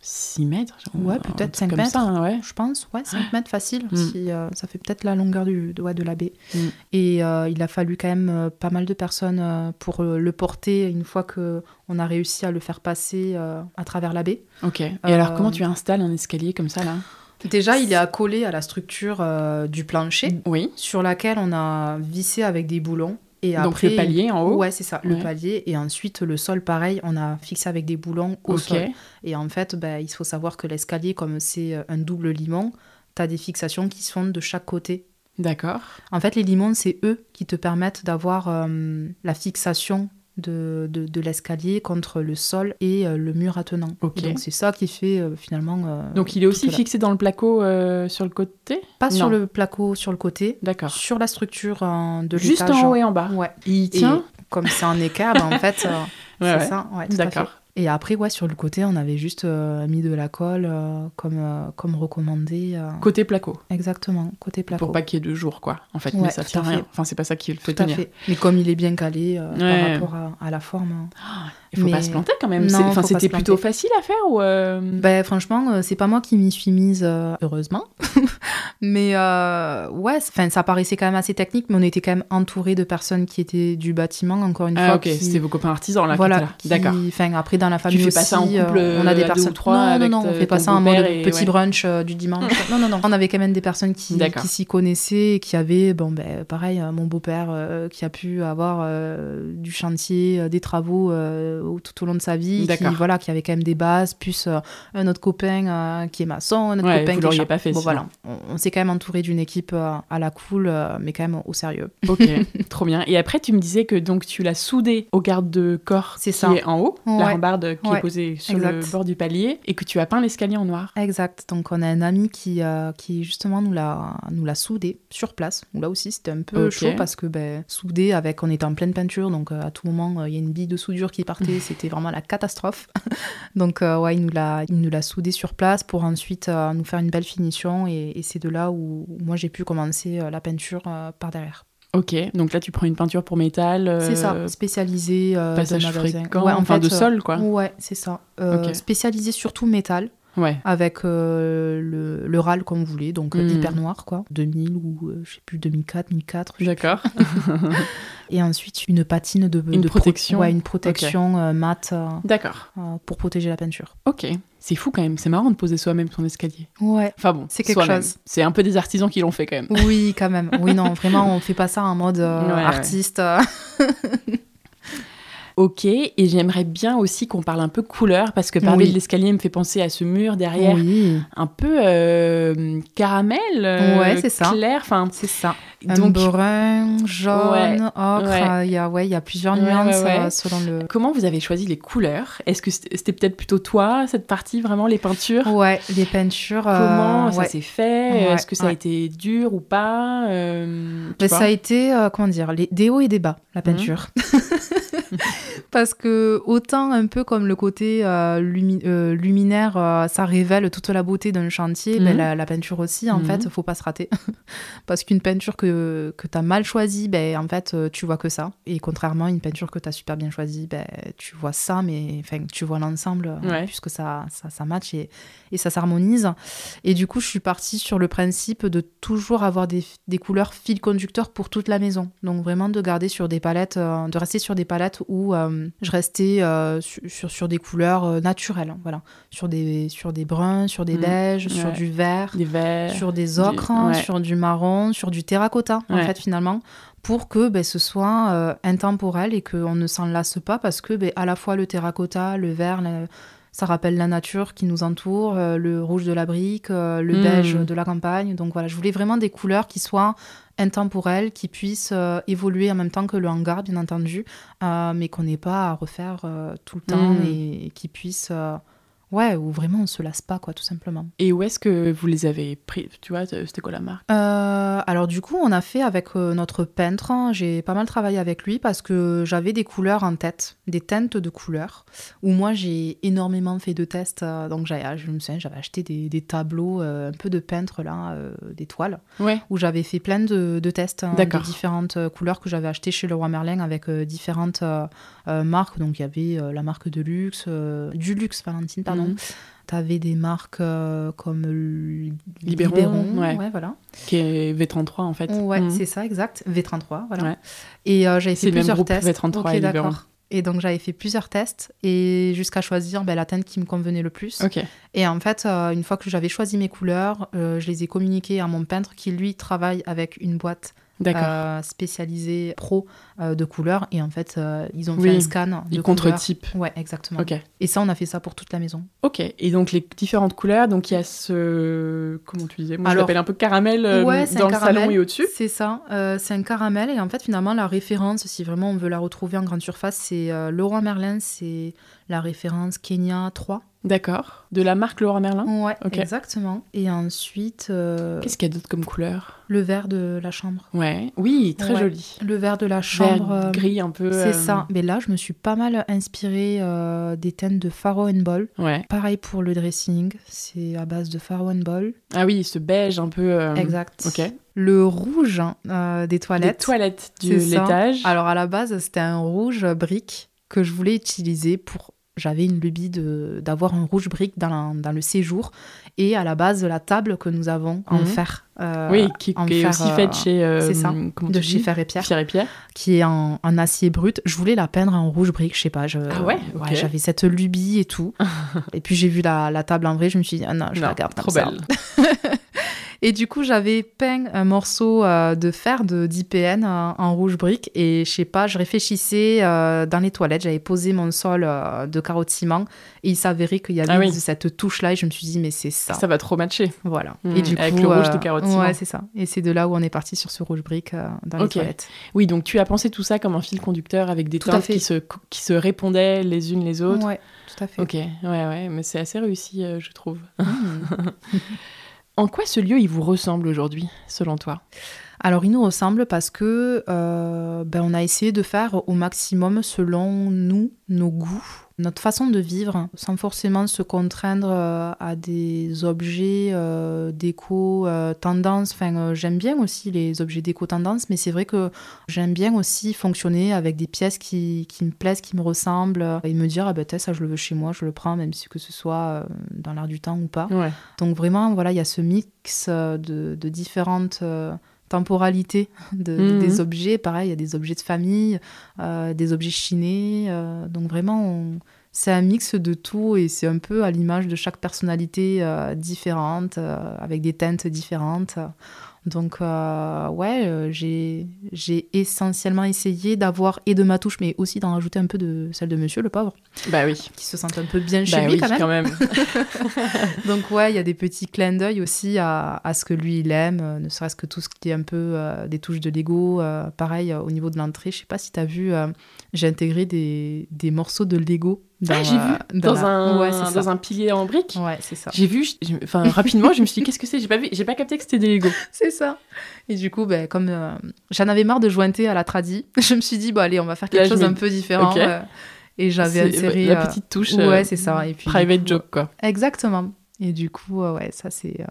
Speaker 3: 6 mètres
Speaker 2: Ouais, peut-être 5 mètres. Hein, ouais. Je pense, ouais, 5 mètres facile. Mm. Si, ça fait peut-être la longueur du, de, de la baie. Mm. Et il a fallu quand même pas mal de personnes pour le porter une fois que on a réussi à le faire passer à travers la baie.
Speaker 3: Ok. Et alors, comment tu installes un escalier comme ça là?
Speaker 2: Déjà, il est accolé à la structure euh, du plancher,
Speaker 3: oui.
Speaker 2: sur laquelle on a vissé avec des boulons.
Speaker 3: Et Donc le palier en haut
Speaker 2: Ouais, c'est ça, le palier. Et ensuite, le sol, pareil, on a fixé avec des boulons au sol. Et en fait, bah, il faut savoir que l'escalier, comme c'est euh, un double limon, tu as des fixations qui se font de chaque côté.
Speaker 3: D'accord.
Speaker 2: En fait, les limons, c'est eux qui te permettent d'avoir euh, la fixation de, de, l'escalier contre le sol et euh, le mur attenant. Donc c'est ça qui fait euh, finalement.
Speaker 3: Euh, donc il est aussi fixé dans le placo sur le côté?
Speaker 2: Pas sur le placo sur le côté.
Speaker 3: D'accord.
Speaker 2: Sur la structure de l'étage.
Speaker 3: Juste en haut et en bas.
Speaker 2: Ouais.
Speaker 3: il tient?
Speaker 2: comme c'est un écart, ben, en fait, c'est ça. Ouais,
Speaker 3: D'accord.
Speaker 2: Et après, ouais, sur le côté, on avait juste euh, mis de la colle euh, comme, euh, comme recommandé.
Speaker 3: Côté placo.
Speaker 2: Exactement, côté placo.
Speaker 3: Pour pas qu'il y ait deux jours, quoi. En fait, mais ça tient rien. Enfin, c'est pas ça qui tenir. Fait.
Speaker 2: Mais comme il est bien calé par rapport à, la forme. Hein.
Speaker 3: Ah, il faut pas se planter quand même. Enfin, c'était plutôt facile à faire ou
Speaker 2: Ben franchement, c'est pas moi qui m'y suis mise, heureusement. mais ouais, enfin, ça paraissait quand même assez technique, mais on était quand même entouré de personnes qui étaient du bâtiment, encore une ah, fois.
Speaker 3: ok, c'était vos copains artisans là.
Speaker 2: Voilà.
Speaker 3: D'accord.
Speaker 2: Enfin, après dans la famille
Speaker 3: tu
Speaker 2: fais
Speaker 3: pas ça en couple,
Speaker 2: euh, on a des personnes
Speaker 3: trois
Speaker 2: non, non, non, on fait pas ça en mode petit brunch euh, du dimanche. non, non, non. On avait quand même des personnes qui, qui s'y connaissaient, qui avaient, bon, ben, pareil, euh, mon beau-père qui a pu avoir du chantier, des travaux tout au long de sa vie, qui, voilà, qui avait quand même des bases, plus un autre copain qui est maçon, un autre copain
Speaker 3: qui est pas fait.
Speaker 2: Bon, voilà, on, s'est quand même entouré d'une équipe à la cool, mais quand même au sérieux.
Speaker 3: Ok, trop bien. Et après, tu me disais que donc tu l'as soudé au garde de corps qui ça. est en haut, la rambarde qui est posée sur le bord du palier et que tu as peint l'escalier en noir.
Speaker 2: Exact. Donc on a un ami qui, euh, qui justement nous l'a, nous l'a soudé sur place. Là aussi c'était un peu chaud parce que ben, soudé avec, on était en pleine peinture donc euh, à tout moment euh, il y a une bille de soudure qui partait, c'était vraiment la catastrophe. donc ouais, il nous, l'a, il nous l'a soudé sur place pour ensuite nous faire une belle finition et, et c'est de là où moi j'ai pu commencer la peinture par derrière.
Speaker 3: Ok, donc là tu prends une peinture pour métal. Euh,
Speaker 2: c'est ça, spécialisée.
Speaker 3: Euh, passage fréquent, ouais, enfin de sol quoi.
Speaker 2: Ouais, c'est ça. Euh, Spécialisée surtout métal.
Speaker 3: Ouais.
Speaker 2: Avec euh, le, le RAL comme vous voulez, donc hmm. hyper noir quoi. 2000 ou je sais plus, 2004, 2004.
Speaker 3: D'accord.
Speaker 2: et ensuite une patine de,
Speaker 3: une protection.
Speaker 2: ouais, une protection mat.
Speaker 3: D'accord.
Speaker 2: pour protéger la peinture.
Speaker 3: Ok. C'est fou quand même, c'est marrant de poser soi-même son escalier.
Speaker 2: Ouais.
Speaker 3: Enfin bon,
Speaker 2: c'est quelque chose.
Speaker 3: C'est un peu des artisans qui l'ont fait quand même.
Speaker 2: Oui, quand même. Oui, non, vraiment, on fait pas ça en mode euh, artiste.
Speaker 3: Ok, et j'aimerais bien aussi qu'on parle un peu couleur, parce que parler de l'escalier me fait penser à ce mur derrière, un peu euh, caramel, euh,
Speaker 2: ouais, c'est ça.
Speaker 3: clair, enfin
Speaker 2: c'est ça. Donc brun, jaune, ocre, il y a ouais, il y a plusieurs nuances euh, selon le.
Speaker 3: Comment vous avez choisi les couleurs? Est-ce que c'était peut-être plutôt toi cette partie vraiment les peintures?
Speaker 2: Ouais, les peintures.
Speaker 3: Comment ça s'est fait? Est-ce que ça a été dur ou pas?
Speaker 2: Bah, Ça a été comment dire, les, des hauts et des bas la mhm. peinture. Parce que autant un peu comme le côté euh, euh, luminaire, euh, ça révèle toute la beauté d'un chantier, ben, mhm. la, peinture aussi, en fait, mhm. faut pas se rater. Parce qu'une peinture que, que tu as mal choisie, ben, en fait, tu vois que ça. Et contrairement à une peinture que tu as super bien choisie, ben, tu vois ça, mais tu vois l'ensemble, puisque ça, ça, ça match et, et ça s'harmonise. Et du coup, je suis partie sur le principe de toujours avoir des, des couleurs fil conducteur pour toute la maison. Donc vraiment de garder sur des palettes, de rester sur des palettes où euh, je restais euh, sur, sur, des couleurs euh, naturelles, voilà, sur des, sur des bruns, sur des mmh. beiges, sur du vert,
Speaker 3: des verts,
Speaker 2: sur des ocres, hein, sur du marron, sur du terracotta, en fait, finalement, pour que ben, ce soit intemporel et qu'on ne s'en lasse pas parce que ben, à la fois le terracotta, le vert, ça rappelle la nature qui nous entoure, le rouge de la brique, le hmm. beige de la campagne. Donc voilà, je voulais vraiment des couleurs qui soient intemporelles, qui puissent évoluer en même temps que le hangar, bien entendu, mais qu'on n'ait pas à refaire tout le temps hmm. et, et, qui puissent Ouais, ou vraiment on se lasse pas, quoi, tout simplement.
Speaker 3: Et où est-ce que vous les avez pris Tu vois, c'était quoi la marque?
Speaker 2: Euh, Alors du coup, on a fait avec euh, notre peintre. Hein, j'ai pas mal travaillé avec lui parce que j'avais des couleurs en tête, des teintes de couleurs. Où moi, j'ai énormément fait de tests. Euh, donc je me souviens, j'avais acheté des, tableaux, un peu de peintre là, des toiles,
Speaker 3: ouais.
Speaker 2: où j'avais fait plein de, tests hein, de différentes couleurs que j'avais achetées chez Leroy Merlin avec différentes marques. Donc il y avait la marque de luxe, du luxe Valentine, pardon. Mhm. Tu avais des marques euh, comme Libéron, ouais. voilà.
Speaker 3: qui est V33 en fait.
Speaker 2: Ouais, mhm. c'est ça, exact. V33, voilà. Et euh, j'avais fait plusieurs tests.
Speaker 3: V33 et d'accord.
Speaker 2: Et donc j'avais fait plusieurs tests et jusqu'à choisir ben, la teinte qui me convenait le plus. Et en fait, euh, une fois que j'avais choisi mes couleurs, je les ai communiquées à mon peintre qui lui travaille avec une boîte euh, spécialisé pro euh, de couleurs. Et en fait, euh, ils ont fait un scan de
Speaker 3: contre-type.
Speaker 2: Ouais, exactement. Et ça, on a fait ça pour toute la maison.
Speaker 3: Ok. Et donc, les différentes couleurs, donc il y a ce. Comment tu disais? Moi, je l'appelle un peu caramel dans le salon et au-dessus.
Speaker 2: C'est ça. c'est un caramel. Et en fait, finalement, la référence, si vraiment on veut la retrouver en grande surface, c'est Leroy Merlin. C'est la référence Kenya 3.
Speaker 3: D'accord. De la marque Leroy Merlin?
Speaker 2: Ouais, exactement. Et ensuite. Euh,
Speaker 3: Qu'est-ce qu'il y a d'autre comme couleur?
Speaker 2: Le vert de la chambre.
Speaker 3: Ouais, oui, très joli.
Speaker 2: Le vert de la chambre.
Speaker 3: Vert, euh, gris un peu.
Speaker 2: C'est euh, ça. Mais là, je me suis pas mal inspirée des teintes de Faro and Ball.
Speaker 3: Ouais.
Speaker 2: Pareil pour le dressing, c'est à base de Faro and Ball.
Speaker 3: Ah oui, ce beige un peu.
Speaker 2: Exact.
Speaker 3: Ok.
Speaker 2: Le rouge hein, des toilettes.
Speaker 3: Des toilettes de l'étage.
Speaker 2: Alors à la base, c'était un rouge brique que je voulais utiliser pour j'avais une lubie d'avoir un rouge brique dans, dans, le séjour et à la base de la table que nous avons en mhm. fer.
Speaker 3: Euh, oui, qui, est aussi faite euh, chez
Speaker 2: euh, ça, de chez Fer et Pierre,
Speaker 3: Pierre et Pierre,
Speaker 2: qui est en, acier brut. Je voulais la peindre en rouge brique, je sais pas. Je,
Speaker 3: ah ouais,
Speaker 2: J'avais cette lubie et tout. et puis j'ai vu la, la, table en vrai, je me suis dit ah non, je la garde trop belle. Et du coup, j'avais peint un morceau euh, de fer de d'IPN en, rouge brique. Et je sais pas, je réfléchissais euh, dans les toilettes. J'avais posé mon sol euh, de ciment. Et il s'avérait qu'il y avait ah cette touche-là. Et je me suis dit, mais c'est ça.
Speaker 3: Ça va trop matcher.
Speaker 2: Voilà.
Speaker 3: Mmh. et du Avec le rouge de ciment.
Speaker 2: Ouais, c'est ça. Et c'est de là où on est parti sur ce rouge brique dans les toilettes.
Speaker 3: Oui, donc tu as pensé tout ça comme un fil conducteur avec des teintes qui se, qui se répondaient les unes les autres.
Speaker 2: Ouais, tout à fait.
Speaker 3: Ok, ouais, ouais. Mais c'est assez réussi, je trouve. Mmh. En quoi ce lieu, il vous ressemble aujourd'hui, selon toi?
Speaker 2: Alors, il nous ressemble parce que euh, ben, on a essayé de faire au maximum selon nous, nos goûts, notre façon de vivre, sans forcément se contraindre euh, à des objets euh, déco tendance. Enfin, j'aime bien aussi les objets déco tendance, mais c'est vrai que j'aime bien aussi fonctionner avec des pièces qui, qui, me plaisent, qui me ressemblent, et me dire, ah ben, ça, je le veux chez moi, je le prends, même si que ce soit dans l'air du temps ou pas. Donc, vraiment, voilà, il y a ce mix de, de différentes temporalité de, mhm. des objets. Pareil, il y a des objets de famille, euh, des objets chinés. Euh, donc vraiment, c'est un mix de tout et c'est un peu à l'image de chaque personnalité euh, différente, avec des teintes différentes. Donc, euh, ouais, euh, j'ai, j'ai essentiellement essayé d'avoir et de ma touche, mais aussi d'en rajouter un peu de celle de monsieur, le pauvre.
Speaker 3: Bah oui.
Speaker 2: Qui se sent un peu bien chez bah lui, quand même. Donc, ouais, il y a des petits clins d'œil aussi à, à, ce que lui, il aime, euh, ne serait-ce que tout ce qui est un peu des touches de Lego. pareil, au niveau de l'entrée, je sais pas si tu as vu, j'ai intégré des, des morceaux de Lego
Speaker 3: ah, j'ai vu dans, un, dans un pilier en brique.
Speaker 2: Ouais, c'est ça.
Speaker 3: J'ai vu, enfin rapidement, je me suis dit qu'est-ce que c'est? J'ai pas vu, j'ai pas capté que c'était des Lego.
Speaker 2: c'est ça. Et du coup, ben, comme euh, j'en avais marre de jointer à la tradi, je me suis dit bon allez, on va faire quelque chose d'un peu différent. Euh, et j'avais inséré
Speaker 3: la euh, petite touche.
Speaker 2: ouais, c'est ça. Et puis
Speaker 3: private joke quoi.
Speaker 2: Exactement. Et du coup, ouais, ça c'est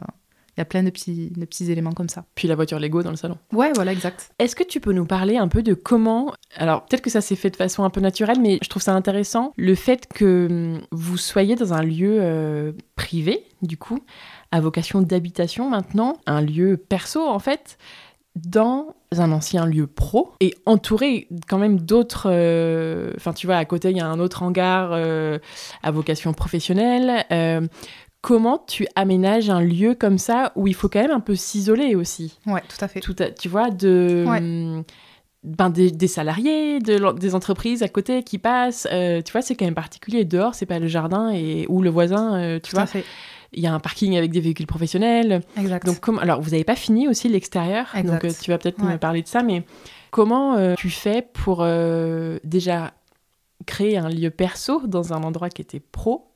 Speaker 2: il y a plein de petits, de petits éléments comme ça.
Speaker 3: Puis la voiture Lego dans le salon.
Speaker 2: Ouais, voilà, exact.
Speaker 3: Est-ce que tu peux nous parler un peu de comment... Alors, peut-être que ça s'est fait de façon un peu naturelle, mais je trouve ça intéressant, le fait que hum, vous soyez dans un lieu euh, privé, du coup, à vocation d'habitation maintenant, un lieu perso en fait, dans un ancien lieu pro et entouré quand même d'autres. Euh, enfin, tu vois, à côté, il y a un autre hangar euh, à vocation professionnelle comment tu aménages un lieu comme ça où il faut quand même un peu s'isoler aussi.
Speaker 2: Ouais, tout à fait.
Speaker 3: Tout tu vois, de. ben, des, salariés, de, des entreprises à côté qui passent. Euh, tu vois, c'est quand même particulier. Dehors, c'est pas le jardin et, ou le voisin, euh, tu vois. Il y a un parking avec des véhicules professionnels.
Speaker 2: Exact.
Speaker 3: Donc, comme, alors, vous n'avez pas fini aussi l'extérieur. Donc, tu vas peut-être me parler de ça. Mais comment tu fais pour déjà créer un lieu perso dans un endroit qui était pro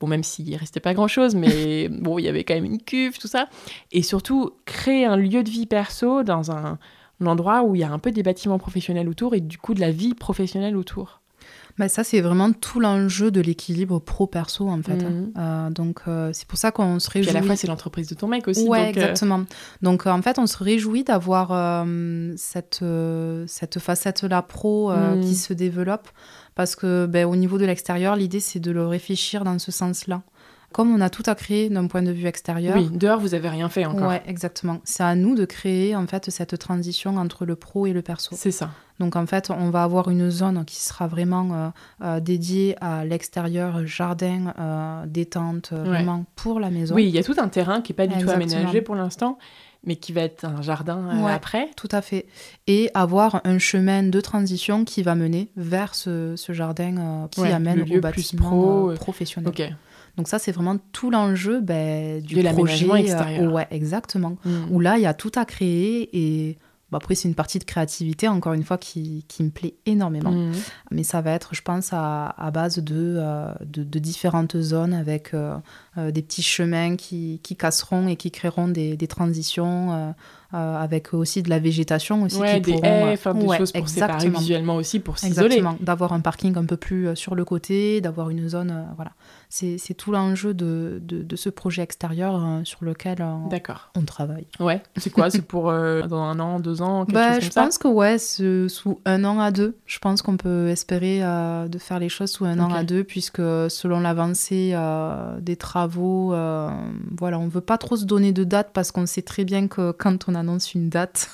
Speaker 3: Bon, même s'il restait pas grand-chose, mais bon, il y avait quand même une cuve, tout ça. Et surtout, créer un lieu de vie perso dans un, endroit où il y a un peu des bâtiments professionnels autour et du coup de la vie professionnelle autour.
Speaker 2: Bah ça, c'est vraiment tout l'enjeu de l'équilibre pro-perso, en fait. Hein. Mhm. Euh, donc, euh, c'est pour ça qu'on se réjouit.
Speaker 3: Puis à la fois, c'est l'entreprise de ton mec aussi.
Speaker 2: Ouais,
Speaker 3: euh,
Speaker 2: exactement. Donc, en fait, on se réjouit d'avoir cette, cette facette-là pro mhm. qui se développe parce que ben, au niveau de l'extérieur, l'idée c'est de le réfléchir dans ce sens-là. Comme on a tout à créer d'un point de vue extérieur.
Speaker 3: Oui, dehors vous avez rien fait encore.
Speaker 2: Ouais, exactement. C'est à nous de créer en fait cette transition entre le pro et le perso.
Speaker 3: C'est ça.
Speaker 2: Donc en fait, on va avoir une zone qui sera vraiment euh, euh, dédiée à l'extérieur, jardin, euh, détente, vraiment pour la maison.
Speaker 3: Oui, il y a tout un terrain qui n'est pas du tout aménagé pour l'instant mais qui va être un jardin euh, après.
Speaker 2: Tout à fait. Et avoir un chemin de transition qui va mener vers ce, jardin euh, qui amène au bâtiment euh, professionnel. Donc ça, c'est vraiment tout l'enjeu ben, du
Speaker 3: de projet. extérieur.
Speaker 2: ouais, exactement. Mm. Où là, il y a tout à créer et après, c'est une partie de créativité, encore une fois, qui, qui me plaît énormément. Mhm. Mais ça va être, je pense, à, à base de, euh, de, différentes zones avec euh, euh, des petits chemins qui, qui, casseront et qui créeront des, des transitions euh, avec aussi de la végétation aussi.
Speaker 3: Ouais, des haies, enfin, des choses pour séparer visuellement aussi, pour s'isoler.
Speaker 2: d'avoir un parking un peu plus euh, sur le côté, d'avoir une zone, euh, voilà. C'est tout l'enjeu de, de, de, ce projet extérieur sur lequel on travaille.
Speaker 3: Ouais, c'est quoi? C'est pour dans un an, deux ans quelque
Speaker 2: bah,
Speaker 3: chose
Speaker 2: Je pense que ouais, sous un an à deux, je pense qu'on peut espérer de faire les choses sous un an à deux, puisque selon l'avancée des travaux, voilà, on veut pas trop se donner de date parce qu'on sait très bien que quand on a annonce une date.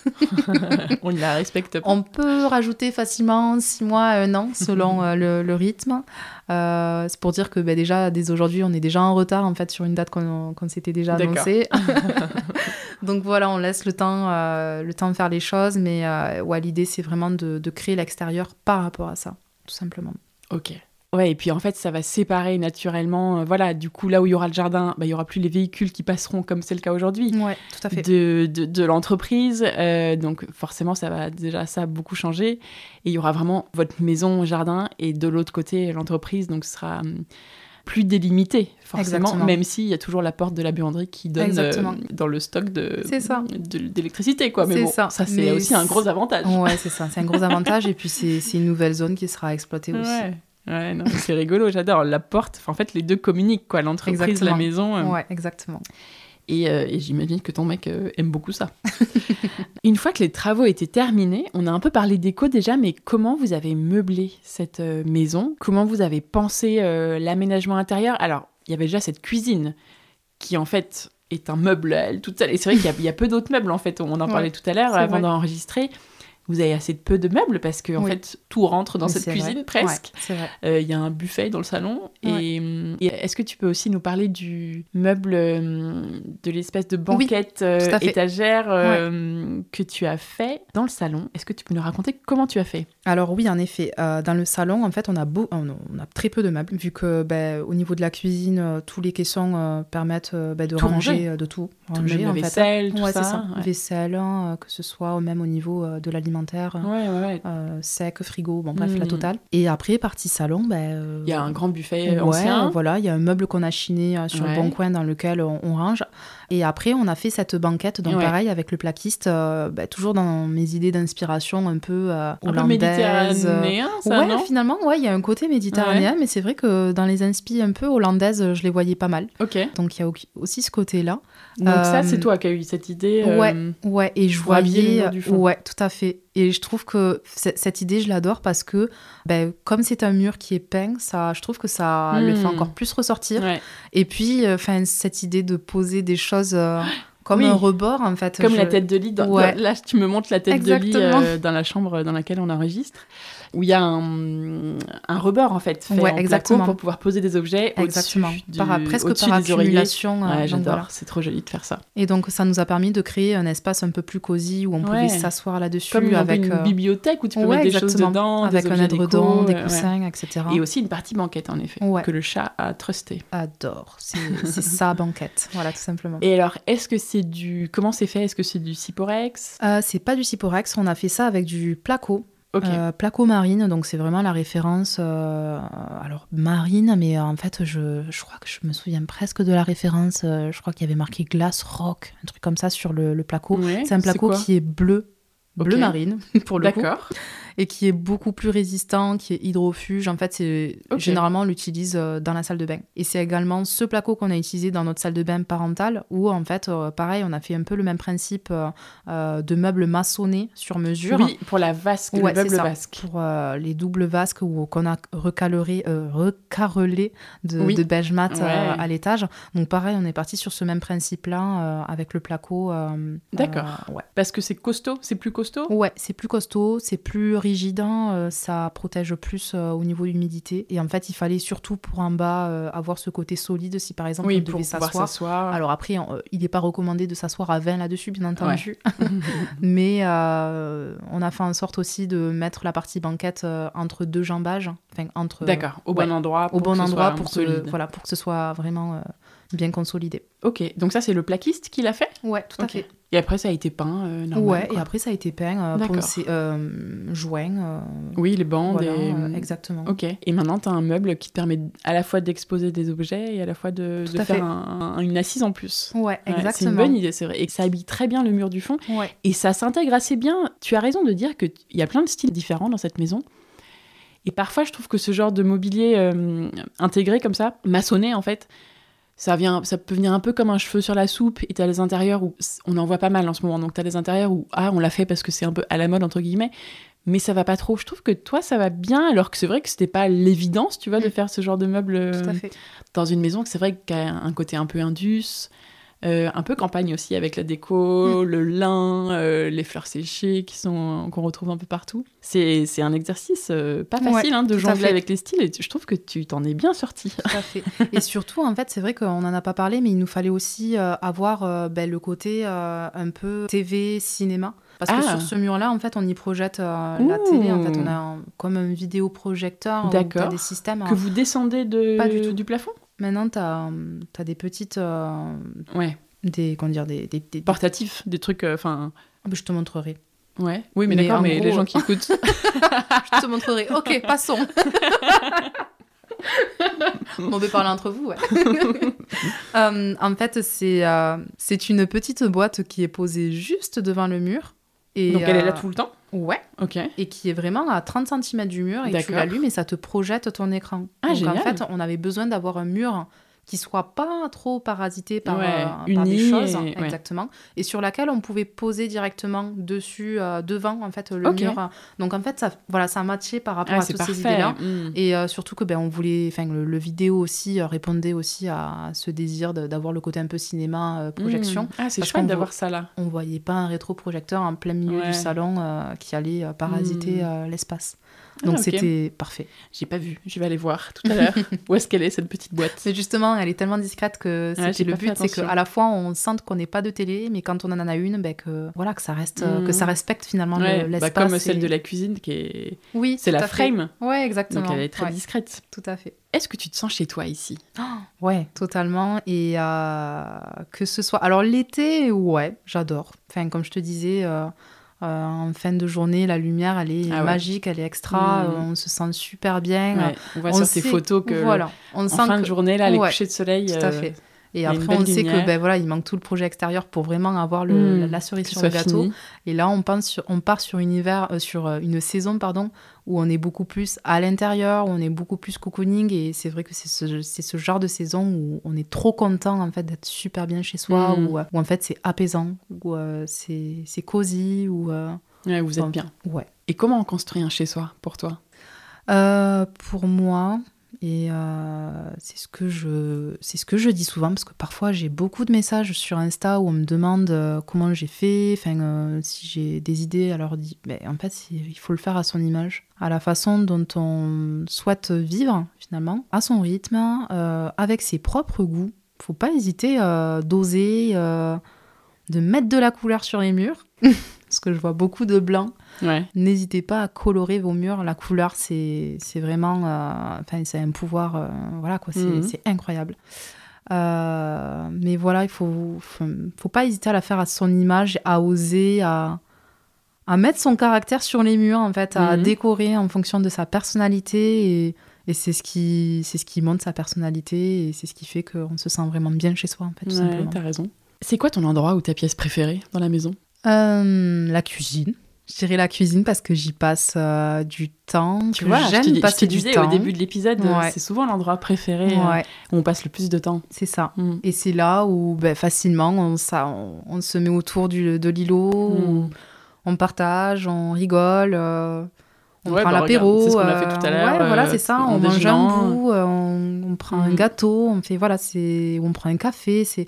Speaker 3: on la respecte
Speaker 2: On peut rajouter facilement six mois un an selon euh, le, rythme. Euh, c'est pour dire que bah, déjà, dès aujourd'hui, on est déjà en retard en fait sur une date qu'on s'était déjà annoncée. Donc voilà, on laisse le temps, euh, le temps de faire les choses, mais ouais, l'idée c'est vraiment de, de créer l'extérieur par rapport à ça, tout simplement.
Speaker 3: Ok. Ouais, et puis en fait, ça va séparer naturellement. Euh, voilà, du coup, là où il y aura le jardin, bah, il y aura plus les véhicules qui passeront comme c'est le cas aujourd'hui.
Speaker 2: Ouais, tout à fait.
Speaker 3: De, de, l'entreprise. Euh, donc forcément, ça va déjà ça beaucoup changer. Et il y aura vraiment votre maison, jardin, et de l'autre côté, l'entreprise. Donc ce sera hum, plus délimité, forcément, même s'il y a toujours la porte de la buanderie qui donne euh, dans le stock de d'électricité, quoi. Mais bon, ça, ça c'est aussi un gros avantage.
Speaker 2: Ouais, c'est ça, c'est un gros avantage. et puis c'est une nouvelle zone qui sera exploitée aussi.
Speaker 3: Ouais, non, c'est rigolo, j'adore. La porte, en fait, les deux communiquent, quoi. L'entreprise, la maison.
Speaker 2: Euh. Ouais, exactement.
Speaker 3: Et, euh, et j'imagine que ton mec euh, aime beaucoup ça. Une fois que les travaux étaient terminés, on a un peu parlé déco déjà, mais comment vous avez meublé cette maison? Comment vous avez pensé l'aménagement intérieur? Alors, il y avait déjà cette cuisine qui, en fait, est un meuble elle toute seule. Et c'est vrai qu'il y, a peu d'autres meubles, en fait. On en parlait tout à l'heure avant d'enregistrer vous avez assez de peu de meubles parce que en fait tout rentre dans cette cuisine presque. Euh, il y a un buffet dans le salon et, est-ce que tu peux aussi nous parler du meuble euh, de l'espèce de banquette euh, étagère que tu as fait dans le salon? Est-ce que tu peux nous raconter comment tu as fait?
Speaker 2: Alors oui, en effet, dans le salon en fait on a beau, on a très peu de meubles vu que ben, au niveau de la cuisine tous les caissons permettent ben, de ranger, de tout
Speaker 3: ranger tout en vaisselle, tout ça,
Speaker 2: vaisselle que ce soit même au niveau de l'alimentation alimentaire, euh, sec, frigo, bon bref, la hmm. totale. Et après, partie salon, ben,
Speaker 3: euh, il y a un grand buffet ancien.
Speaker 2: Voilà, il y a un meuble qu'on a chiné euh, sur le bon coin dans lequel on, range. Et après, on a fait cette banquette, donc pareil, avec le plaquiste, ben, toujours dans mes idées d'inspiration un peu hollandaise.
Speaker 3: ça,
Speaker 2: ouais, finalement, ouais, il y a un côté méditerranéen, mais c'est vrai que dans les inspi un peu hollandaises, je les voyais pas mal.
Speaker 3: Ok.
Speaker 2: Donc il y a aussi ce côté-là.
Speaker 3: Donc ça, c'est toi qui as eu cette idée.
Speaker 2: Ouais, ouais, et je voyais. Ouais, tout à fait. Et je trouve que cette idée, je l'adore parce que, ben, comme c'est un mur qui est peint, ça, je trouve que ça le fait hmm. encore plus ressortir. Et puis, euh, enfin, cette idée de poser des choses euh, comme un rebord, en fait.
Speaker 3: Comme la tête de lit. Dans, Là, tu me montres la tête de lit euh, dans la chambre dans laquelle on enregistre. Où il y a un, un rebord en fait, fait
Speaker 2: Ouais,
Speaker 3: en
Speaker 2: exactement.
Speaker 3: pour pouvoir poser des objets
Speaker 2: Exactement.
Speaker 3: au-dessus du,
Speaker 2: Par- presque par accumulation. euh,
Speaker 3: Ouais, j'adore,
Speaker 2: voilà.
Speaker 3: c'est trop joli de faire ça.
Speaker 2: Et donc, ça nous a permis de créer un espace un peu plus cosy où on pouvait s'asseoir là-dessus
Speaker 3: Comme
Speaker 2: avec
Speaker 3: une
Speaker 2: euh,
Speaker 3: bibliothèque où tu peux mettre des choses
Speaker 2: exactement.
Speaker 3: dedans,
Speaker 2: avec
Speaker 3: des
Speaker 2: un édredon, des coussins, etc.
Speaker 3: Et aussi une partie banquette en effet,
Speaker 2: Ouais.
Speaker 3: que le chat a trusté.
Speaker 2: Adore. C'est c'est sa banquette. Voilà, tout simplement.
Speaker 3: Et alors, est-ce que c'est du... Comment c'est fait? Est-ce que c'est du Ciporex?
Speaker 2: Euh, c'est pas du Ciporex, on a fait ça avec du placo.
Speaker 3: Ok.
Speaker 2: Euh, placo marine, donc c'est vraiment la référence. euh, alors marine, mais euh, en fait, je, je crois que je me souviens presque de la référence. euh, je crois qu'il y avait marqué glace rock, un truc comme ça sur le, le placo.
Speaker 3: Ouais,
Speaker 2: C'est un placo qui est bleu, bleu marine pour le coup, et qui est beaucoup plus résistant, qui est hydrofuge. En fait, c'est généralement on l'utilise euh, dans la salle de bain. Et c'est également ce placo qu'on a utilisé dans notre salle de bain parentale, où en fait, euh, pareil, on a fait un peu le même principe euh, de meubles maçonnés sur mesure.
Speaker 3: Oui, pour la vasque,
Speaker 2: Ouais,
Speaker 3: le meuble vasque.
Speaker 2: Pour euh, les doubles vasques qu'on a recaloré, euh, recarrelé de,
Speaker 3: Oui.
Speaker 2: de beige mat euh, à l'étage. Donc pareil, on est parti sur ce même principe-là avec le placo.
Speaker 3: D'accord.
Speaker 2: ouais.
Speaker 3: Parce que c'est costaud, c'est plus costaud
Speaker 2: Ouais, c'est plus costaud, c'est plus rigide, hein, euh, ça protège plus euh, au niveau de l'humidité. Et en fait, il fallait surtout pour en bas euh, avoir ce côté solide si par exemple
Speaker 3: Oui,
Speaker 2: on devait s'asseoir.
Speaker 3: s'asseoir.
Speaker 2: Alors après, on- il n'est pas recommandé de s'asseoir à 20 là-dessus, bien entendu. Mais euh, on a fait en sorte aussi de mettre la partie banquette entre deux jambages. Enfin, entre,
Speaker 3: D'accord, au
Speaker 2: ouais,
Speaker 3: bon endroit.
Speaker 2: au
Speaker 3: pour
Speaker 2: bon
Speaker 3: que ce
Speaker 2: endroit
Speaker 3: soit
Speaker 2: pour que,
Speaker 3: solide.
Speaker 2: voilà, pour que ce soit vraiment bien consolidé.
Speaker 3: Ok, donc ça c'est le plaquiste qui l'a fait?
Speaker 2: Ouais, tout
Speaker 3: Ok. Et après ça a été peint euh, normal,
Speaker 2: Ouais,
Speaker 3: quoi.
Speaker 2: et après ça a été peint, euh, poncé, euh, joint. euh,
Speaker 3: Oui, les bandes
Speaker 2: voilà,
Speaker 3: et...
Speaker 2: euh, exactement.
Speaker 3: Ok. Et maintenant, tu as un meuble qui te permet à la fois d'exposer des objets et à la fois de,
Speaker 2: à fait.
Speaker 3: faire un- un- une assise en plus.
Speaker 2: Ouais,
Speaker 3: Ouais,
Speaker 2: exactement.
Speaker 3: c'est une bonne idée, c'est vrai. Et ça habille très bien le mur du fond.
Speaker 2: Ouais.
Speaker 3: Et ça s'intègre assez bien. Tu as raison de dire qu'il y a plein de styles différents dans cette maison. Et parfois, je trouve que ce genre de mobilier intégré comme ça, maçonné en fait, ça, vient, ça peut venir un peu comme un cheveu sur la soupe. Et tu as les intérieurs où on en voit pas mal en ce moment. Donc tu as les intérieurs où ah, on l'a fait parce que c'est un peu à la mode, entre guillemets. Mais ça va pas trop. Je trouve que toi, ça va bien, alors que c'est vrai que c'était pas l'évidence, tu vois, de
Speaker 2: Mm.
Speaker 3: faire ce genre de meuble euh, dans une maison que c'est vrai qu'il y a un côté un peu indus, euh, un peu campagne aussi avec la déco, le lin, euh, les fleurs séchées qui sont qu'on retrouve un peu partout. C'est un exercice euh, pas
Speaker 2: Ouais,
Speaker 3: facile hein, de jongler avec les styles et je trouve que tu t'en es bien sorti.
Speaker 2: Tout à fait. Et surtout, en fait, c'est vrai qu'on n'en a pas parlé, mais il nous fallait aussi euh, avoir euh, ben, le côté euh, un peu TV, cinéma. Parce que
Speaker 3: Ah.
Speaker 2: sur ce mur-là, en fait, on y projette euh, la télé. En fait, on a un- comme un vidéoprojecteur.
Speaker 3: D'accord.
Speaker 2: des systèmes.
Speaker 3: que vous descendez de,
Speaker 2: Pas du tout.
Speaker 3: plafond?
Speaker 2: Maintenant, tu as, des petites. euh,
Speaker 3: Ouais.
Speaker 2: des, comment dire, des, des, des-
Speaker 3: Portatif, des trucs, euh, enfin.
Speaker 2: Je te montrerai.
Speaker 3: ouais. Oui, mais,
Speaker 2: Mais
Speaker 3: d'accord, mais les gens qui écoutent.
Speaker 2: Je te montrerai. Ok, passons. On peut parler entre vous, ouais. Euh, en fait, c'est euh, c'est une petite boîte qui est posée juste devant le mur. Et,
Speaker 3: Donc elle est là
Speaker 2: euh,
Speaker 3: tout le temps?
Speaker 2: Ouais,
Speaker 3: Ok.
Speaker 2: et qui est vraiment à 30 cm du mur. Et tu l'allumes et ça te projette ton écran.
Speaker 3: Ah,
Speaker 2: Donc
Speaker 3: génial.
Speaker 2: en fait, on avait besoin d'avoir un mur qui soit pas trop parasité par,
Speaker 3: Ouais,
Speaker 2: euh, par des choses,
Speaker 3: et- ouais.
Speaker 2: exactement, et sur laquelle on pouvait poser directement dessus, euh, devant en fait le mur. Donc en fait, ça, voilà, ça matchait par rapport
Speaker 3: Ah,
Speaker 2: à toutes ces
Speaker 3: parfait.
Speaker 2: idées-là.
Speaker 3: Mm.
Speaker 2: Et euh, surtout que ben on voulait, enfin le, le vidéo aussi répondait aussi à ce désir d'avoir le côté un peu cinéma euh, projection.
Speaker 3: Mm. Ah, c'est chouette d'avoir ça là.
Speaker 2: On voyait pas un rétroprojecteur en plein milieu
Speaker 3: Ouais.
Speaker 2: du salon qui allait parasiter
Speaker 3: Mm.
Speaker 2: euh,
Speaker 3: Ah,
Speaker 2: Donc c'était parfait.
Speaker 3: J'ai pas vu. Je vais aller voir tout à l'heure. Où est-ce qu'elle est cette petite boîte
Speaker 2: Mais justement, elle est tellement discrète que
Speaker 3: Ouais,
Speaker 2: c'était le but, c'est qu'à la fois on sente qu'on n'est pas de télé, mais quand on en a une, ben que voilà que ça reste, euh,
Speaker 3: Mm.
Speaker 2: que ça respecte finalement le-
Speaker 3: Ouais, bah,
Speaker 2: l'espace.
Speaker 3: comme celle
Speaker 2: et-
Speaker 3: de la cuisine qui est.
Speaker 2: Oui,
Speaker 3: C'est la frame.
Speaker 2: Ouais, exactement.
Speaker 3: Donc elle est très
Speaker 2: Ouais,
Speaker 3: discrète.
Speaker 2: tout à fait.
Speaker 3: Est-ce que tu te sens chez toi ici?
Speaker 2: Ouais, totalement. Et euh, que ce soit. Alors, l'été, ouais, j'adore. Enfin, comme je te disais, euh, euh, en fin de journée, la lumière, elle est
Speaker 3: Ah ouais.
Speaker 2: magique, elle est extra.
Speaker 3: Mm.
Speaker 2: euh, on se sent super bien.
Speaker 3: Ouais, On voit
Speaker 2: on
Speaker 3: sur tes photos que
Speaker 2: Voilà. On
Speaker 3: en
Speaker 2: sent
Speaker 3: fin
Speaker 2: que...
Speaker 3: de journée, là, les
Speaker 2: Ouais,
Speaker 3: couchers de soleil.
Speaker 2: Tout
Speaker 3: euh,
Speaker 2: à fait. Et après, on sait
Speaker 3: lumière.
Speaker 2: que ben, voilà, il manque tout le projet extérieur pour vraiment avoir le,
Speaker 3: Mm.
Speaker 2: la, la cerise sur le gâteau.
Speaker 3: fini.
Speaker 2: Et là, on, pense sur, on part sur une, hiver, euh, sur euh, une saison pardon, où on est beaucoup plus à l'intérieur, où on est beaucoup plus cocooning. Et c'est vrai que c'est ce, genre de saison où on est trop content en fait, d'être super bien chez soi,
Speaker 3: Mm.
Speaker 2: où, euh, où en fait c'est apaisant, où euh, c'est cosy. Où, euh,
Speaker 3: Ouais, vous êtes bien.
Speaker 2: ouais.
Speaker 3: Et comment on construit un chez soi pour toi?
Speaker 2: Pour moi, Et euh, c'est ce que je c'est ce que je dis souvent parce que parfois j'ai beaucoup de messages sur Insta où on me demande euh, comment j'ai fait, euh, si j'ai des idées. Alors mais en fait il faut le faire à son image, à la façon dont on souhaite vivre finalement, à son rythme, avec ses propres goûts. Faut pas hésiter d'oser, de mettre de la couleur sur les murs. parce que je vois beaucoup de blanc. N'hésitez pas à colorer vos murs. La couleur, c'est vraiment. Euh, enfin, c'est un pouvoir. Euh, voilà, quoi. C'est mhm. incroyable. Euh, mais voilà, il faut, faut, pas hésiter à la faire à son image, à oser, à, à mettre son caractère sur les murs, en fait, à mhm. décorer en fonction de sa personnalité. Et, et c'est ce, qui, ce qui montre sa personnalité et c'est ce qui fait qu'on se sent vraiment bien chez soi, en fait, tout
Speaker 3: ouais, T'as raison. C'est quoi ton endroit ou ta pièce préférée dans la maison?
Speaker 2: La cuisine. Je dirais la cuisine parce que j'y passe euh, du temps.
Speaker 3: Tu vois, j'aime passer du temps. au début de l'épisode, c'est souvent l'endroit préféré euh, où on passe le plus de temps.
Speaker 2: C'est ça. Mm. Et c'est là où ben, facilement on, ça, on, se met autour du, de l'îlot, mm. on partage, on rigole. Euh, on prend bah, l'apéro.
Speaker 3: C'est ce qu'on a fait tout à l'heure.
Speaker 2: Ouais, voilà, c'est ça. On mange un bout, on, on prend un mm. gâteau, on fait voilà, c'est on prend un café. C'est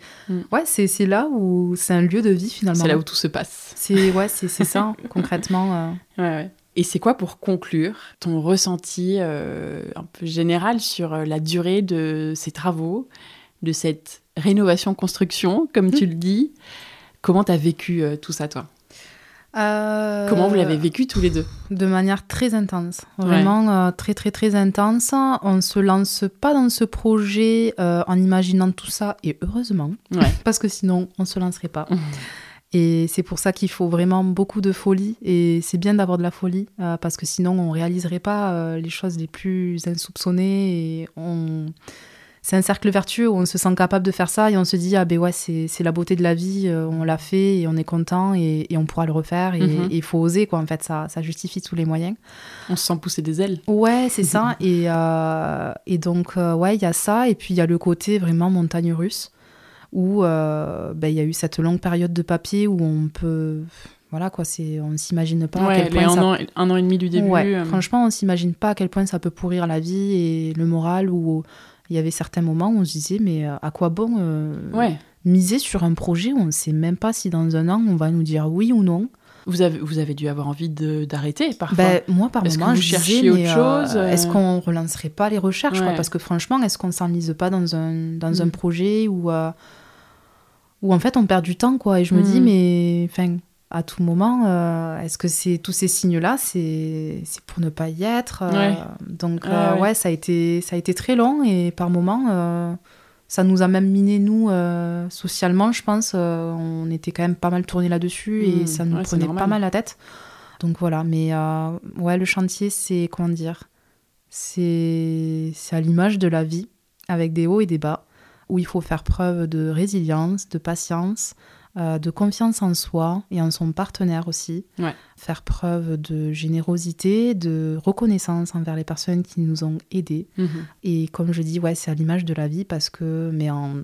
Speaker 2: ouais, c'est là où c'est un lieu de vie finalement.
Speaker 3: C'est là où tout se passe.
Speaker 2: C'est ouais, c'est ça concrètement.
Speaker 3: Euh. Et c'est quoi pour conclure ton ressenti euh, un peu général sur euh, la durée de ces travaux, de cette rénovation-construction, comme tu le dis? Comment tu as vécu tout ça, toi? Comment vous l'avez vécu tous les deux
Speaker 2: De manière très intense, vraiment très très très intense. On ne se lance pas dans ce projet en imaginant tout ça, et heureusement, parce que sinon on ne se lancerait pas. Et c'est pour ça qu'il faut vraiment beaucoup de folie. Et c'est bien d'avoir de la folie, euh, parce que sinon on réaliserait pas euh, les choses les plus insoupçonnées. Et on... C'est un cercle vertueux où on se sent capable de faire ça et on se dit, ah ben ouais, c'est la beauté de la vie, euh, on l'a fait et on est content et, on pourra le refaire. Et mhm. il faut oser, quoi. En fait, ça, ça justifie tous les moyens.
Speaker 3: On se sent pousser des ailes.
Speaker 2: Ouais, c'est ça. Et, et donc, ouais, il y a ça. Et puis il y a le côté vraiment montagne russe où euh, ben, il y a eu cette longue période de papier où on peut voilà quoi c'est on s'imagine pas
Speaker 3: à quel point un, an, un an et demi du début
Speaker 2: euh. franchement on s'imagine pas à quel point ça peut pourrir la vie et le moral où il y avait certains moments où on se disait mais euh, à quoi bon miser sur un projet où on ne sait même pas si dans un an on va nous dire oui ou non
Speaker 3: vous avez, vous avez dû avoir envie d'arrêter parfois. Ben,
Speaker 2: moi, par moment, je disais, autre chose Est-ce qu'on relancerait pas les recherches Parce que franchement, est-ce qu'on s'enlise pas dans un, dans un mm. projet où, où en fait on perd du temps quoi? Et je me dis hmm. mais à tout moment euh, est-ce que c'est tous ces signes là c'est pour ne pas y être euh, donc euh, ouais. ça a été ça a été très long et par moments ça nous a même miné nous socialement je pense on était quand même pas mal tourné là-dessus et hmm. ça nous prenait pas mal la tête donc voilà mais ouais le chantier c'est comment dire c'est à l'image de la vie avec des hauts et des bas où il faut faire preuve de résilience, de patience, euh, de confiance en soi et en son partenaire aussi. Faire preuve de générosité, de reconnaissance envers les personnes qui nous ont aidés. Mhm. Et comme je dis, ouais, c'est à l'image de la vie parce que, mais en,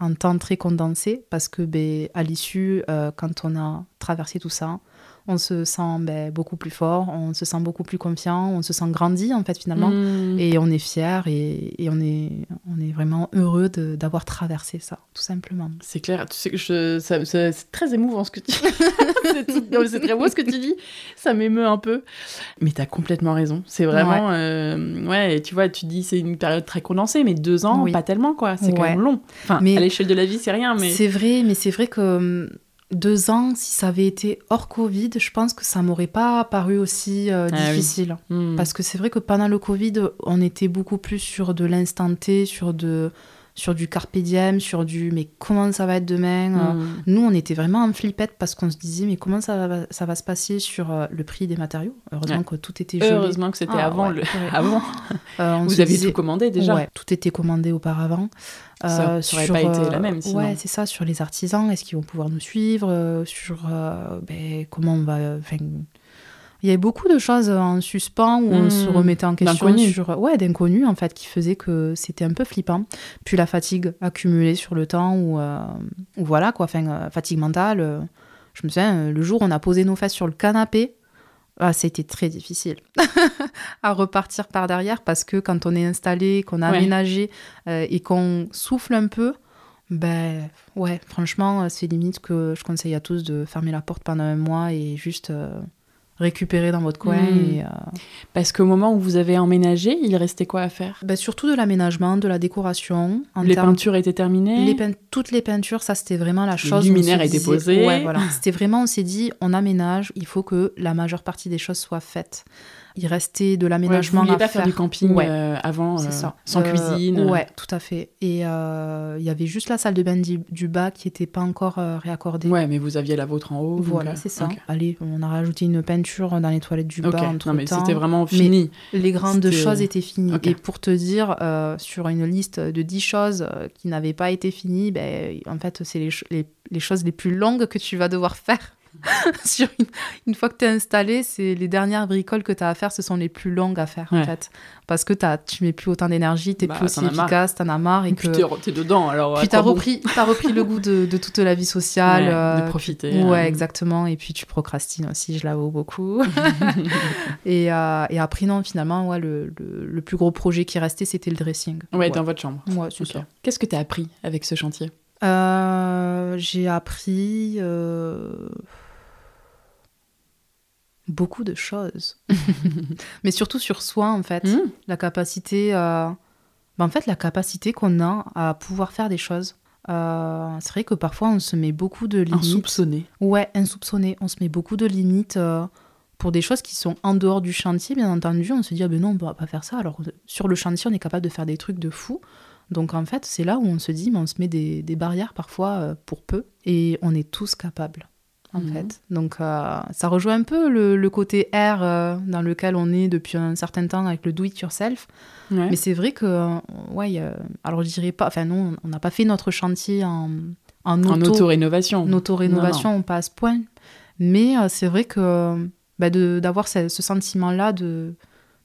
Speaker 2: en temps très condensé, parce que ben, à l'issue, euh, quand on a traversé tout ça, on se sent ben, beaucoup plus fort, on se sent beaucoup plus confiant, on se sent grandi en fait finalement, mm. et on est fier et, on, est, on est vraiment heureux d'avoir traversé ça, tout simplement.
Speaker 3: C'est clair, tu sais que c'est très émouvant ce que tu dis. c'est très beau ce que tu dis, ça m'émeut un peu. Mais tu as complètement raison, c'est vraiment... Ouais. Euh, ouais, tu vois, tu dis c'est une période très condensée, mais deux ans, pas tellement quoi, c'est quand même long. Enfin, mais, à l'échelle de la vie, c'est rien, mais...
Speaker 2: C'est vrai, mais c'est vrai que hum, deux ans, si ça avait été hors Covid, je pense que ça m'aurait pas paru aussi euh, ah difficile. Hmm. Parce que c'est vrai que pendant le Covid, on était beaucoup plus sur de l'instant T, sur de sur du carpe diem, sur du mais comment ça va être demain. Euh, hmm. nous, on était vraiment en flippette parce qu'on se disait mais comment ça va, ça va se passer sur euh, le prix des matériaux? Heureusement que tout était gelé.
Speaker 3: Heureusement que c'était ah, avant. Le... avant. Vous aviez tout commandé déjà
Speaker 2: Tout était commandé auparavant.
Speaker 3: Ça n'aurait pas été la même sinon.
Speaker 2: Ouais, c'est ça, sur les artisans, est-ce qu'ils vont pouvoir nous suivre Sur ben, comment on va il y avait beaucoup de choses en suspens où on se hmm. remettait en question sur ouais d'inconnus en fait qui faisait que c'était un peu flippant. Puis la fatigue accumulée sur le temps ou euh, voilà quoi. Enfin euh, fatigue mentale euh, je me souviens le jour où on a posé nos fesses sur le canapé ah, c'était très difficile à repartir par derrière parce que quand on est installé, qu'on a aménagé euh, et qu'on souffle un peu, ben ouais, franchement, c'est limite que je conseille à tous de fermer la porte pendant un mois et juste euh, récupérer dans votre coin. Hmm. Et, euh,
Speaker 3: Parce qu'au moment où vous avez emménagé, il restait quoi à faire?
Speaker 2: Ben, Surtout de l'aménagement, de la décoration.
Speaker 3: les peintures étaient terminées?
Speaker 2: Les Toutes les peintures, ça c'était vraiment la chose.
Speaker 3: Les luminaires étaient posés.
Speaker 2: Ouais, voilà. c'était vraiment, on s'est dit, on aménage, il faut que la majeure partie des choses soient faites. Il restait de l'aménagement
Speaker 3: ouais,
Speaker 2: à
Speaker 3: pas faire. du camping euh, avant, euh, sans cuisine.
Speaker 2: Ouais, tout à fait. Et il y avait juste la salle de bain du, bas qui n'était pas encore réaccordée.
Speaker 3: Ouais, mais vous aviez la vôtre en haut.
Speaker 2: Voilà, c'est ça. Allez, on a rajouté une peinture dans les toilettes du bas.
Speaker 3: non, mais c'était vraiment fini.
Speaker 2: les grandes choses étaient finies. Et pour te dire, euh, sur une liste de 10 choses qui n'avaient pas été finies, ben, en fait, c'est les, les choses les plus longues que tu vas devoir faire. sur une, fois que tu es installé, c'est les dernières bricoles que tu as à faire, ce sont les plus longues à faire en fait. Parce que as, tu mets plus autant d'énergie, tu n'es bah, plus aussi efficace, tu en as marre. Et
Speaker 3: puis
Speaker 2: que...
Speaker 3: tu es, dedans alors.
Speaker 2: Puis tu as, repris, as repris le goût de, toute la vie sociale.
Speaker 3: de
Speaker 2: euh,
Speaker 3: profiter.
Speaker 2: Ouais, hein. exactement. Et puis tu procrastines aussi, je l'avoue beaucoup. et, euh, et, après, non, finalement, ouais, le, le, plus gros projet qui restait, c'était le dressing.
Speaker 3: Ouais, dans votre chambre.
Speaker 2: Ouais, c'est ça.
Speaker 3: Qu'est-ce que tu as appris avec ce chantier?
Speaker 2: Euh, J'ai appris beaucoup de choses. Mais surtout sur soi, en fait. Hmm. La capacité... Euh, ben, en fait, la capacité qu'on a à pouvoir faire des choses. Euh, c'est vrai que parfois, on se met beaucoup de limites.
Speaker 3: Insoupçonné.
Speaker 2: Ouais, insoupçonné. On se met beaucoup de limites euh, pour des choses qui sont en dehors du chantier, bien entendu. On se dit, ah ben non, on ne va pas faire ça. Alors, sur le chantier, on est capable de faire des trucs de fou. Donc, en fait, c'est là où on se dit, mais on se met des, des barrières parfois pour peu. Et on est tous capables en mhm. fait. Donc euh, ça rejoint un peu le, côté R euh, dans lequel on est depuis un certain temps avec le do it yourself. Mais c'est vrai que, ouais, alors je dirais pas, enfin non, on n'a pas fait notre chantier en, en,
Speaker 3: auto-rénovation.
Speaker 2: En auto-rénovation, on passe point. Mais euh, c'est vrai que bah, d'avoir ce, ce sentiment-là de,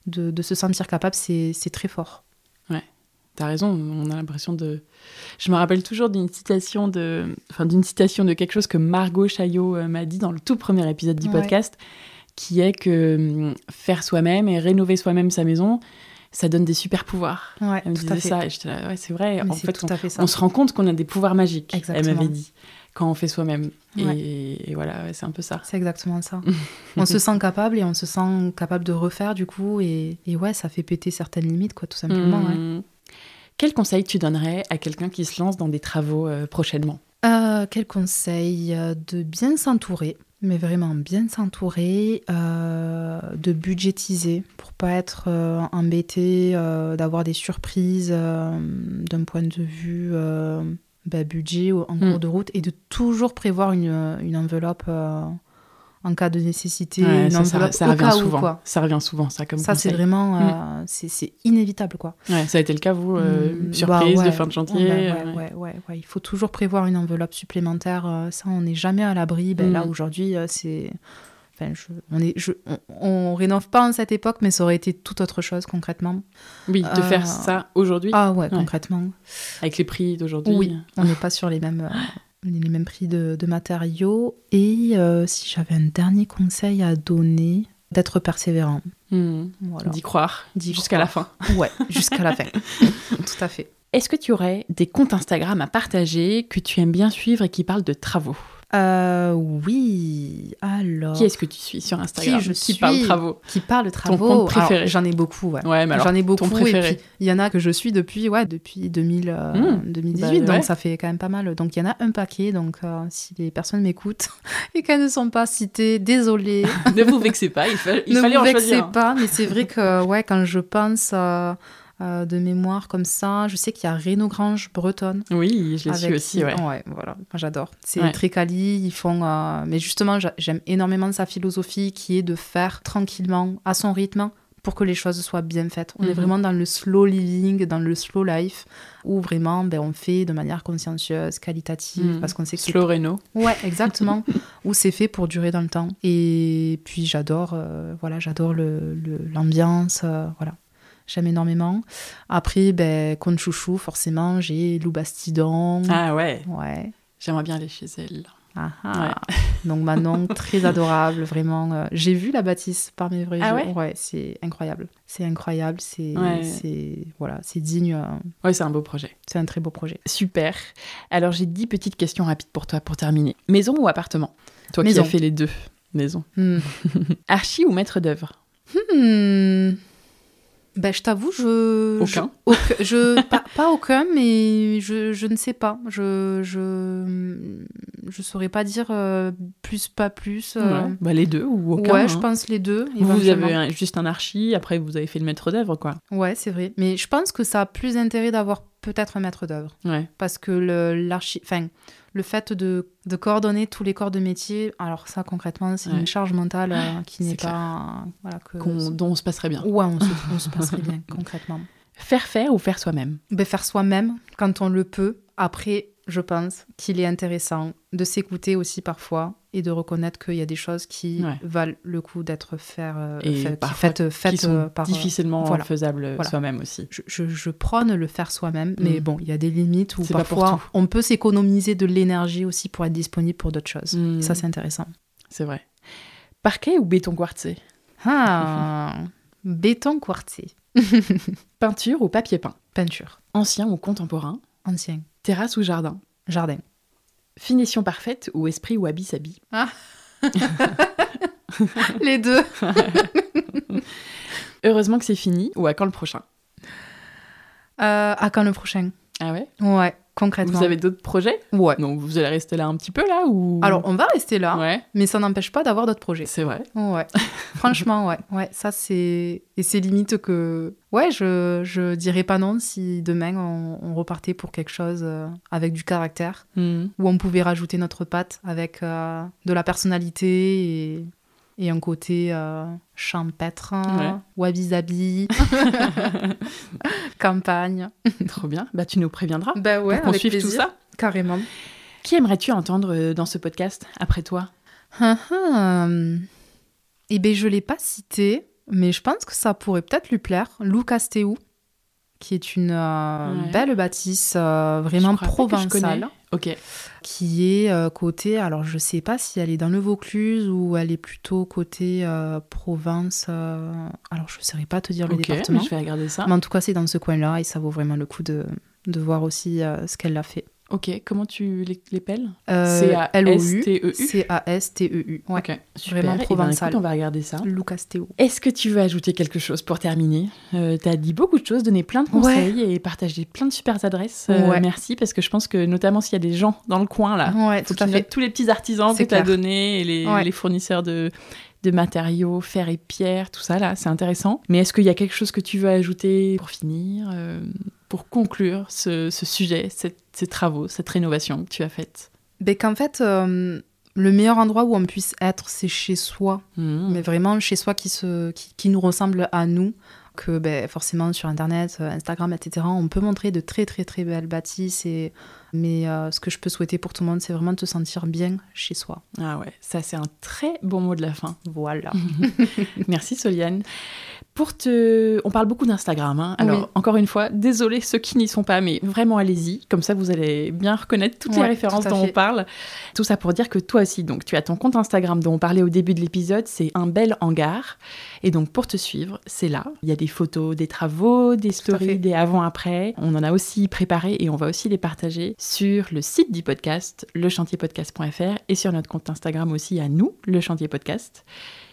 Speaker 2: de, de, se sentir capable, c'est très fort.
Speaker 3: Ouais, t'as raison, on a l'impression de je me rappelle toujours d'une citation de, enfin, d'une citation de quelque chose que Margot Chaillot euh, m'a dit dans le tout premier épisode du podcast, qui est que hum, faire soi-même et rénover soi-même sa maison, ça donne des super pouvoirs.
Speaker 2: Ouais,
Speaker 3: elle me disait ça et j'étais là, ouais, c'est vrai. en fait,
Speaker 2: on,
Speaker 3: on, se rend compte qu'on a des pouvoirs magiques. Elle m'avait dit quand on fait soi-même. Et, voilà, c'est un peu ça.
Speaker 2: C'est exactement ça. on se sent capable et on se sent capable de refaire du coup. Et, et ouais, ça fait péter certaines limites, quoi, tout simplement. Mmh.
Speaker 3: Quel conseil tu donnerais à quelqu'un qui se lance dans des travaux euh, prochainement?
Speaker 2: Euh, Quel conseil euh, De bien s'entourer, mais vraiment bien s'entourer, de budgétiser pour pas être embêté, d'avoir des surprises d'un point de vue bah, budget en cours mm. de route et de toujours prévoir une, une enveloppe en cas de nécessité.
Speaker 3: ça, revient souvent. Ça revient souvent, ça, comme
Speaker 2: Ça, c'est vraiment... Euh, mm. c'est inévitable, quoi.
Speaker 3: Ouais, ça a été le cas, vous, euh, mm, surprise bah de fin de chantier
Speaker 2: bah ouais, ouais, ouais, Il faut toujours prévoir une enveloppe supplémentaire. Euh, ça, on n'est jamais à l'abri. Ben, Là, mm. aujourd'hui, c'est... Enfin, on, est, je, on, rénove pas en cette époque, mais ça aurait été tout autre chose concrètement.
Speaker 3: Oui, de faire ça aujourd'hui.
Speaker 2: Ah ouais, concrètement.
Speaker 3: Avec les prix d'aujourd'hui.
Speaker 2: Oui, on n'est pas sur les mêmes les mêmes prix de, matériaux. Et euh, si j'avais un dernier conseil à donner, d'être persévérant.
Speaker 3: Hmm. D'y croire. Jusqu'à la fin.
Speaker 2: Ouais, jusqu'à la fin. Tout à fait.
Speaker 3: Est-ce que tu aurais des comptes Instagram à partager que tu aimes bien suivre et qui parlent de travaux?
Speaker 2: Euh, oui, alors.
Speaker 3: Qui est-ce que tu suis sur Instagram
Speaker 2: Qui je
Speaker 3: qui parle travaux
Speaker 2: Qui parle travaux. Ton compte préféré J'en ai beaucoup, ouais.
Speaker 3: ouais mais
Speaker 2: j'en ai beaucoup.
Speaker 3: Ton préféré.
Speaker 2: il y en a que je suis depuis, ouais, depuis 2000, 2018, euh, hmm. bah, donc ça fait quand même pas mal. Donc il y en a un paquet. Donc euh, si les personnes m'écoutent et qu'elles ne sont pas citées, désolé.
Speaker 3: ne vous vexez pas, il, il
Speaker 2: fallait
Speaker 3: en choisir.
Speaker 2: Ne vous vexez pas, mais c'est vrai que ouais, quand je pense. Euh, de mémoire comme ça. Je sais qu'il y a Renaud Grange bretonne.
Speaker 3: Oui, je l'ai su aussi. Ouais.
Speaker 2: ouais voilà, j'adore. C'est très quali. Ils font. Euh, mais justement, j'aime énormément sa philosophie qui est de faire tranquillement, à son rythme, pour que les choses soient bien faites. On est mhm. vraiment dans le slow living, dans le slow life, où vraiment ben, on fait de manière consciencieuse, qualitative, mhm. parce qu'on sait que
Speaker 3: slow Renault.
Speaker 2: Ouais, exactement. où c'est fait pour durer dans le temps. Et puis j'adore, euh, voilà, j'adore l'ambiance, le, voilà. J'aime énormément. Après, ben, Chouchou, forcément, j'ai Lou Bastidon.
Speaker 3: Ah ouais
Speaker 2: Ouais.
Speaker 3: J'aimerais bien aller chez elle.
Speaker 2: Ah, ah. Donc Manon, très adorable, vraiment. Euh, j'ai vu la bâtisse par mes vrais
Speaker 3: ah
Speaker 2: yeux. Ouais, c'est incroyable. C'est incroyable, c'est voilà, c'est digne. Euh,
Speaker 3: ouais, c'est un beau projet.
Speaker 2: C'est un très beau projet.
Speaker 3: Super. Alors j'ai dix petites questions rapides pour toi pour terminer. Maison ou appartement? Toi qui as fait les deux. Maison. Hmm. Archi ou maître d'œuvre?
Speaker 2: Hmm. Ben, je t'avoue, je.
Speaker 3: Aucun
Speaker 2: je, pas, aucun, mais je, je, ne sais pas. Je, je, je saurais pas dire euh, plus, pas plus.
Speaker 3: Euh. Bah, les deux ou aucun.
Speaker 2: Ouais, je hein. pense les deux.
Speaker 3: Vous avez juste un archi, après vous avez fait le maître d'œuvre, quoi.
Speaker 2: Ouais, c'est vrai. Mais je pense que ça a plus intérêt d'avoir peut-être un maître d'œuvre.
Speaker 3: Ouais.
Speaker 2: Parce que l'archi. Enfin le fait de, coordonner tous les corps de métier, alors ça concrètement, c'est une charge mentale euh, qui n'est pas. voilà,
Speaker 3: que, dont on se passerait bien.
Speaker 2: Ouais, on se, passerait bien, concrètement.
Speaker 3: Faire faire ou faire soi-même?
Speaker 2: Ben, Faire soi-même quand on le peut. Après, je pense qu'il est intéressant de s'écouter aussi parfois et de reconnaître qu'il y a des choses qui valent le coup d'être faire, euh, faites,
Speaker 3: qui sont euh, par, difficilement faisables soi-même aussi.
Speaker 2: Je, prône le faire soi-même, mais mm. bon, il y a des limites où parfois on peut s'économiser de l'énergie aussi pour être disponible pour d'autres choses. Mm. Ça, c'est intéressant.
Speaker 3: C'est vrai. Parquet ou béton quartzé?
Speaker 2: Ah, béton quartzé.
Speaker 3: Peinture ou papier peint?
Speaker 2: Peinture.
Speaker 3: Ancien ou contemporain?
Speaker 2: Ancien.
Speaker 3: Terrasse ou jardin?
Speaker 2: Jardin.
Speaker 3: Finition parfaite ou esprit ou habit-sabi
Speaker 2: ah. Les deux.
Speaker 3: Heureusement que c'est fini ou à quand le prochain?
Speaker 2: Euh, À quand le prochain?
Speaker 3: Ah ouais?
Speaker 2: Ouais. Concrètement.
Speaker 3: Vous avez d'autres projets?
Speaker 2: Ouais.
Speaker 3: Donc vous allez rester là un petit peu là ou
Speaker 2: Alors on va rester là, ouais. mais ça n'empêche pas d'avoir d'autres projets.
Speaker 3: C'est vrai.
Speaker 2: Ouais. Franchement, ouais. Ouais, ça c'est et c'est limite que ouais, je je dirais pas non si demain on, repartait pour quelque chose euh, avec du caractère hmm. où on pouvait rajouter notre patte avec euh, de la personnalité et et un côté euh, champêtre, wabi-sabi, campagne.
Speaker 3: Trop bien. Bah, tu nous préviendras.
Speaker 2: Bah ouais,
Speaker 3: pour suive tout ça.
Speaker 2: Carrément.
Speaker 3: Qui aimerais-tu entendre euh, dans ce podcast après toi?
Speaker 2: Ah, ah. Eh bien, je ne l'ai pas cité, mais je pense que ça pourrait peut-être lui plaire. Lou Castéou, qui est une euh, belle bâtisse vraiment provençale.
Speaker 3: Ok.
Speaker 2: Qui est euh, côté, alors je sais pas si elle est dans le Vaucluse ou elle est plutôt côté euh, province. Euh, alors je ne saurais pas te dire le département.
Speaker 3: Mais je vais regarder ça.
Speaker 2: Mais en tout cas, c'est dans ce coin-là et ça vaut vraiment le coup de, de voir aussi ce qu'elle a fait.
Speaker 3: Ok, comment tu l'épelles
Speaker 2: euh, C-A-S-T-E-U C-A-S-T-E-U.
Speaker 3: Ouais. Ok, Vraiment eh ben, provençal. on va regarder ça.
Speaker 2: Lucas Théo.
Speaker 3: Est-ce que tu veux ajouter quelque chose pour terminer? Euh, Tu as dit beaucoup de choses, donné plein de conseils et partagé plein de super adresses. Euh, merci, parce que je pense que notamment s'il y a des gens dans le coin là,
Speaker 2: ouais, faut
Speaker 3: qu'ils tous les petits artisans que tu as donnés et les, les fournisseurs de, de matériaux, fer et pierre, tout ça là, c'est intéressant. Mais est-ce qu'il y a quelque chose que tu veux ajouter pour finir euh, pour conclure ce, sujet, ces travaux, cette rénovation que tu as faite
Speaker 2: ben, Qu'en fait, euh, le meilleur endroit où on puisse être, c'est chez soi. Mmh. Mais vraiment chez soi qui, se, qui, nous ressemble à nous. Que ben, forcément sur Internet, euh, Instagram, etc., on peut montrer de très très très belles bâtisses. Et... Mais euh, ce que je peux souhaiter pour tout le monde, c'est vraiment de te sentir bien chez soi.
Speaker 3: Ah ouais, ça c'est un très bon mot de la fin.
Speaker 2: Voilà.
Speaker 3: Merci Soliane. Pour te... On parle beaucoup d'Instagram. Hein. Alors, encore une fois, désolé ceux qui n'y sont pas, mais vraiment allez-y. Comme ça, vous allez bien reconnaître toutes les références dont on parle. Tout ça pour dire que toi aussi, donc, tu as ton compte Instagram dont on parlait au début de l'épisode. C'est un bel hangar. Et donc, pour te suivre, c'est là. Il y a des photos des travaux, des stories, des avant-après. On en a aussi préparé et on va aussi les partager sur le site du podcast, lechantierpodcast.fr et sur notre compte Instagram aussi à nous, le chantier podcast.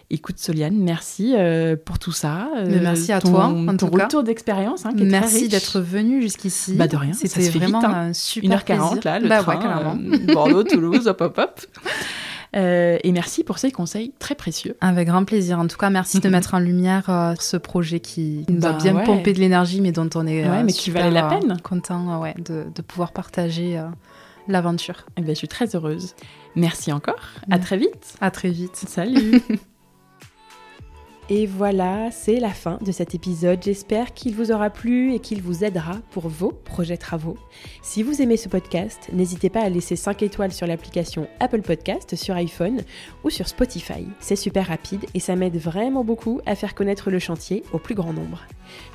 Speaker 3: Écoute, Soliane, merci euh, pour tout ça.
Speaker 2: Euh, merci à toi,
Speaker 3: en ton retour d'expérience. Hein,
Speaker 2: merci d'être venu jusqu'ici.
Speaker 3: Bah de rien,
Speaker 2: c'était vraiment
Speaker 3: vite,
Speaker 2: hein. un super
Speaker 3: 1h40 là, le
Speaker 2: bah,
Speaker 3: train, euh, Bordeaux, Toulouse, hop hop hop. et merci pour ces conseils très précieux.
Speaker 2: Avec grand plaisir. En tout cas, merci de mettre en lumière ce projet qui nous a bah bien pompé de l'énergie, mais dont on est
Speaker 3: ouais, mais qui valait la peine.
Speaker 2: content ouais, de, de, pouvoir partager l'aventure.
Speaker 3: Eh ben, je suis très heureuse. Merci encore. À très vite.
Speaker 2: À très vite.
Speaker 3: Salut.
Speaker 1: Et voilà, c'est la fin de cet épisode. J'espère qu'il vous aura plu et qu'il vous aidera pour vos projets travaux. Si vous aimez ce podcast, n'hésitez pas à laisser 5 étoiles sur l'application Apple Podcast sur iPhone ou sur Spotify. C'est super rapide et ça m'aide vraiment beaucoup à faire connaître le chantier au plus grand nombre.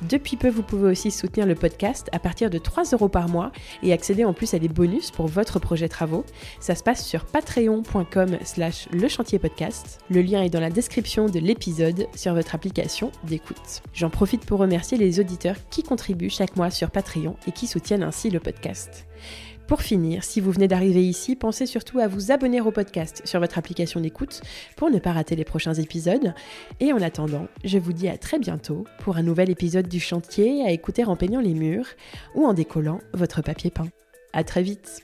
Speaker 1: Depuis peu, vous pouvez aussi soutenir le podcast à partir de 3 euros par mois et accéder en plus à des bonus pour votre projet travaux. Ça se passe sur patreon.com slash le chantier podcast. Le lien est dans la description de l'épisode sur votre application d'écoute. J'en profite pour remercier les auditeurs qui contribuent chaque mois sur Patreon et qui soutiennent ainsi le podcast. Pour finir, si vous venez d'arriver ici, pensez surtout à vous abonner au podcast sur votre application d'écoute pour ne pas rater les prochains épisodes. Et en attendant, je vous dis à très bientôt pour un nouvel épisode du chantier à écouter en peignant les murs ou en décollant votre papier peint. À très vite